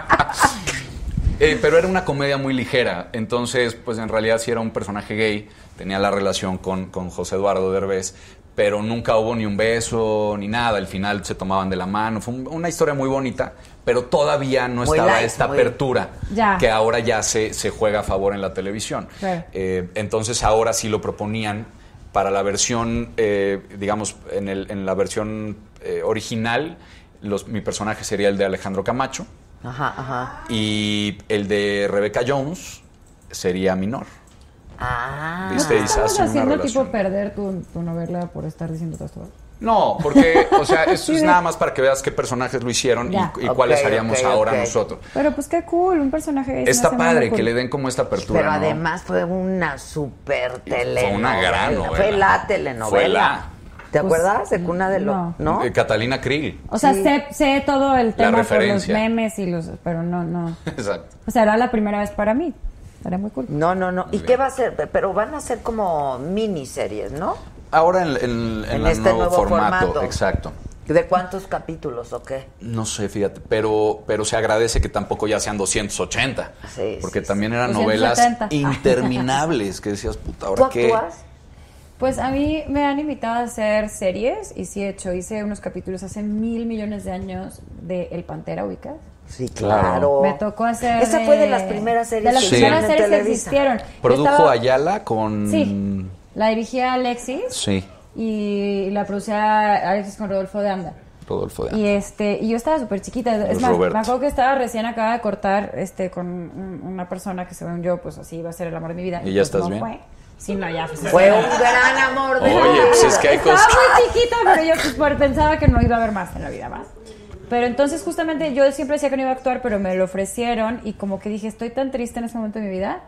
Eh, pero era una comedia muy ligera. Entonces, pues en realidad sí era un personaje gay. Tenía la relación con, con José Eduardo Derbez. Pero nunca hubo ni un beso ni nada. Al final se tomaban de la mano. Fue un- una historia muy bonita. Pero todavía no Muy estaba light, esta muy- apertura Ya. que ahora ya se, se juega a favor en la televisión. Claro. Eh, entonces ahora sí lo proponían para la versión, eh, digamos, en, el- en la versión eh, original, los- mi personaje sería el de Alejandro Camacho Ajá, ajá. y el de Rebecca Jones sería Minor. Ah. ¿Viste? Y se ¿Estamos hace una haciendo tipo perder tu, tu novela por estar diciendo todo esto? No, porque, o sea, eso Sí, es nada más para que veas qué personajes lo hicieron y- cuáles haríamos ahora nosotros. Pero pues qué cool, un personaje Está padre cool. que le den como esta apertura. Pero ¿no? además fue una super telenovela. Fue una gran novela. Fue la telenovela. Fue la. ¿Te Pues, acuerdas de Cuna de Lo? no. ¿No? Eh, Catalina Krill. O sea, sé, sé todo el tema por los memes y los... Pero no, no. Exacto. O sea, era la primera vez para mí. Era muy cool. No, no, no. ¿Y bien. qué va a ser? Pero van a ser como miniseries, ¿no? Ahora en, en- en En el este nuevo, nuevo formato, formato. exacto. ¿De cuántos capítulos o qué? No sé, fíjate, pero, pero se agradece que tampoco ya sean 280. Sí, porque sí, también eran 270. novelas interminables que decías, puta, ¿Tú ¿ahora qué? actúas? Pues a mí me han invitado a hacer series y sí he hecho. Hice unos capítulos hace mil millones de años de El Pantera, ¿ubicas? Sí, Claro. claro. Me tocó hacer. Esa fue de las primeras series de las Sí. primeras series que existieron. Produjo estaba- Ayala con... Sí. La dirigía Alexis Sí, y la producía Alexis con Rodolfo de Anda. Rodolfo de Y este, y yo estaba súper chiquita. Es Luis más, me acuerdo que estaba recién acaba de cortar este con un- una persona que según yo, pues así iba a ser el amor de mi vida. ¿Y ya pues estás no bien? Fue. Sí, no, ya fue. Fue un gran amor de Oye, pues es que hay Estaba cosas... muy chiquita, pero yo pues, pensaba que no iba a haber más en la vida más. Pero entonces justamente yo siempre decía que no iba a actuar, pero me lo ofrecieron y como que dije, estoy tan triste en este momento de mi vida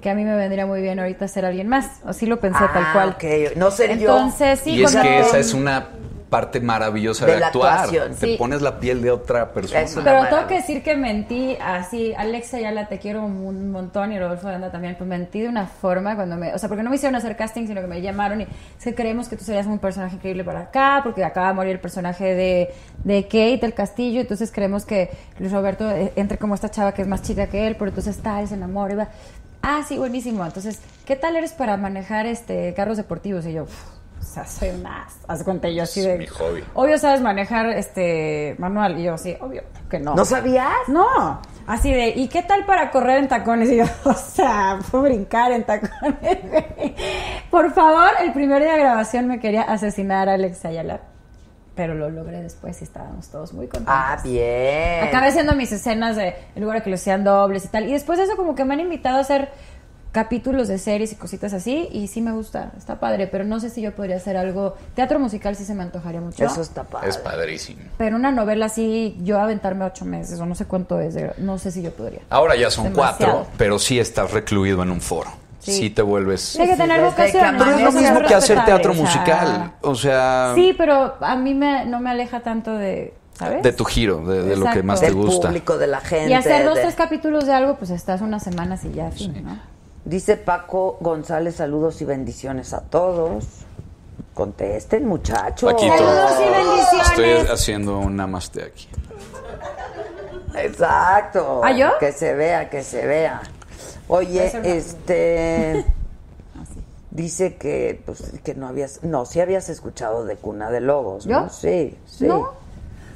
que a mí me vendría muy bien ahorita ser alguien más. Así lo pensé tal Ah, cual. ok. No ser yo. Entonces sí, y es que esa es una parte maravillosa de, De la actuar. actuación, Te sí. pones la piel de otra persona. Pero maravilla. tengo que decir que mentí así, Alexa ya la te quiero un montón y Rodolfo Anda también, pues mentí de una forma cuando me, o sea, porque no me hicieron hacer casting, sino que me llamaron y es que creemos que tú serías un personaje increíble para acá, porque acaba de morir el personaje de, de Kate del Castillo, entonces creemos que Luis Roberto entre como esta chava que es más chica que él, pero entonces está, él se enamora y va, ah, sí, buenísimo, entonces, ¿qué tal eres para manejar este carros deportivos? Y yo, "Uf, o sea, soy una... Haz cuenta yo así Es de... mi hobby. Obvio sabes manejar este manual. Y yo así, obvio que no. ¿No sabías? No. Así de, ¿y qué tal para correr en tacones? Y yo, o sea, puedo brincar en tacones. Por favor, el primer día de grabación me quería asesinar a Alex Ayala. Pero lo logré después y estábamos todos muy contentos. Ah, bien. Acabé haciendo mis escenas de en lugar de que lo sean dobles y tal. Y después de eso como que me han invitado a hacer capítulos de series y cositas así y sí me gusta, está padre, pero no sé si yo podría hacer algo, teatro musical sí se me antojaría mucho. Eso está padre. Es padrísimo. Pero una novela así, yo aventarme ocho meses o no sé cuánto es, de- no sé si yo podría. Ahora ya son Demasiado. cuatro, pero sí estás recluido en un foro. Sí, Sí. te vuelves... Hay que tener vocación. Pero es lo mismo que hacer teatro musical. O sea, Sí, pero a mí me, no me aleja tanto de, ¿sabes? de tu giro, de, de lo que más te Del gusta. público, de la gente. y hacer dos, de- tres capítulos de algo, pues estás unas semanas y ya, fin, ¿no? Dice Paco González, saludos y bendiciones a todos. Contesten, muchachos. Paquito, Saludos y bendiciones. estoy haciendo un namaste aquí. Exacto. ¿Ah, yo? Que se vea, que se vea. Oye, este Ah, dice que pues que no habías no, sí habías escuchado de Cuna de Lobos, ¿no? ¿Yo? Sí, sí. No.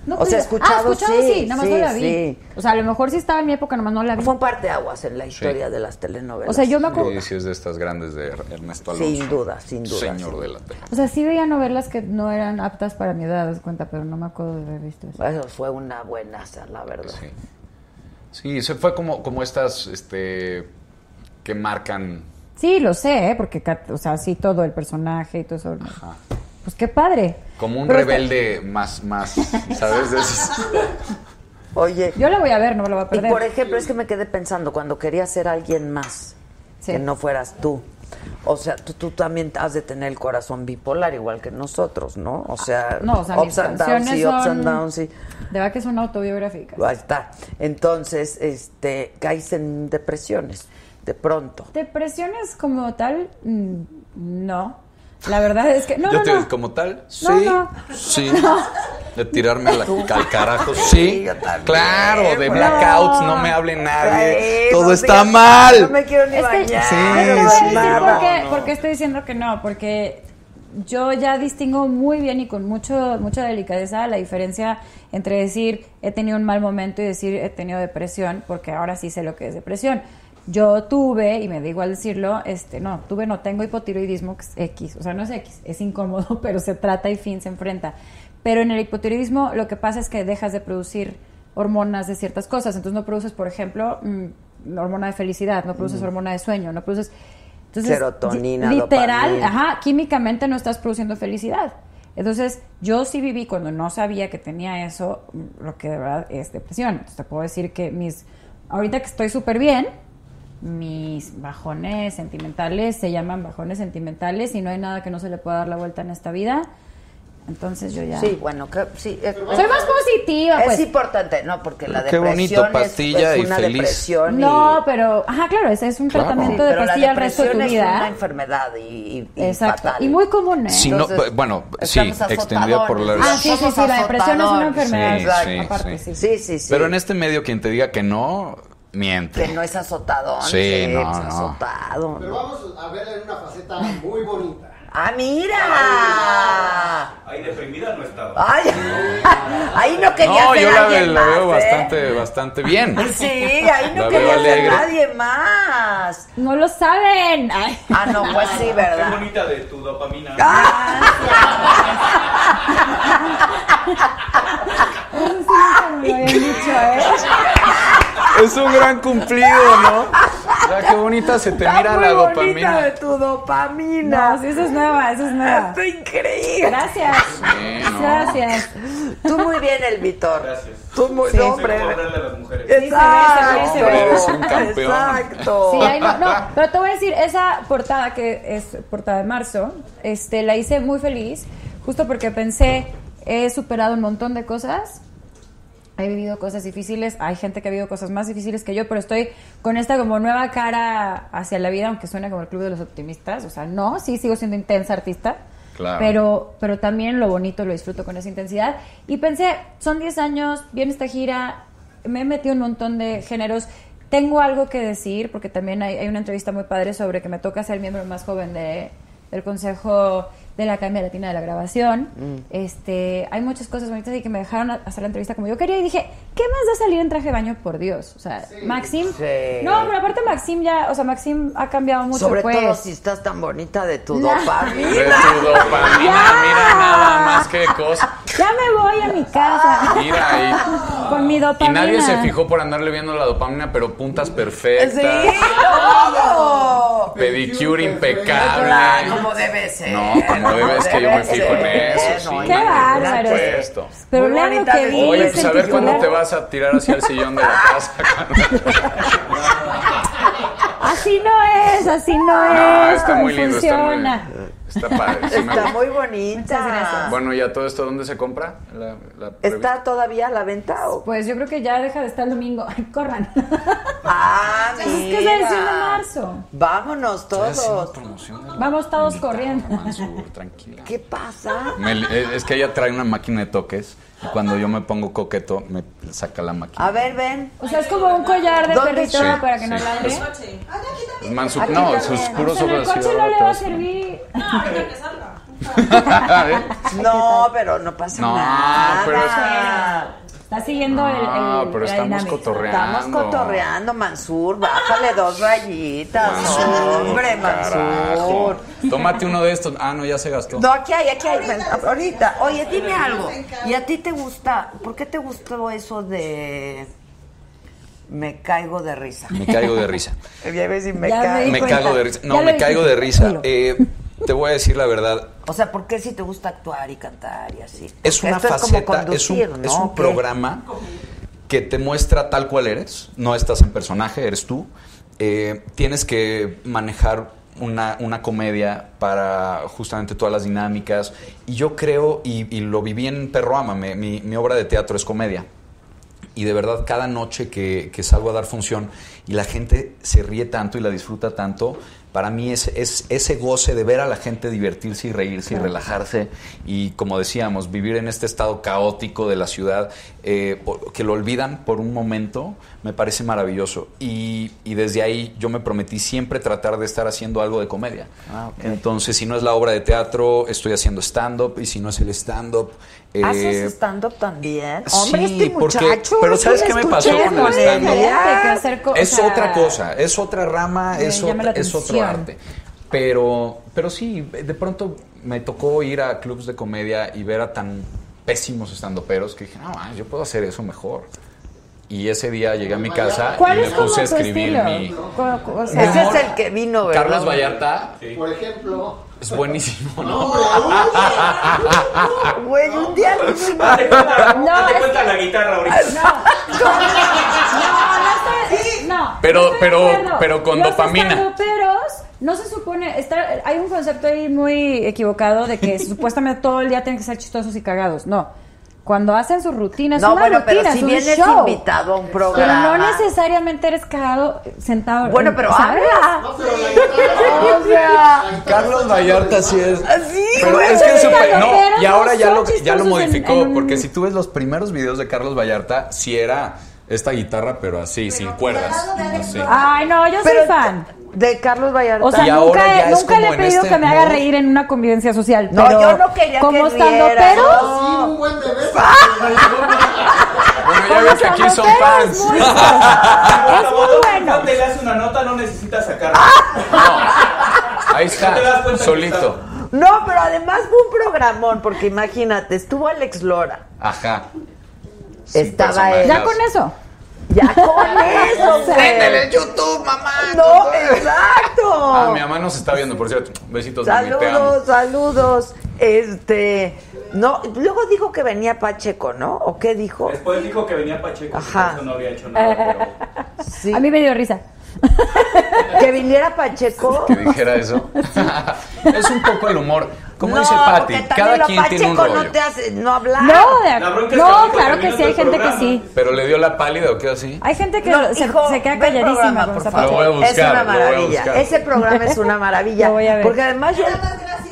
No, O sea, escuchado, ah, escuchado sí, sí, nada más sí, no la vi. sí. O sea, a lo mejor sí estaba en mi época, nada más no la vi. Fue un parteaguas en la historia de las telenovelas. O sea, yo me acuerdo, Sí, sí es de estas grandes de Ernesto Alonso. Sin duda, sin duda, Señor sin de la tele. o sea, sí veía novelas que no eran aptas para mi edad, das cuenta, pero no me acuerdo de haber visto eso. Eso fue una buena, la verdad. Sí. Sí, se fue como, como estas este, que marcan. Sí, lo sé, ¿eh? porque, o sea, sí, todo el personaje y todo eso. Pues qué padre. Como un Pero está- rebelde más, más, ¿sabes? De esos- Oye, Yo la voy a ver, no me la voy a y perder. por ejemplo, es que me quedé pensando cuando quería ser alguien más Sí. que no fueras tú. O sea, tú, tú también has de tener el corazón bipolar igual que nosotros, ¿no? O sea, No, o sea, mis ups and downs, sí, ups and downs, sí. De verdad que son autobiográficas. Ahí está. Entonces, este, caes en depresiones de pronto. Depresiones como tal, mm, no. La verdad es que. No, Yo no, te no. como tal, sí, no. sí. De tirarme la, al carajo, sí. yo también, claro, de blackouts, no me hable nadie. Ay, Todo no está digas- mal. No me quiero ni Es que, bañar. a sí, decir nada. por qué, por qué estoy diciendo que no, porque yo ya distingo muy bien y con mucho mucha delicadeza la diferencia entre decir he tenido un mal momento y decir he tenido depresión, porque ahora sí sé lo que es depresión. Yo tuve, y me da igual decirlo, este, no, tuve, no tengo hipotiroidismo, X, o sea, no es X, es incómodo, pero se trata y fin se enfrenta. Pero en el hipotiroidismo lo que pasa es que dejas de producir hormonas de ciertas cosas, entonces no produces, por ejemplo, mm, hormona de felicidad, no produces hormona de sueño, no produces Serotonina, literal, dopamina. ajá, químicamente no estás produciendo felicidad. Entonces, yo sí viví cuando no sabía que tenía eso, lo que de verdad es depresión. Entonces, te puedo decir que mis, ahorita que estoy súper bien, mis bajones sentimentales se llaman bajones sentimentales y no hay nada que no se le pueda dar la vuelta en esta vida. Entonces yo ya... Sí, bueno, que, sí. eh, Soy más positiva, es pues. importante, no, porque la Qué bonito, depresión es- pastilla es, y una feliz. depresión y- No, pero, ajá, claro, ese es un Claro. tratamiento Sí, de pastilla el resto de tu depresión es una vida. enfermedad y, y- Exacto. fatal. Y muy común, ¿eh? Si no, Entonces, bueno, sí, extendida por la... Ah, sí, sí, sí, la depresión es una enfermedad. Sí, sí, aparte, sí. sí. Sí, sí, sí. Pero en este medio quien te diga que no, miente. Que no es azotadón. Sí, no, es no. azotado. Pero ¿no? vamos a verla en una faceta muy bonita. ¡Ah, mira! Ahí deprimida no estaba. Ay, ahí no quería No, ser yo la, ve- alguien la veo más, ¿eh? bastante, bastante bien. Sí, ahí no La quería ser alegre. nadie más. No lo saben. Ay. Ah, no, pues sí, Qué ¿verdad? bonita de tu dopamina. Ah. Eso sí me lo habían dicho, ¿eh? Es un gran cumplido, ¿no? O sea, qué bonita se te Está mira muy la bonita dopamina. de tu dopamina. No, sí, eso es nueva, eso es nueva. Está increíble. Gracias. Sí, no. Gracias. Tú muy bien, el Vitor. Gracias. Tú muy Sí. hombre. a las mujeres. se ve, se ve, se ve. Eres un campeón. Exacto. Sí, ahí no, no, pero te voy a decir, esa portada que es portada de marzo, este, la hice muy feliz, justo porque pensé, he superado un montón de cosas, he vivido cosas difíciles, hay gente que ha vivido cosas más difíciles que yo, pero estoy con esta como nueva cara hacia la vida, aunque suena como el club de los optimistas, o sea, no, sí sigo siendo intensa artista, Claro. pero, pero también lo bonito lo disfruto con esa intensidad. Y pensé, son 10 años, viene esta gira, me he metido en un montón de géneros. Tengo algo que decir, porque también hay, hay una entrevista muy padre sobre que me toca ser miembro más joven de, del Consejo de la Academia Latina de la Grabación. Este, hay muchas cosas bonitas y que me dejaron hacer la entrevista como yo quería y dije, ¿qué más da salir en traje de baño, por Dios? O sea, Maxim... Sí. No, pero aparte Maxim ya, o sea, Maxim ha cambiado mucho, Sobre pues. todo si estás tan bonita de tu No. De dopamina. tu dopamina, Ya. mira nada más que cosa. Ya me voy a mi casa. Mira ahí. Con mi Y dopamina. nadie se fijó por andarle viendo la dopamina, pero puntas perfectas. Sí, todo. Pedicure impecable. Claro, como debe ser. No, como debe es que yo me fijo en eso, sí. Qué bárbaro. Por supuesto. Pero Muy bonita que vi. Oye, es pues a ver cuándo te vas a tirar hacia el sillón de la casa. Así no es, así no, No, es. está muy lindo, está muy funciona. Está padre. sí me Está gusta. muy bonita. Muchas gracias. Bueno, ¿y a todo esto dónde se compra? La, la revista? ¿Está todavía a la venta? O? Pues yo creo que ya deja de estar el domingo. Ay, Corran. Ah, Es que es edición de mira. marzo. Vámonos todos. Vamos todos corriendo. Mansur, tranquila. ¿Qué pasa? Me- es que ella trae una máquina de toques y cuando yo me pongo coqueto me saca la máquina. A ver, ven. O sea, es como un collar de ¿Dónde perrito para que no Sí, ladre. Ah, Es Mansur- Aquí no, también. sus O puros O sea, en el ojos coche no le va a servir. No, que salga. No, pero no pasa No, nada. pero es- Está siguiendo el, el, Ah, pero estamos dinámica. cotorreando. Estamos cotorreando, Mansur. Bájale dos rayitas. Hombre, Mansur. Tómate uno de estos. Ah, no, ya se gastó. No, aquí hay, aquí hay. Ahorita. Oye, dime algo. ¿Y a ti te gusta? ¿Por qué te gustó eso de. Me caigo de risa? Me caigo de risa. Ya ves si me Ya me caigo. Me de risa. No, me caigo de risa. Eh, te voy a decir la verdad. O sea, ¿por qué si te gusta actuar y cantar y así? Es Porque una faceta, es un, ¿no? es un programa que te muestra tal cual eres. No estás en personaje, eres tú. Eh, tienes que manejar una, una comedia para justamente todas las dinámicas. Y yo creo, y, y lo viví en Perro Ámame, mi, mi obra de teatro es comedia. Y de verdad, cada noche que, que salgo a dar función y la gente se ríe tanto y la disfruta tanto, para mí es, es ese goce de ver a la gente divertirse y reírse y relajarse. Y como decíamos, vivir en este estado caótico de la ciudad, eh, que lo olvidan por un momento, me parece maravilloso. Y, y desde ahí yo me prometí siempre tratar de estar haciendo algo de comedia. Ah. Entonces, si no es la obra de teatro, estoy haciendo stand-up. Y si no es el stand-up... ¿Haces eh, stand-up también? sí, Hombre, este porque- muchacho. pero sí ¿sabes qué me pasó con el stand-up? o es sea, otra cosa, es otra rama, es, otra- es otro atención. Arte. Pero, pero sí, de pronto me tocó ir a clubs de comedia y ver a tan pésimos estandoperos que dije, no, ah, yo puedo hacer eso mejor. y ese día llegué a mi casa y ¿Cuál me puse a escribir estilo? mi... O sea, Ese es el que vino, ¿verdad? Carlos Vallarta Por ejemplo, es buenísimo, ¿no? Güey, un día Date cuenta, No, cuenta la guitarra ahorita. No, no no. Pero- no Los dopamina. estandoperos, no se supone, está, hay un concepto ahí muy equivocado de que supuestamente todo el día tienen que ser chistosos y cagados. No. Cuando hacen sus rutinas, No, una bueno, rutina, pero si es un vienes show. invitado a un Pero programa. no necesariamente eres cagado sentado. Bueno, pero ¿sabes? habla. no, pero la guitarra. O sea, Carlos Vallarta sí es. sí, Pero es que Pero no, y no ahora ya lo, ya lo en- modificó, en un- porque si tú ves los primeros videos de Carlos Vallarta, sí era esta guitarra, pero así, sin cuerdas. así. Ay, no, yo Pero soy fan. De Carlos Vallarta. O sea, Y ahora nunca, le he pedido este que me haga reír en una convivencia social. No, pero yo no quería como que estando pero Sí, un buen bebé. Bueno, ya ves que aquí son fans. muy, es muy bueno. te le hace una nota, no necesitas sacarla. Ahí No te das está, que solito. No, pero además fue un programón, porque imagínate, estuvo Alex Lora. Ajá. Estaba él. Ya con eso. Ya con eso, güey. YouTube, mamá. No, exacto. Ah, mi mamá nos está viendo, por cierto. Besitos, mami, te amo. Saludos, saludos. Este, no, luego dijo que venía Pacheco, ¿no? ¿O qué dijo? Después dijo que venía Pacheco, Ajá. eso no había hecho nada, pero... Sí. A mí me dio risa. Que viniera Pacheco. Que dijera eso. es un poco el humor. Como no, dice Patti, cada quien tiene un Pacheco rollo. no te hace no hablar. No, claro que sí, hay gente que sí. Pero le dio la pálida o qué así. Hay gente que No, se, hijo, se queda calladísima programa, con por esa favor. Lo voy a es una lo voy a maravilla. Ese programa es una maravilla. Lo voy a ver. Porque además yo,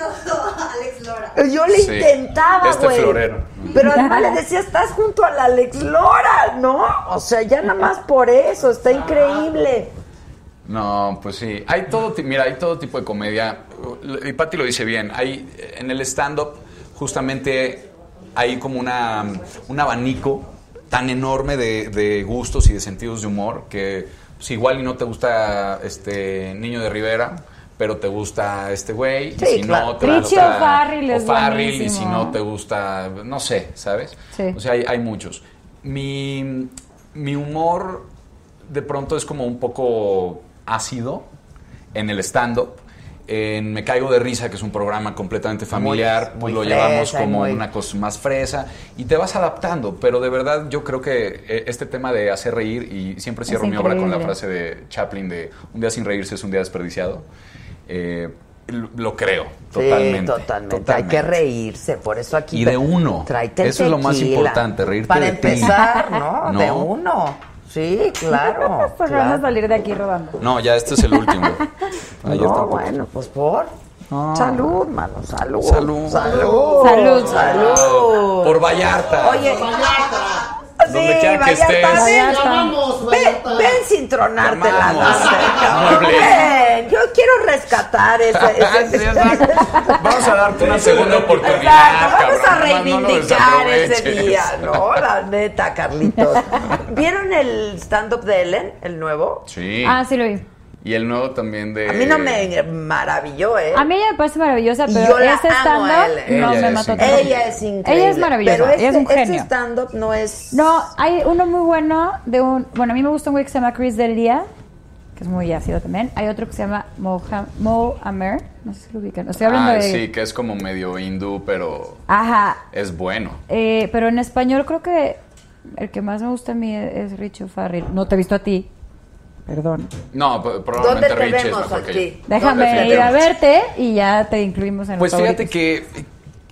Alex Lora. yo le Sí. intentaba, Este güey. florero. Pero además le decía, estás junto a la Alex Lora, ¿no? O sea, ya nada más por eso, está increíble. No, pues sí. Hay todo, mira, hay todo tipo de comedia. Y Patti lo dice bien. Hay en el stand-up justamente hay como una un abanico tan enorme de, de gustos y de sentidos de humor que pues, igual y no te gusta este Niño de Rivera, pero te gusta este güey. Sí, y si claro. no te gusta O'Farrill es O'Farrill, y si no te gusta, no sé, ¿sabes? Sí. O sea, hay, hay muchos. Mi, mi humor de pronto es como un poco ácido en el stand-up. En Me Caigo de Risa, que es un programa completamente familiar, Muy- pues muy lo llevamos fresa como muy- una cosa más fresa y te vas adaptando, pero de verdad yo creo que eh, este tema de hacer reír, y siempre cierro mi obra con la frase de Chaplin de un día sin reírse es un día desperdiciado, eh, lo, creo, totalmente. Sí, totalmente. Hay que reírse, por eso aquí. Y de uno. Eso es lo más importante, reírte Para de ti. empezar, ¿no? ¿No? De uno. Sí, claro. Pues vamos a claro. salir de aquí rodando. No, ya este es el último. Ayer No, tampoco. bueno, pues por. No. Salud, mano, salud. Salud. Salud. Salud. Salud. Por Vallarta. Oye, Vallarta. Sí, Donde quiera que estés. ven. Llamamos, Ven, ven sin tronarte la noche. Ven, yo quiero rescatar ese. ese- Sí. Vamos a darte una segunda oportunidad. Exacto, vamos a cabrón. No lo reivindicar ese desaproveches. día, ¿no? La neta, Carlitos. ¿Vieron el stand-up de Ellen, el nuevo? Sí. Ah, sí lo vi. Y el nuevo también de. A mí no me maravilló, ¿eh? A mí ella me parece maravillosa, pero yo la ese stand-up Ellen. no Ella me es mató increíble. tanto. Ella es increíble. Ella es maravillosa, Pero ella es un este- genio. Este stand-up no es... No, hay uno muy bueno de un... Bueno, a mí me gusta un güey que se llama Chris Delia, que es muy ácido también. Hay otro que se llama Moha- Mo Amer, no sé si lo ubican. Estoy hablando Ah, de... sí, que es como medio hindú, pero Ajá, es bueno. Eh, pero en español creo que el que más me gusta a mí es Richo Farrell. No te he visto a ti. Perdón. No, ¿Dónde probablemente te vemos que yo. Déjame ir a verte y ya te incluimos en Pues los fíjate que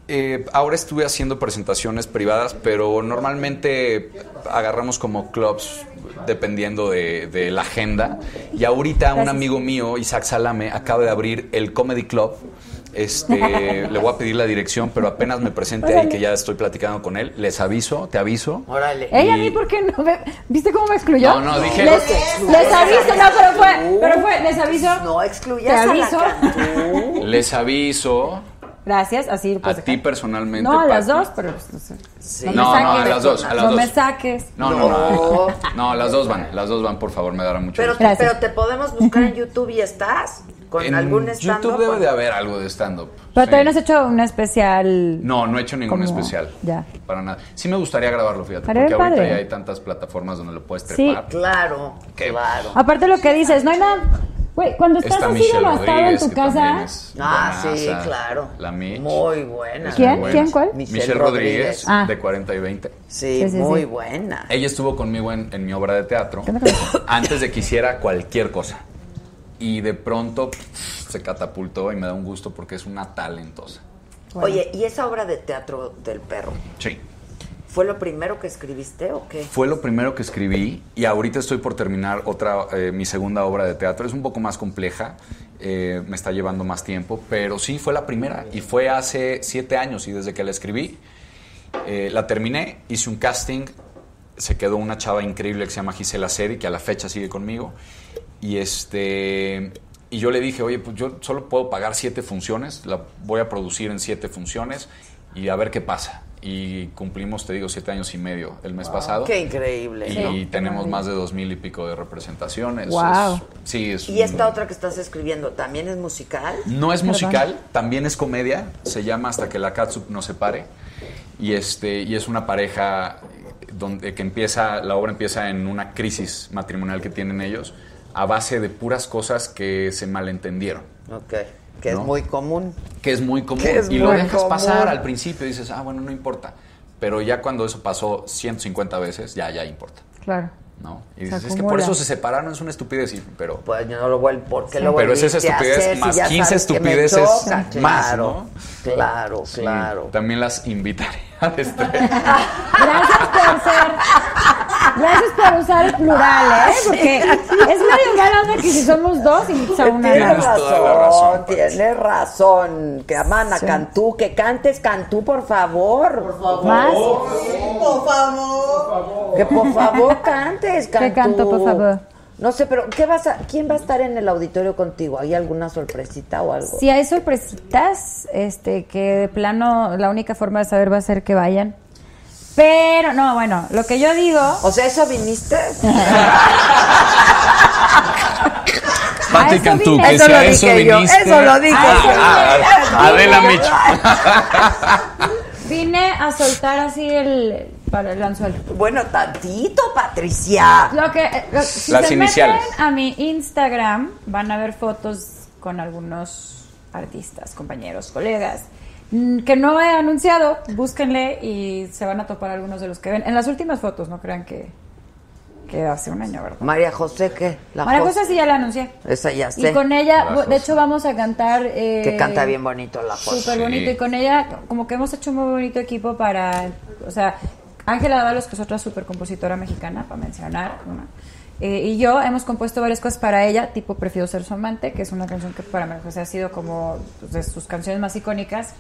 eh, ahora estuve haciendo presentaciones privadas, pero normalmente agarramos como clubs dependiendo de, de la agenda. Y ahorita un amigo mío, Isaac Salame, acaba de abrir el Comedy Club. Este, le voy a pedir la dirección, pero apenas me presente ahí, que ya estoy platicando con él. Les aviso, te aviso. Órale. Ella a y- mí, ¿por qué no? me- ¿Viste cómo me excluyó? No, no, dije- Les, les aviso, no, pero fue, pero fue, les aviso. No Te excluyas a la aviso. Cantú. Les aviso gracias, así lo A ti personalmente. No, a las dos, pero pues, no. Sí. No, a las dos, a las no dos. me saques. No, no, No. no. Las dos van, las dos van, por favor, me dará mucho Pero, gusto. Gracias. pero te podemos buscar en YouTube y estás con En algún stand YouTube debe de haber algo de stand-up. Pero sí. todavía no has hecho una especial. No, no he hecho ningún Como- especial. ya. Para nada. Sí me gustaría grabarlo, fíjate. Porque ahorita padre. ya hay tantas plataformas donde lo puedes Sí. trepar. Claro, Qué- claro. Aparte lo que dices, no hay nada. Güey, cuando estás Está así Michelle devastado en Rodríguez, tu que también casa. es Ah, sí, claro. La Mitch. Muy buena. Es ¿Quién? muy buena. ¿Quién? ¿Cuál? Michelle Michelle, Rodríguez. Rodríguez, Ah. de 40 y 20. Sí, Sí, sí, muy sí. buena. Ella estuvo conmigo en, en mi obra de teatro ¿Qué onda con eso? antes de que hiciera cualquier cosa. Y de pronto pff, se catapultó y me da un gusto porque es una talentosa. Oye, ¿y esa obra de teatro del perro? Sí. ¿Fue lo primero que escribiste o qué? Fue lo primero que escribí y ahorita estoy por terminar otra, eh, mi segunda obra de teatro. Es un poco más compleja, eh, me está llevando más tiempo, pero sí fue la primera y fue hace siete años y desde que la escribí, eh, la terminé, hice un casting, se quedó una chava increíble que se llama Gisela Sedi, que a la fecha sigue conmigo, y este... Y yo le dije, oye, pues yo solo puedo pagar siete funciones, la voy a producir en siete funciones y a ver qué pasa. Y cumplimos, te digo, siete años y medio el mes pasado. Qué increíble. Y tenemos más de dos mil y pico de representaciones. Es- sí, es ¿Y esta un- otra que estás escribiendo también es musical? No es Perdón. musical, también es comedia. Se llama Hasta que la catsup no se pare. Y, este, y es una pareja donde que empieza, la obra empieza en una crisis matrimonial que tienen ellos a base de puras cosas que se malentendieron. Ok, que es muy común. que es muy común es y lo dejas común. pasar al principio y dices, ah, bueno, no importa. Pero ya cuando eso pasó 150 veces, ya, ya importa, Claro. ¿no? Y dices, es que por eso se separaron, es una estupidez, pero... Pues yo no lo vuelvo, ¿por qué Sí. lo Pero es esa estupidez hacer más ya 15 sabes que me estupideces choca? más, Claro, ¿no? claro, Sí, claro. también las invitaré estreno. Gracias por ser. Gracias por usar el plural, ¿eh? Porque es medio mala onda que si somos dos invitas a una Tienes nada. toda la razón, razón, Pati. tienes razón. Que aman a Sí. Cantú, que cantes Cantú, por favor. Por favor. Más. Por favor. Que por favor cantes, Cantú. ¿Qué canto, por favor? No sé, pero ¿qué vas a, ¿quién va a estar en el auditorio contigo? ¿Hay alguna sorpresita o algo? Si hay sorpresitas, este, que de plano la única forma de saber va a ser que vayan. Pero, no, bueno, lo que yo digo. O sea, ¿eso viniste? Pati eso Cantú, que Eso si lo a eso dije yo, viniste... eso lo dije Ah, yo. ah, Adela Micho. Vine a soltar así el. Para el anzuelo. Bueno, tantito, Patricia. Lo que, eh, lo- si Las se iniciales. meten a mi Instagram, van a ver fotos con algunos artistas, compañeros, colegas, mm, que no he anunciado. Búsquenle y se van a topar algunos de los que ven. En las últimas fotos, no crean que, que hace un año, ¿verdad? María José, ¿qué? La María José. José sí ya la anuncié. Esa ya sé. Y con ella, de hecho, vamos a cantar. eh, Que canta bien bonito la José. Súper Sí. bonito. Y con ella, como que hemos hecho un muy bonito equipo para. O sea, Ángela Dávalos, que es otra súper compositora mexicana, para mencionar una. Eh, y yo hemos compuesto varias cosas para ella, tipo Prefiero ser su amante, que es una canción que para María José ha sido como pues, de sus canciones más icónicas.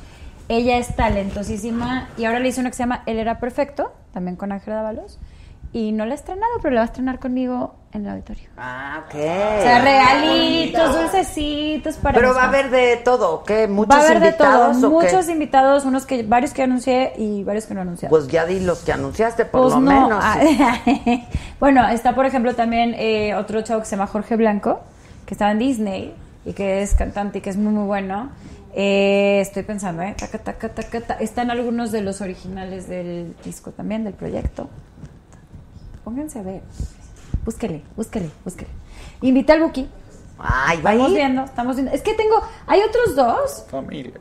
Ella es talentosísima y ahora le hice una que se llama Él era perfecto, también con Ángela Dávalos. Y no la he estrenado, pero la va a estrenar conmigo en el auditorio. Ah, ok. O sea, regalitos, dulcecitos para Pero va a haber de todo, ¿qué? ¿Muchos Va a haber de todo, invitados qué? muchos invitados, unos que varios que anuncié y varios que no anuncié. Pues ya di los que anunciaste, por Pues lo no. menos. ah, bueno, está por ejemplo también eh, otro chavo que se llama Jorge Blanco, que estaba en Disney y que es cantante y que es muy muy bueno. Eh, estoy pensando, ¿eh? Taca, taca, taca, ta- Están algunos de los originales del disco también, del proyecto. Pónganse a ver. Búsquele, búsquele, búsquele. Invita al Buki. Ay, va Estamos viendo, estamos viendo. Es que tengo, hay otros dos Familia.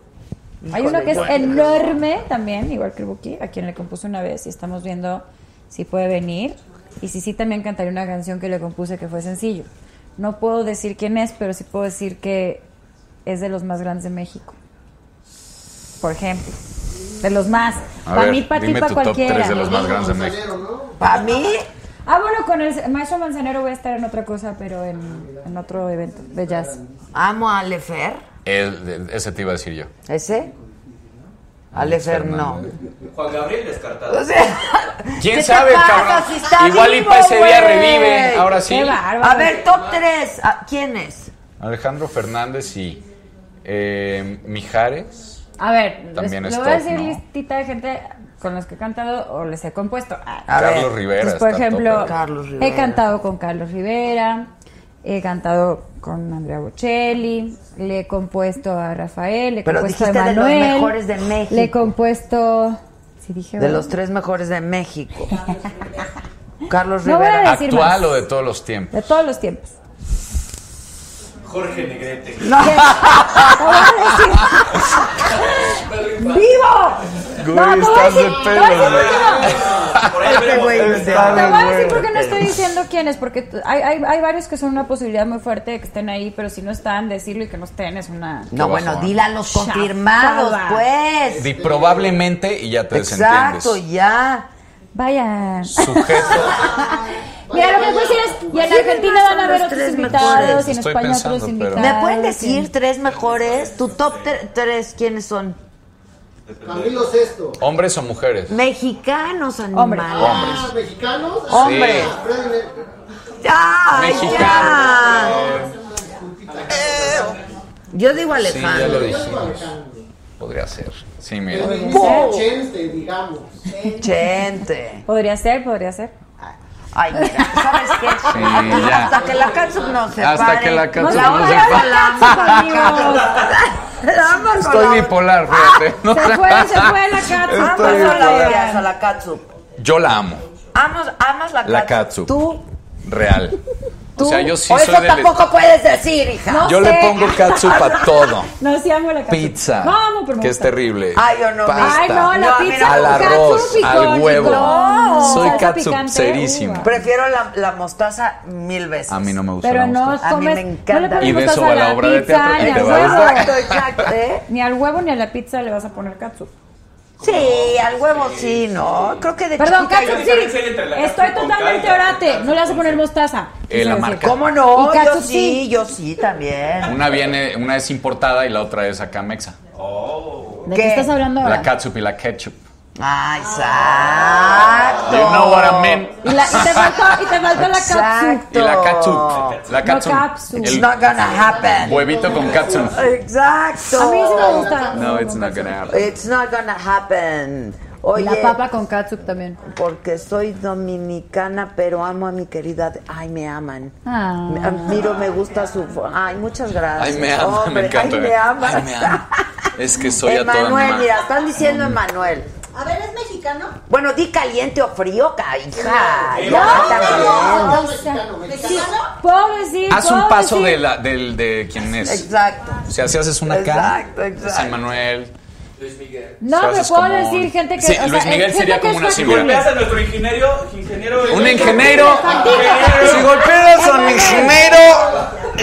hay uno que es enorme también, igual que el Buki, a quien le compuse una vez y estamos viendo si puede venir. Y si sí, también cantaré una canción que le compuse que fue sencillo. No puedo decir quién es, pero sí puedo decir que es de los más grandes de México. Por ejemplo. De los más. Para mí, para ti, para top cualquiera. tres de los más grandes de México. ¿Para mí? Ah, bueno, con el maestro Manzanero voy a estar en otra cosa, pero en, en otro evento de jazz. Amo a Alefer. El- ese te iba a decir yo. ¿Ese? Alefer no. Juan Gabriel descartado. O sea, ¿Quién ¿qué te sabe, pasa cabrón? si está Igual y para ese día revive. Ahora sí. A ver, top 3. ¿Quién es? Alejandro Fernández y eh, Mijares. A ver, les, También les es voy a decir ¿no? listita de gente con los que he cantado o les he compuesto. A Carlos ver, Rivera. pues, por ejemplo. Carlos Rivera. he cantado con Carlos Rivera, he cantado con Andrea Bocelli, le he compuesto a Rafael, le he Pero compuesto a dijiste de los mejores de México. Le he compuesto... Sí, dije, De los tres mejores de México. Carlos No voy a Rivera. decir ¿Actual más. o de todos los tiempos? De todos los tiempos. Jorge Negrete. No voy a decir. ¡Vivo! Güey, No, te voy a estás de qué no. Voy a decir huevo. por qué no estoy diciendo quiénes, porque hay, hay, hay varios que son una posibilidad muy fuerte de que estén ahí, pero si no están, decirlo y que no estén es una... No, bueno, dile a los Chafada. confirmados, pues. Di probablemente y ya te Exacto, desentiendes. ya. Vayan. Sujeto. Mira, lo que puedo decir es, y en Argentina van a ver los otros tres invitados, mejores? y en Estoy España pensando, otros pero- invitados. ¿Me pueden decir tres mejores? ¿Tu top tre- tres quiénes son? Camilo Sesto. ¿Hombres o mujeres? Mexicanos, Hombres. animales. Ah, mexicanos. Hombre. Ah, Freddy Mercury. ¡Ya! Mexicano. ya! Yo digo Sí, Alejandro. ya lo dijimos. Podría ser. Sí, mira. Chente, digamos. Chente. Podría ser, podría ser. Ay, mira, ¿sabes qué? Sí. Hasta que la catsup no se Hasta pare. que la catsup La no vamos se pare. la- Estoy la- bipolar, fíjate. No Se tra- fue, se fue la. Vamos Estoy con la bipolar. odias a la catsup. Yo la amo. Amas, amas la catsup. La catsup. Tú, Real. Tú. O sea, yo sí o soy eso tampoco puedes decir, hija. No Yo sé. le pongo catsup a todo. No, sí amo la catsup. Pizza. Vamos, pero Que es terrible. Ay, yo no. Pasta. Ay, no, la No, pizza al arroz, catsup y al huevo. con Soy catsup. Uva. Prefiero la, la mostaza mil veces. A mí no me gusta Pero la no mostaza. A mí me no encanta. Y de eso a la la obra de pizza, teatro que ni te al va a exacto, ¿eh? Ni al huevo ni a la pizza le vas a poner catsup. Sí, al huevo sí, ¿no? Creo que de Perdón, chiquita yo- catsup diferencia hay entre la sí. Estoy totalmente orate. No le vas a poner mostaza. Eh, Quise la decir. marca. ¿Cómo no? Y Yo sí, sí. yo sí también. Una viene, una es importada y la otra es acá mexa. ¿De ¿Qué? qué estás hablando ahora? La catsup y la ketchup. Ah, exacto. You know what I mean. Y, la- y te faltó, y te faltó la catsup. Y la catsup. La catsup. catsup. It's not gonna happen. huevito con catsup. Exacto. A mí sí me gusta. No, it's not gonna happen. It's not gonna happen. Y Oye, la papa con catsup también. porque soy dominicana, pero amo a mi querida. Ay, me aman. Ah. Me- Admiro, me gusta su. Ay, muchas gracias. Ay, me ama, Hombre, me encanta. Ay, me ama. Ay, me ama. Es que soy a toda mira, están diciendo Emanuel. A ver, ¿es mexicano? Bueno, di caliente o frío, ca- hija. No, Ya, no, también. No, mexicano, mexicano. Decir. Haz un paso de, la, del, de quién es. Exacto. O sea, si haces una acá, Exacto, exacto. es Emanuel. Luis Miguel. No, haces puedo como- decir gente que. Sí, o sea, Luis Miguel gente sería que como es una factible. Golpeas a nuestro ingeniero, ingeniero. Un ingeniero. Si golpeas a un ingeniero,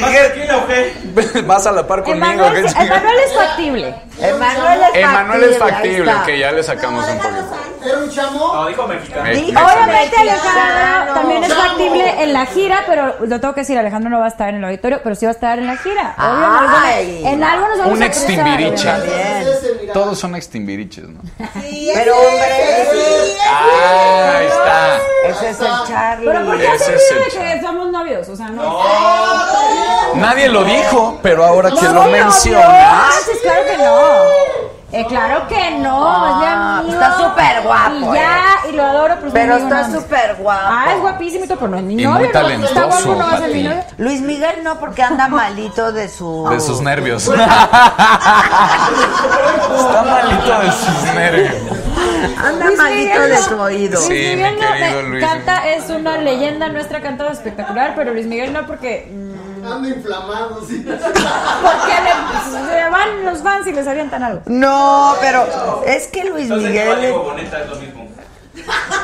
Vas a la par conmigo. Emanuel, ¿qué sí, Emanuel es factible. Emanuel es Emanuel es factible, ok, ya le sacamos un poquito. Era un chamo. No, dijo mexicano. Obviamente Alejandro también es factible en la gira, pero lo tengo que decir, Alejandro no va a estar en el auditorio, pero sí va a estar en la gira. Obvio, en, Ay. algo nos vamos Un a mira. Todos son extimbiriches, ¿no? Sí, Pero, hombre, ese. Ah, ahí está. Ese es el Charlie. Pero ¿por qué Ese se es el de que somos novios? O sea, no. Nadie lo dijo, pero ahora que lo mencionas. no, sí, claro que no. Eh, claro que no, Ah, es mi amigo. está súper guapo, Y ya, y lo adoro, pero Pero está súper guapo. Ah, es guapísimo pero no es mi Y novio. muy no, está talentoso, guapo, no va a ser mi Pati. novio. Luis Miguel no, porque anda malito de su... De sus nervios. Está malito de sus nervios. Anda Luis malito Miguel de su oído. Sí. Luis Miguel mi no, eh, Luis. canta, es una leyenda nuestra, cantado espectacular, pero Luis Miguel no porque... mm, Ando inflamado, sí. Porque le, se van los fans y les avientan algo. No, pero es que Luis Entonces, Miguel... Eva Diego Boneta es lo mismo.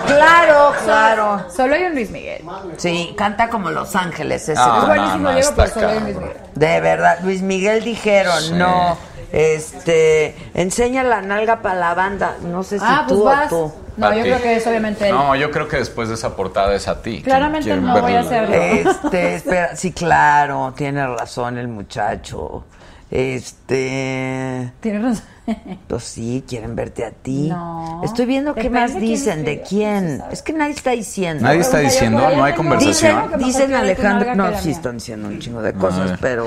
Claro, claro. Solo hay un Luis Miguel. Sí, canta como Los Ángeles ese. Ah, es no, buenísimo no, Diego, está pero solo hay un. Luis Miguel. De verdad, Luis Miguel dijeron, Sí. no, este, enseña la nalga para la banda. No sé si Ah, pues tú vas. o tú. No, yo ti. creo que es obviamente él. No, yo creo que después de esa portada es a ti. Claramente Quiero no voy a hacerlo. Este, espera, sí, claro, tiene razón el muchacho. Este. Tienes razón. Pues sí, quieren verte a ti. No. Estoy viendo qué más dicen, de quién. Es que nadie está diciendo. Nadie está diciendo, no hay conversación. Dicen- Alejandro. no sí están diciendo un chingo de cosas, pero.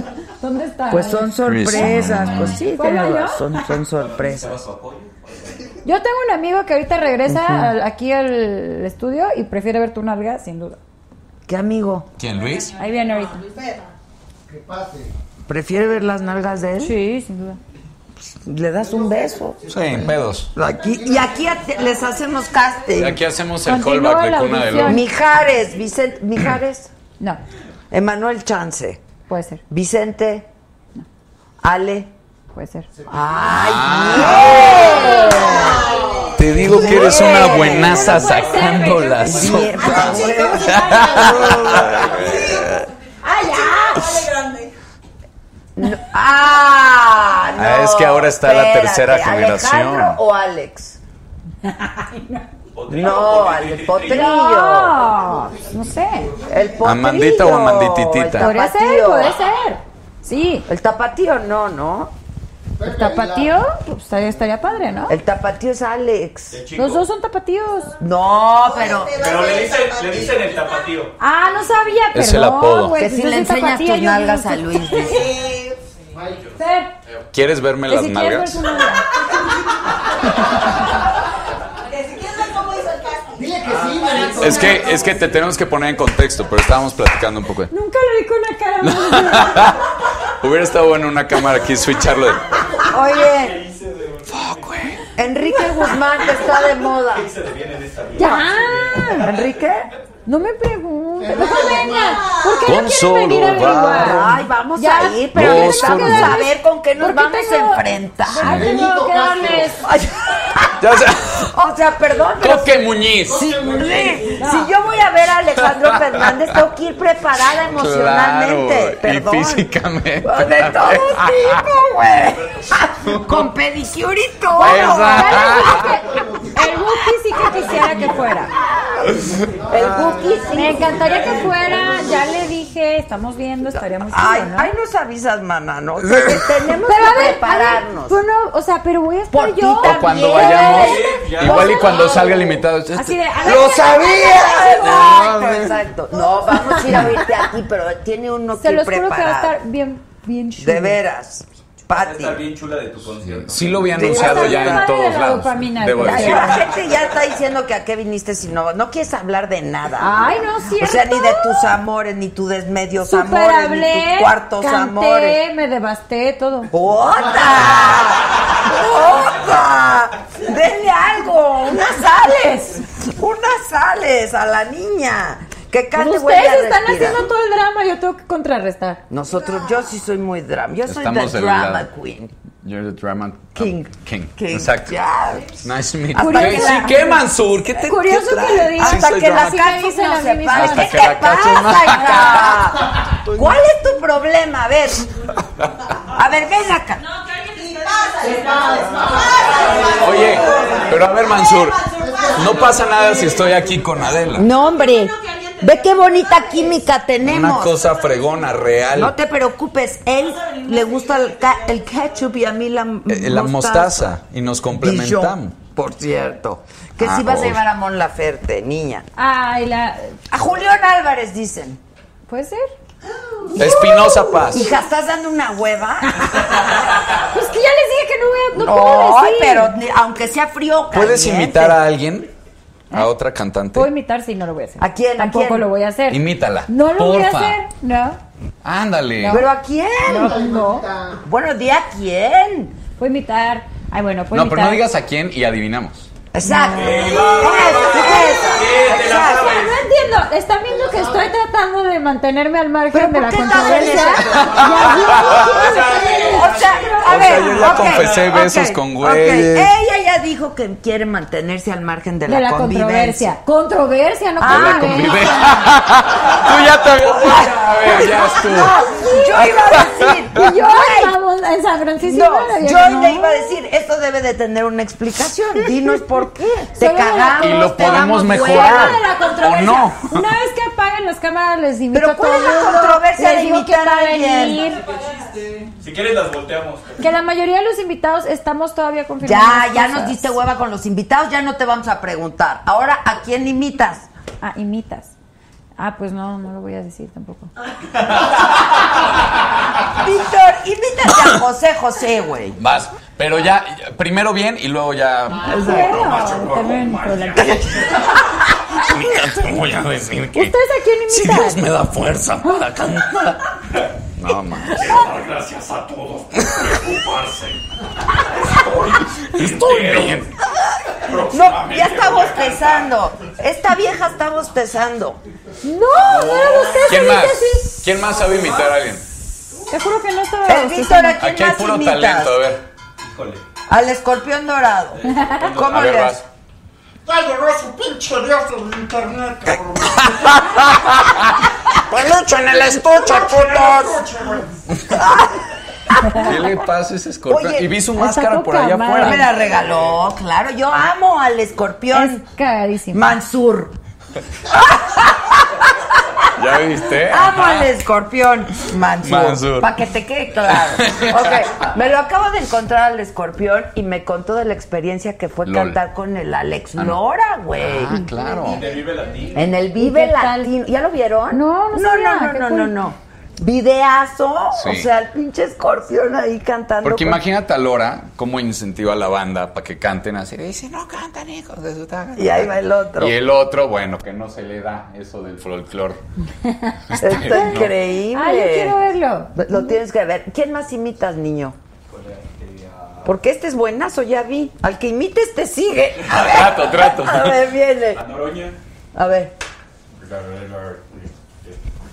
¿Dónde está? Pues son sorpresas, pues sí, razón, son sorpresas. Yo tengo un amigo que ahorita regresa al- aquí al estudio y prefiere ver tu nalga, sin duda. ¿Qué amigo? ¿Quién, Luis? Ahí viene ahorita. Que pase. ¿Prefiere ver las nalgas de él? Sí, sin duda. Le das un beso. Sí, en pedos. Aquí, y aquí les hacemos casting. Aquí hacemos el Continúa callback de la Cuna de audición. Lobo. Mijares, Vicente, Mijares, No, Emanuel Chance, puede ser, Vicente, Ale. puede ser. ¡Ay, Te digo que eres una buenaza No sacando güey. las bien! No, ¡Ah! No, Ah, es que ahora está la espérate, tercera generación. ¿Alejandro o Alex? No, al potrillo. No, no sé. El potrillo. ¿Amandita o Amandititita? El Podría ser, puede ser. Sí, El tapatío no, ¿no? El tapatío pues, estaría, estaría padre, ¿no? El tapatío es Alex. Los dos son tapatíos. No, pero Pero le dicen, le dicen el tapatío. Ah, no sabía, perdón. Es el apodo. güey, que pues si le enseñas tus yo nalgas a. Luis. Fer, ¿Quieres verme las si quieres ver nalgas? su nalga. Que si quieres ver cómo hizo el casting. Dile que sí, Marito. Es que, es que te tenemos que poner en contexto, pero estábamos platicando un poco. Nunca lo vi con una cara más. Hubiera estado bueno una cámara aquí, switcharlo. de- Oye. Enrique Guzmán, que está de moda. ¡Ya! ¿Enrique? No me preguntes. Mejor vengan. ¿Por qué Con no solo quieren venir a averiguar? Ay, vamos Ya, a ir, pero necesitamos por saber con qué nos ¿Por qué vamos tengo- a enfrentar. Ay, tengo que darles. O sea, perdón, Coque Muñiz. si, yo voy a ver a Alejandro Fernández, tengo que ir preparada emocionalmente. Claro, y perdón. físicamente. De todo tipo, güey. Con pedicure y todo. El Wookiee sí que quisiera que fuera. El Guki sí. Me encantaría que fuera. Ya le dije, estamos viendo, estaría muy chido, Ay, ¿no? ay, nos avisas, mana, ¿no? Que tenemos Pero a que a ver, prepararnos. tú no, o sea, pero voy a estar Por yo. O cuando Bien. vayamos, ya. igual y cuando salga el invitado. este- Así de, a ver, ¡Lo ¿qué- sabía! Exacto, exacto. No, vamos a ir a oírte aquí, pero tiene uno Se que los juro que va a preparar. estar bien, bien chulo. De veras. Pati. estar bien chula de tu concierto. Sí lo había anunciado está ya en todos la lados. Debo decir. la gente ya está diciendo que a qué viniste si no, no quieres hablar de nada. Ay, no, O sea, ¿cierto? ni de tus amores, ni tus desmedios Super amores, ni tus cuartos canté, amores. me devasté, todo. ¡Ota! ¡Ota! Denle algo, unas sales, unas sales a la niña. Que cante huele a ustedes están respirar. haciendo todo el drama, yo tengo que contrarrestar. Nosotros, yo sí soy muy drama. Yo soy Estamos the del drama queen. You're the drama King. King. King. Exacto. Ya. Nice to meet you. que ¿Qué, la- sí, ¿qué, Mansur? ¿Qué te Curioso qué que lo digas. Sí, Hasta soy que drama la dicen no a se. Hasta ¿Qué que te la cachos no- pasa, hija? ¿Cuál es tu problema? A ver. A ver, ven acá. Oye, pero a ver, Mansur, no pasa nada si estoy aquí con Adela. No, hombre. Ve qué bonita química Una tenemos. cosa fregona, real. No te preocupes, él le gusta el, ca- el ketchup y a mí la, Eh, la mostaza. Y nos complementamos. Dijon, por cierto. Que Ah, si vas a oh. llevar a Mon Laferte, niña. Ay, la... A Julián Álvarez dicen. ¿Puede ser? Espinosa Paz. Hija, ¿estás dando una hueva? Pues que ya les dije que no voy a... No puedo Ay, decir. pero ni- aunque sea frío, ¿Puedes caliente. invitar a alguien? ¿A otra cantante? Puedo imitar, sí, no lo voy a hacer. ¿A quién, a Tampoco quién? lo voy a hacer. Imítala. No lo voy a hacer, no. Ándale. ¿Pero a quién? No, no. Bueno, di a quién. Puedo imitar. Ay, bueno, puedo No, pero imitar. no digas a quién y adivinamos. Exacto. Eh, Eso, eso, Eh. No entiendo, están viendo que estoy tratando de mantenerme al margen ¿Pero de la controversia. O sea, a O ver, sea, yo ya confesé besos con güeyes. Ella dijo que quiere mantenerse al margen de la, de la convivencia. controversia. Controversia, no Ah, La convivencia. Tú ya te habías dicho. A ver, ya estuvo. No, yo iba a decir, Y yo estamos en San Francisco. no, yo no. le iba a decir, esto debe de tener una explicación. Dinos por qué. Te Solo cagamos. Y lo podemos mejorar. hueva. Fuera de la controversia. ¿O no? Una vez que apaguen las cámaras, les invito Pero a todo ¿cuál es la controversia les de invitar a alguien? Si quieres las volteamos. Que la mayoría de los invitados estamos todavía confirmando. Ya, ya cosas. nos diste hueva con los invitados, ya no te vamos a preguntar. Ahora, ¿a quién imitas? Ah, imitas. Ah, pues no, no lo voy a decir tampoco. Víctor, imítate a José José, güey. Vas. Pero ya, primero bien y luego ya. La- Te voy a decir que ¿Ustedes a quién si imitan? Dios me da fuerza para cantar. No, man. Gracias a todos por preocuparse. Estoy, estoy bien. No, ya está bostezando. Esta vieja está bostezando. No, no era ustedes ¿Quién ahorita más? ¿Quién más sabe imitar a alguien? Te juro que no estaba. El Víctor, ¿a quién Aquí hay más puro imitas? talento, a ver. Híjole. Al escorpión dorado. ¿Cómo A ver, le vas. Ya llegó su pinche dios del internet, cabrón. ¡Peluche en el estuche, putos! ¿Qué le pasa a ese escorpión? Oye, y vi su máscara por allá madre. Me afuera. la regaló, claro. Yo amo al escorpión Es cagadísimo. Mansur. ¿Ya viste? Amo al escorpión Mansur. Mansur. Para que te quede claro. Ok, me lo acabo de encontrar al escorpión y me contó de la experiencia que fue Lol. cantar con el Alex Lora, güey. Ah, claro. Vive Latino. En el Vive ¿Y qué tal? Latino. ¿Ya lo vieron? No, no no, sabía, no, no, cool. no, no. Videazo, Sí. o sea, el pinche escorpión ahí cantando. Porque con- imagínate a Lora cómo incentiva a la banda para que canten así. Dice, no cantan, hijos de su taga". Y ahí va el otro. Y el otro, bueno, que no se le da eso del folclore. Está increíble. Ah, yo quiero verlo. Lo tienes que ver. ¿Quién más imitas, niño? Porque este es buenazo, ya vi. Al que imites te sigue. A ver, Trato, trato. a ver, viene. A Noroña. A ver.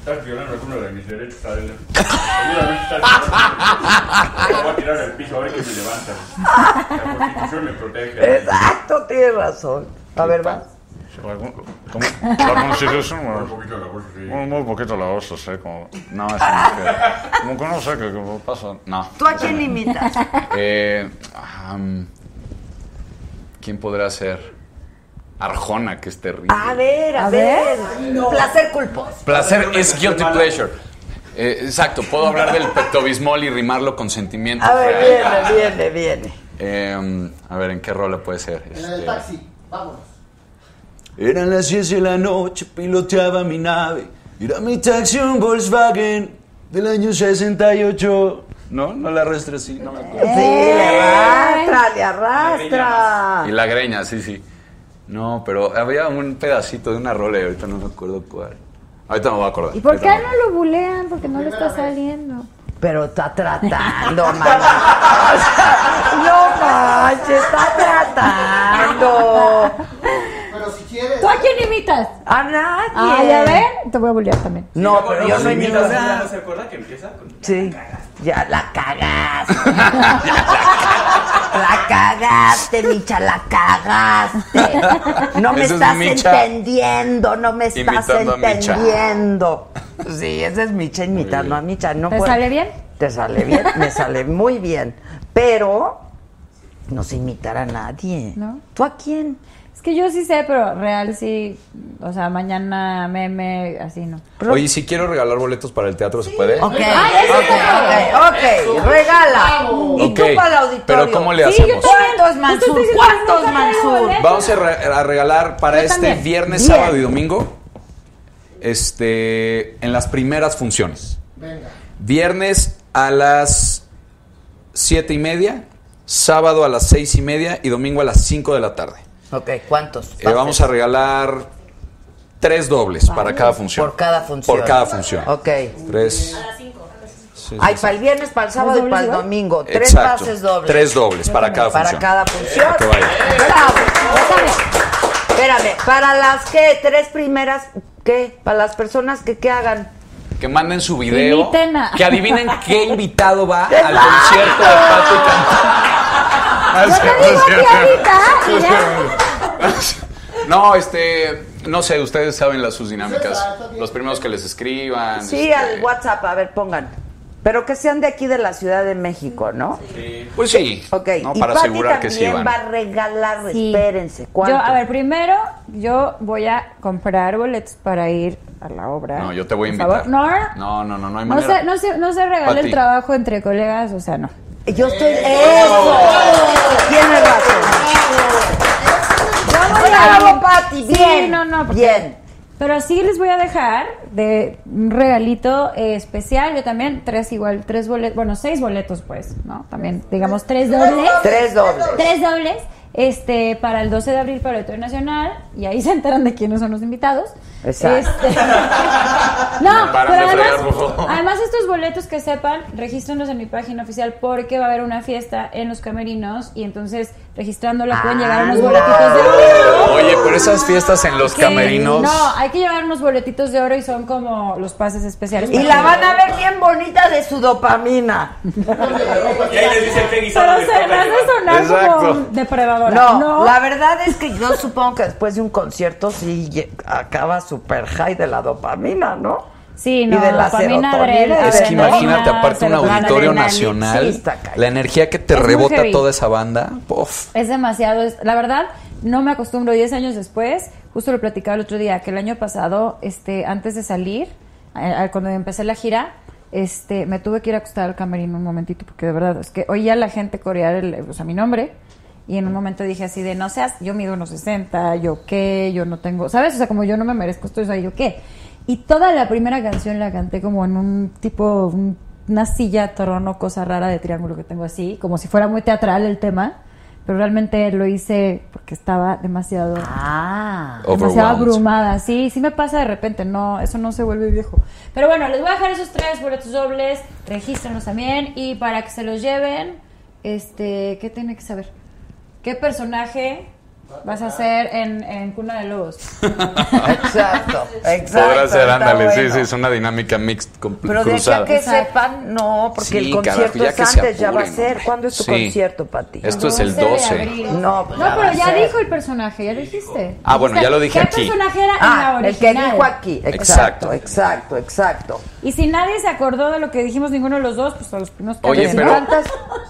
Estás violando alguno de mis derechos, Adela. Seguramente estás violando. Me voy a tirar al piso ahora que me levanta. La constitución me protege. Exacto, tienes razón. A ver, va. ¿Cómo? La constitución, Un poquito la voz, sí. muy, muy poquito la voz, sé, como... No, eso no que- Como que no sé qué, qué pasa. No. ¿Tú a quién imitas? Eh, am, ¿Quién podrá ser? Arjona, que es terrible. A ver, a, A ver. ver. Placer culposo. Placer es guilty pleasure. Eh, exacto, puedo hablar del pectobismol y rimarlo con sentimiento. A ver, viene, viene, viene. Eh, a ver, ¿en qué rol puede ser? En el Este, taxi, vámonos. Eran las 10 de la noche, piloteaba mi nave. Era mi taxi un Volkswagen del año 68. No, no la arrastra así, no me acuerdo. Sí, le arrastra, le arrastra. Y la greña, sí, sí. No, pero había un pedacito de una rola y ahorita no me acuerdo cuál. Ahorita me voy a acordar. ¿Y por qué no lo bulean? Porque no le está saliendo. Pero está tratando, mana. O sea, no manches, está tratando. Pero si quieres. ¿Tú a quién imitas? A nadie. Ah, ya ven. Te voy a bulear también. No, pero yo no imito imitas, nada. ¿No se acuerda que empieza con.? Sí, ya la cagaste. La cagaste, Micha, la cagaste. No me estás entendiendo, no me estás entendiendo. Sí, ese es Micha imitando a Micha. No ¿Te puedo- sale bien? Te sale bien, me sale muy bien. Pero no sé imitar a nadie. ¿No? ¿Tú a quién? Es que yo sí sé, pero real sí. O sea, mañana meme, así no. Oye, si quiero regalar boletos para el teatro, ¿se puede? Ok, Ay, eso ok, ok, ok, regala. Y tú Ok, para el auditorio. pero ¿cómo le Sí, yo hacemos? también. ¿Cuántos Mansur? diciendo ¿Cuántos nunca traigo Mansur? boletos. Vamos a, re- a regalar para Yo este también. viernes, Bien. sábado y domingo, este, en las primeras funciones. Venga. Viernes a las siete y media, sábado a las seis y media y domingo a las 5 de la tarde. Ok, ¿cuántos? Eh, vamos a regalar tres dobles para cada función. Por cada función. Por cada función. Ok. Tres. Sí, sí, Hay sí. para el viernes, para el sábado y para el domingo. Tres Exacto. pases dobles. Tres dobles para cada Para función. cada función. Que vaya. Bravo. Espérame, para las que tres primeras, ¿qué? Para las personas que qué hagan. Que manden su video. A- Que adivinen qué invitado va al concierto de Pato y Cantón. No, este, no sé, ustedes saben las sus dinámicas. Los primeros que les escriban. Sí, este, al WhatsApp, a ver, pongan. Pero que sean de aquí de la Ciudad de México, ¿no? Pues sí. Ok, ¿no? y Para Pati asegurar que sí también van. va a regalar, Sí. espérense, Yo, a ver, primero yo voy a comprar boletos para ir a la obra. No, yo te voy a por invitar. favor. No, No, no, no, no hay no manera. se, no, se, no se regale Pati. el trabajo entre colegas, o sea, no. Yo estoy. ¡Eso! Tienes razón. Bravo, Pati. Sí, Bien. no, no, porque- Bien. Pero sí les voy a dejar de un regalito eh, especial. Yo también, tres igual, tres boletos, bueno, seis boletos, pues, ¿no? También, digamos, tres dobles. Tres dobles. Tres dobles, este, para el 12 de abril para el Auditorio Nacional, y ahí se enteran de quiénes son los invitados. Exacto. Este, no, pero además estos boletos que sepan, regístrenlos en mi página oficial porque va a haber una fiesta en los camerinos y entonces registrándola pueden llegar unos Ah, boletitos de oro. Oye, pero esas fiestas en los Que- camerinos. No, hay que llevar unos boletitos de oro y son como los pases especiales. Y la que- van a ver bien bonita de su dopamina. Y ahí les dicen guisado Pero se me hace sonar Exacto. como depredadora. No, la verdad es que yo supongo que después de un concierto sí acaba super high de la dopamina, ¿no? Sí, Y no, de la dopamina, serotonina, adre- Es que imagínate, aparte un auditorio nacional, sí, la energía que te Es rebota toda esa banda, uf. Es demasiado. es- la verdad, no me acostumbro. 10 años después, justo lo platicaba el otro día, que el año pasado, este, antes de salir, cuando empecé la gira, este, me tuve que ir a acostar al camerino un momentito, porque de verdad, es que oía a la gente corear el, o sea, mi nombre. Y en un momento dije así de, no seas, yo mido unos 60, yo qué, yo no tengo, ¿sabes? O sea, como yo no me merezco esto, o sea, yo qué. Y toda la primera canción la canté como en un tipo, un- una silla, trono, cosa rara de triángulo que tengo así, como si fuera muy teatral el tema, pero realmente lo hice porque estaba demasiado, Ah. demasiado abrumada. Sí, sí me pasa de repente, no, eso no se vuelve viejo. Pero bueno, les voy a dejar esos tres boletos dobles, regístrenlos también y para que se los lleven, este, ¿qué tiene que saber? ¿Qué personaje vas a hacer en, en Cuna de Lobos? Exacto, exacto. Podrá ser, ándale, sí, bueno. sí, es una dinámica mixta, Pero cruzada. que Exacto. sepan, no, porque Sí, el carajo, concierto ya es que se antes, ya va a ser. ¿Cuándo es tu Sí. concierto, Pati? Esto es el 12 de 12. abril. No, pues No, ya va pero ya ser. dijo el personaje, ya lo dijiste. Ah, bueno, ya lo dije ¿Qué aquí. personaje era en Ah, la el que original? dijo aquí. Exacto. Exacto, exacto, exacto. Y si nadie se acordó de lo que dijimos ninguno de los dos, pues a los primeros que Oye, si pero,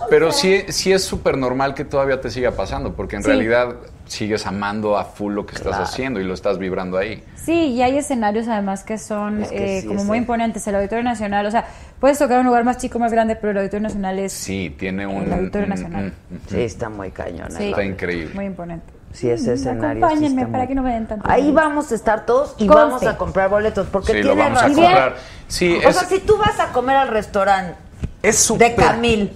pero sí, sí es súper normal que todavía te siga pasando, porque en Sí. realidad sigues amando a full lo que estás Claro. haciendo y lo estás vibrando ahí. Sí, y hay escenarios además que son Es que eh, sí, como muy el- imponentes. El Auditorio Nacional, o sea, puedes tocar un lugar más chico, más grande, pero el Auditorio Nacional es Sí, tiene un... El Auditorio Nacional. Sí, está muy cañón. Sí. Está increíble. muy imponente. Sí, ese Mm, escenario. Acompáñenme para muy- que no me den tanto. Ahí vamos a estar todos y Conste. vamos a comprar boletos. Porque Sí, lo tiene vamos a razón. comprar. Sí, O es, sea, si tú vas a comer al restaurante es súper... de Camil.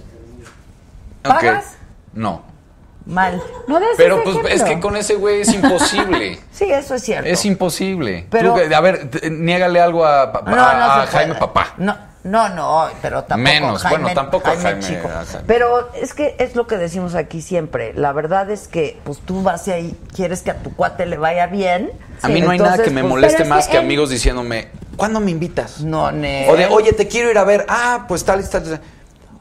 ¿pagas? No. Mal. No des Pero ese pues es que con ese güey es imposible. Sí, eso es cierto. es imposible. Pero- Tú, a ver, niégale algo a, No, no Jaime puede. Papá. No, no, no, pero tampoco. Menos, Jaime, bueno, tampoco Jaime, Jaime, chico. Jaime. Pero es que es lo que decimos aquí siempre. La verdad es que, pues tú vas ahí, quieres que a tu cuate le vaya bien. A mí no hay nada que me pues, moleste más que que, él- amigos diciéndome, ¿cuándo me invitas? No, ne. O de, oye, te quiero ir a ver. Ah, pues tal y tal. tal.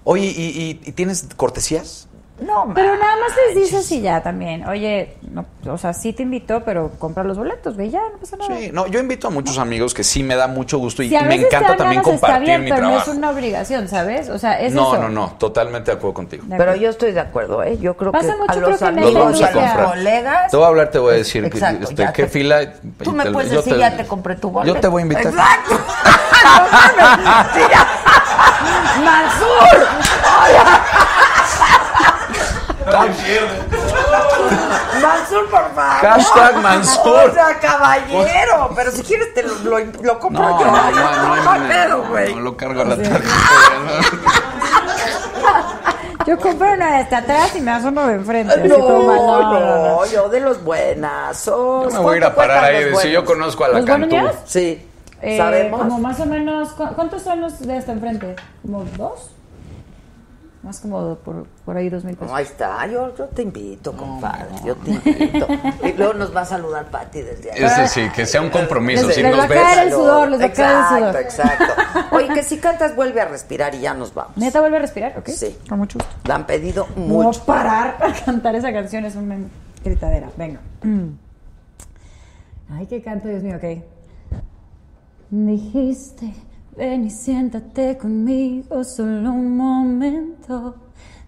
Oye, ¿y, y- y tienes cortesías? No, Pero nada más les dices y ya también. Oye, no, o sea, sí te invitó, pero compra los boletos, ve ya, no pasa nada. Sí, no, yo invito a muchos amigos que sí me da mucho gusto y, Si a y me encanta también ganas, está compartir bien, mi pero no trabajo. es una obligación, ¿sabes? O sea, es no, eso. no, no, totalmente de acuerdo contigo. De Pero acuerdo. yo estoy de acuerdo, ¿eh? Yo creo Pasa que mucho, a creo los que en amigos, esta a los industria. colegas. Te voy a hablar, te voy a decir que- Exacto, este, ya qué te- fila. Tú me puedes yo decir, te- ya te compré tu boleto. Yo te voy a invitar. Exacto. No. Mansur. Mansur, por favor. Hashtag Mansur. O sea, caballero. Pero si quieres, te lo, lo, lo compro No, yo. no, no, no güey. No lo cargo a la tarjeta. Yo compro uno de hasta atrás y me das uno de enfrente. No, mal. no, No, no, no. yo de los buenazos. Yo me voy a ir a ¿Cuánto parar ahí decir, yo conozco a la ¿Los Cantú. Sí, Eh, sabemos. Como más o menos, ¿cu- ¿cuántos son los de hasta enfrente? ¿Como dos? Más como por, por ahí dos mil pesos. No, ahí está, yo, yo te invito, compadre, yo te invito. Y luego nos va a saludar Pati desde ahí. Ese sí, que sea un compromiso. Les- Si les nos va a caer el sudor, les va a caer el sudor. Exacto, exacto. Oye, que si cantas vuelve a respirar y ya nos vamos. ¿Neta vuelve a respirar? ¿Ok? Sí. Con mucho gusto. La han pedido No mucho. parar a cantar esa canción es una gritadera. Venga. Ay, qué canto, Dios mío, ok. Dijiste, ven y siéntate conmigo solo un momento.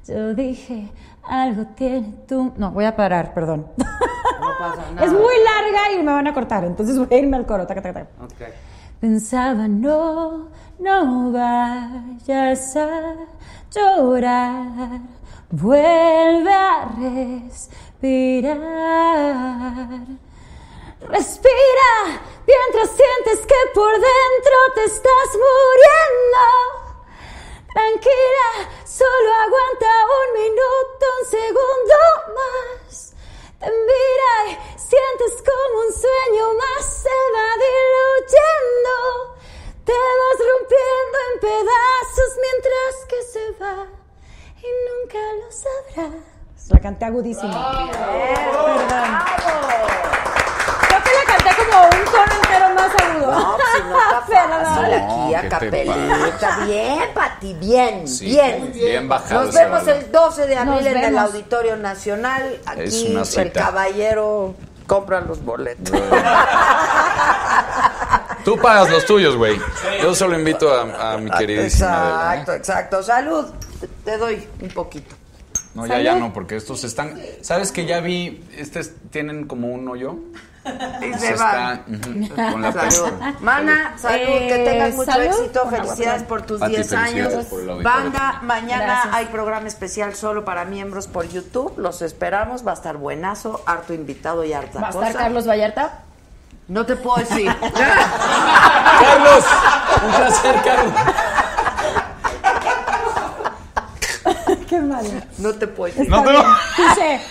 Yo dije, algo tiene tú. No, voy a parar, perdón. No pasa nada. Es muy larga y me van a cortar, entonces voy a irme al coro. Taca, taca, taca. Ok. Pensaba, no, no vayas a llorar. Vuelve a respirar. Respira mientras sientes que por dentro te estás muriendo. Tranquila, solo aguanta un minuto, un segundo más. Te mira y sientes como un sueño más se va diluyendo. Te vas rompiendo en pedazos mientras que se va y nunca lo sabrás. La canté agudísima. Perdón. Creo que la canté como un tono entero más agudo. No, pues, si no está fácil aquí No, a ¿qué te capelita. Bien, Pati, bien, Sí, bien. bien bajado Nos vemos el 12 de abril en el. Auditorio Nacional. Es Aquí el caballero compra los boletos. Tú pagas los tuyos, güey. Yo solo invito a, a mi queridísima Adela, ¿eh? Exacto, exacto. Salud. Te- Te doy un poquito. No, ya, ya no, porque estos están. ¿Sabes que ya vi? Estos tienen como un hoyo. Y Se se está van. ujú, con la Salud. Mana, salud, que Eh, tengas mucho salud. éxito. Felicidades por tus Pati, 10 felicidades años. Banda, mañana Gracias. hay programa especial solo para miembros por YouTube. Los esperamos. Va a estar buenazo, harto invitado y harta Va a cosa. estar Carlos Vallarta. No te puedo decir. Carlos, un placer, Carlos. No te puedo decir. No te Dice,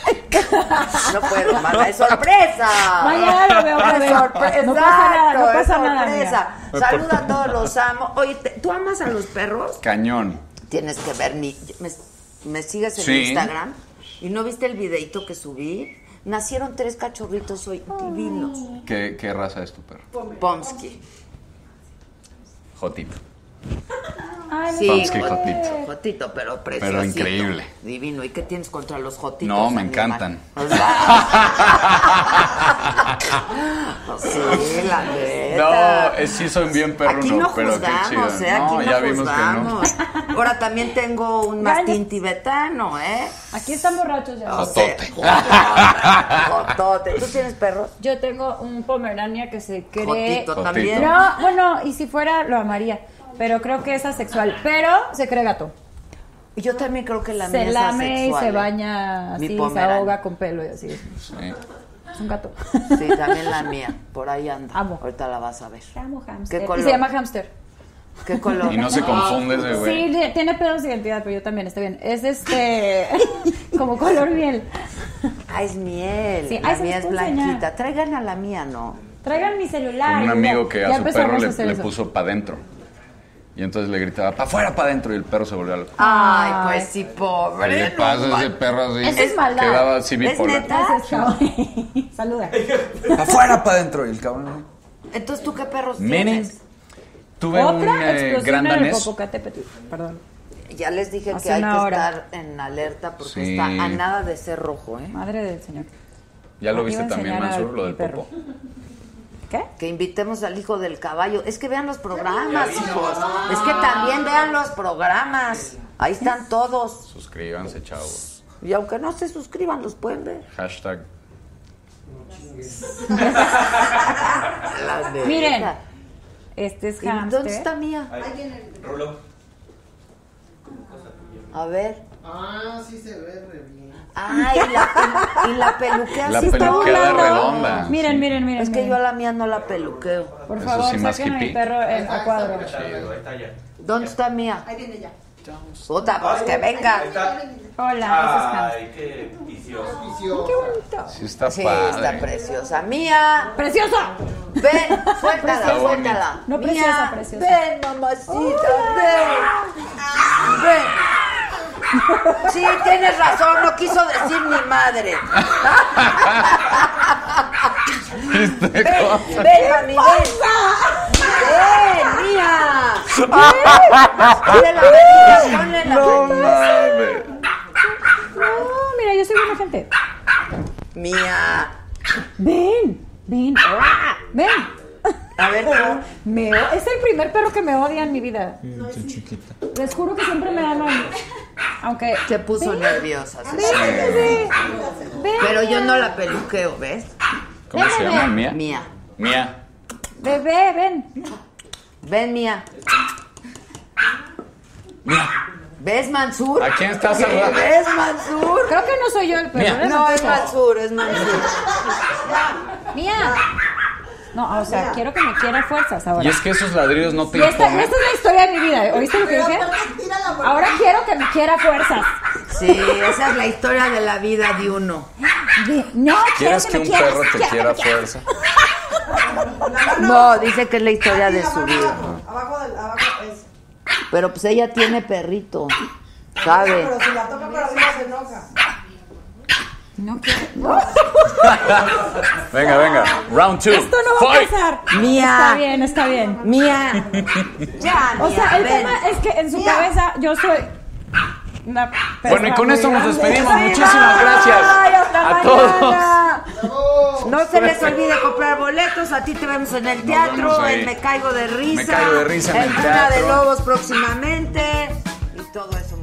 No puedo, mana. Es sorpresa. Mañana lo veo otra Es vez. sorpresa. No pasa nada, no Exacto, es pasa nada, sorpresa. Saluda a todos los amo. Oye, ¿te- ¿tú amas a los perros? Cañón. Tienes que ver mi... ¿Me, me sigues en Sí. Instagram? ¿Y no viste el videito que subí? Nacieron tres cachorritos hoy divinos. ¿Qué, qué raza es tu perro? Pomsky. Jotito. Ay, Sí, Jotito. Jotito, pero precioso. increíble. Divino. ¿Y qué tienes contra los jotitos? No, me animal? encantan. O sea- sí, la neta. No, sí soy bien perro, Aquí no, pero qué juzgamos, chido. ¿eh? Aquí no, no, ya vimos juzgamos. que no. Ahora también tengo un mastín tibetano, ¿eh? Aquí están borrachos ya. Jotote. Jotote. ¿Tú tienes perros? Yo tengo un Pomerania que se cree. Jotito Jotito. también. No, bueno, y si fuera, lo amaría. Pero creo que es asexual. Pero se cree gato. Y Yo también creo que la mía se es lame y asexual, se ¿eh? baña Mi así, se ahoga con pelo y así. Sí. Es un gato. Sí, también la mía. Por ahí anda. Amo. Ahorita la vas a ver. Amo hamster. ¿Qué Y se llama hamster. ¿Qué color? Y no se confunde ese Sí, güey. le- tiene pedos de identidad, pero yo también, está bien. Es este. como color miel. Ah, es miel. Sí, la ay, se mía es puedo enseñar. blanquita. Traigan a la mía, ¿no? Traigan mi celular. Un amigo que ya a su perro le, le puso pa' dentro. Y entonces le gritaba, pa' afuera, pa' adentro. Y el perro se volvió loco. Ay, Ay. pues sí, pobre. ¿Qué le pasa a ese perro así? Eso es maldad. Quedaba así ¿Es bipolar. neta? Ese es. Saluda. Pa' afuera, pa' adentro. Y el cabrón. Entonces, ¿tú qué perros Menem. tienes? Tuve un Otra eh, explosión gran danés. Perdón. Ya les dije Hace que hay que hora. estar en alerta porque Sí. está a nada de ser rojo, ¿eh? Madre del señor. ¿Ya lo viste también, Mansur, lo del perro. popo? ¿Qué? Que invitemos al hijo del caballo. Es que vean los programas, hijos. Es que también vean los programas. Ahí están todos. Suscríbanse, chavos. Y aunque no se suscriban, los pueden ver. Hashtag. Miren. Este es ¿Y hamster. ¿Dónde está mía? Rulo. A ver. Ah, sí se ve bien. Ay, la, y la peluquea La sí está peluqueada volando. redonda. Miren, sí. miren, miren. Es que miren. yo a la mía no la peluqueo. Por Eso favor, sí, saquen a mi perro en, a cuadro. Ahí está ya. ¿Dónde está mía? Ahí viene ya. Puta, pues que venga. Hola. Ay, qué vicioso. Viciosa. Sí está Sí, padre. está preciosa. Mía, ¡Preciosa! ven, suéltala, Está suéltala. No, Mía, preciosa, preciosa. Ven, mamacita, ven. Ven. Sí, tienes razón, no quiso decir mi madre. Este Ven, cosa. ven, mami, ven. Ven, mía. Ponle la manita, ponle la No mames. No, mira, yo soy buena gente. Mía. Ven, ven. Ven. A ver, tú. Me es el primer perro que me odia en mi vida. Les juro que siempre me aman. Aunque. Se puso Ven, nerviosa. se Ven. Pero yo no la peluqueo, ¿ves? ¿Cómo se llama? ¿Mía? Mía. Mía. Bebé, ven. Ven, Mía. ¿Ves, Mansur? ¿A quién estás ¿Qué saludando? ¿Ves, Mansur? Creo que no soy yo el perro. Mía. ¿eh? No, es Mansur, es Mansur. Mía. No, o sea, quiero que me quiera fuerzas ahora. Y es que esos ladridos no te Y esta, esta es la historia de mi vida. ¿Oíste lo que Pero dije? Ahora quiero que me quiera fuerzas. Sí, esa es la historia de la vida de uno. De- no, ¿Quieres que me un perro te quiero que quiera a me quiera. fuerza? No, dice que es la historia de su vida. Abajo, abajo del, abajo es. Pero pues ella tiene perrito, ¿sabe? Pero si la toca para arriba se enoja. No quiero. Venga, venga. Round two. Esto no va a pasar. Mía. Está bien, está bien. Mía. Ya, O sea, Mía, el ven. tema es que en su cabeza yo soy una Bueno, y con esto nos despedimos. Ay, Muchísimas gracias hasta a todos. mañana. No se les olvide comprar boletos. A ti te vemos en el teatro. En Me Caigo de Risa. Me Caigo de Risa en el Cuna de. Lobos próximamente. Y todo eso.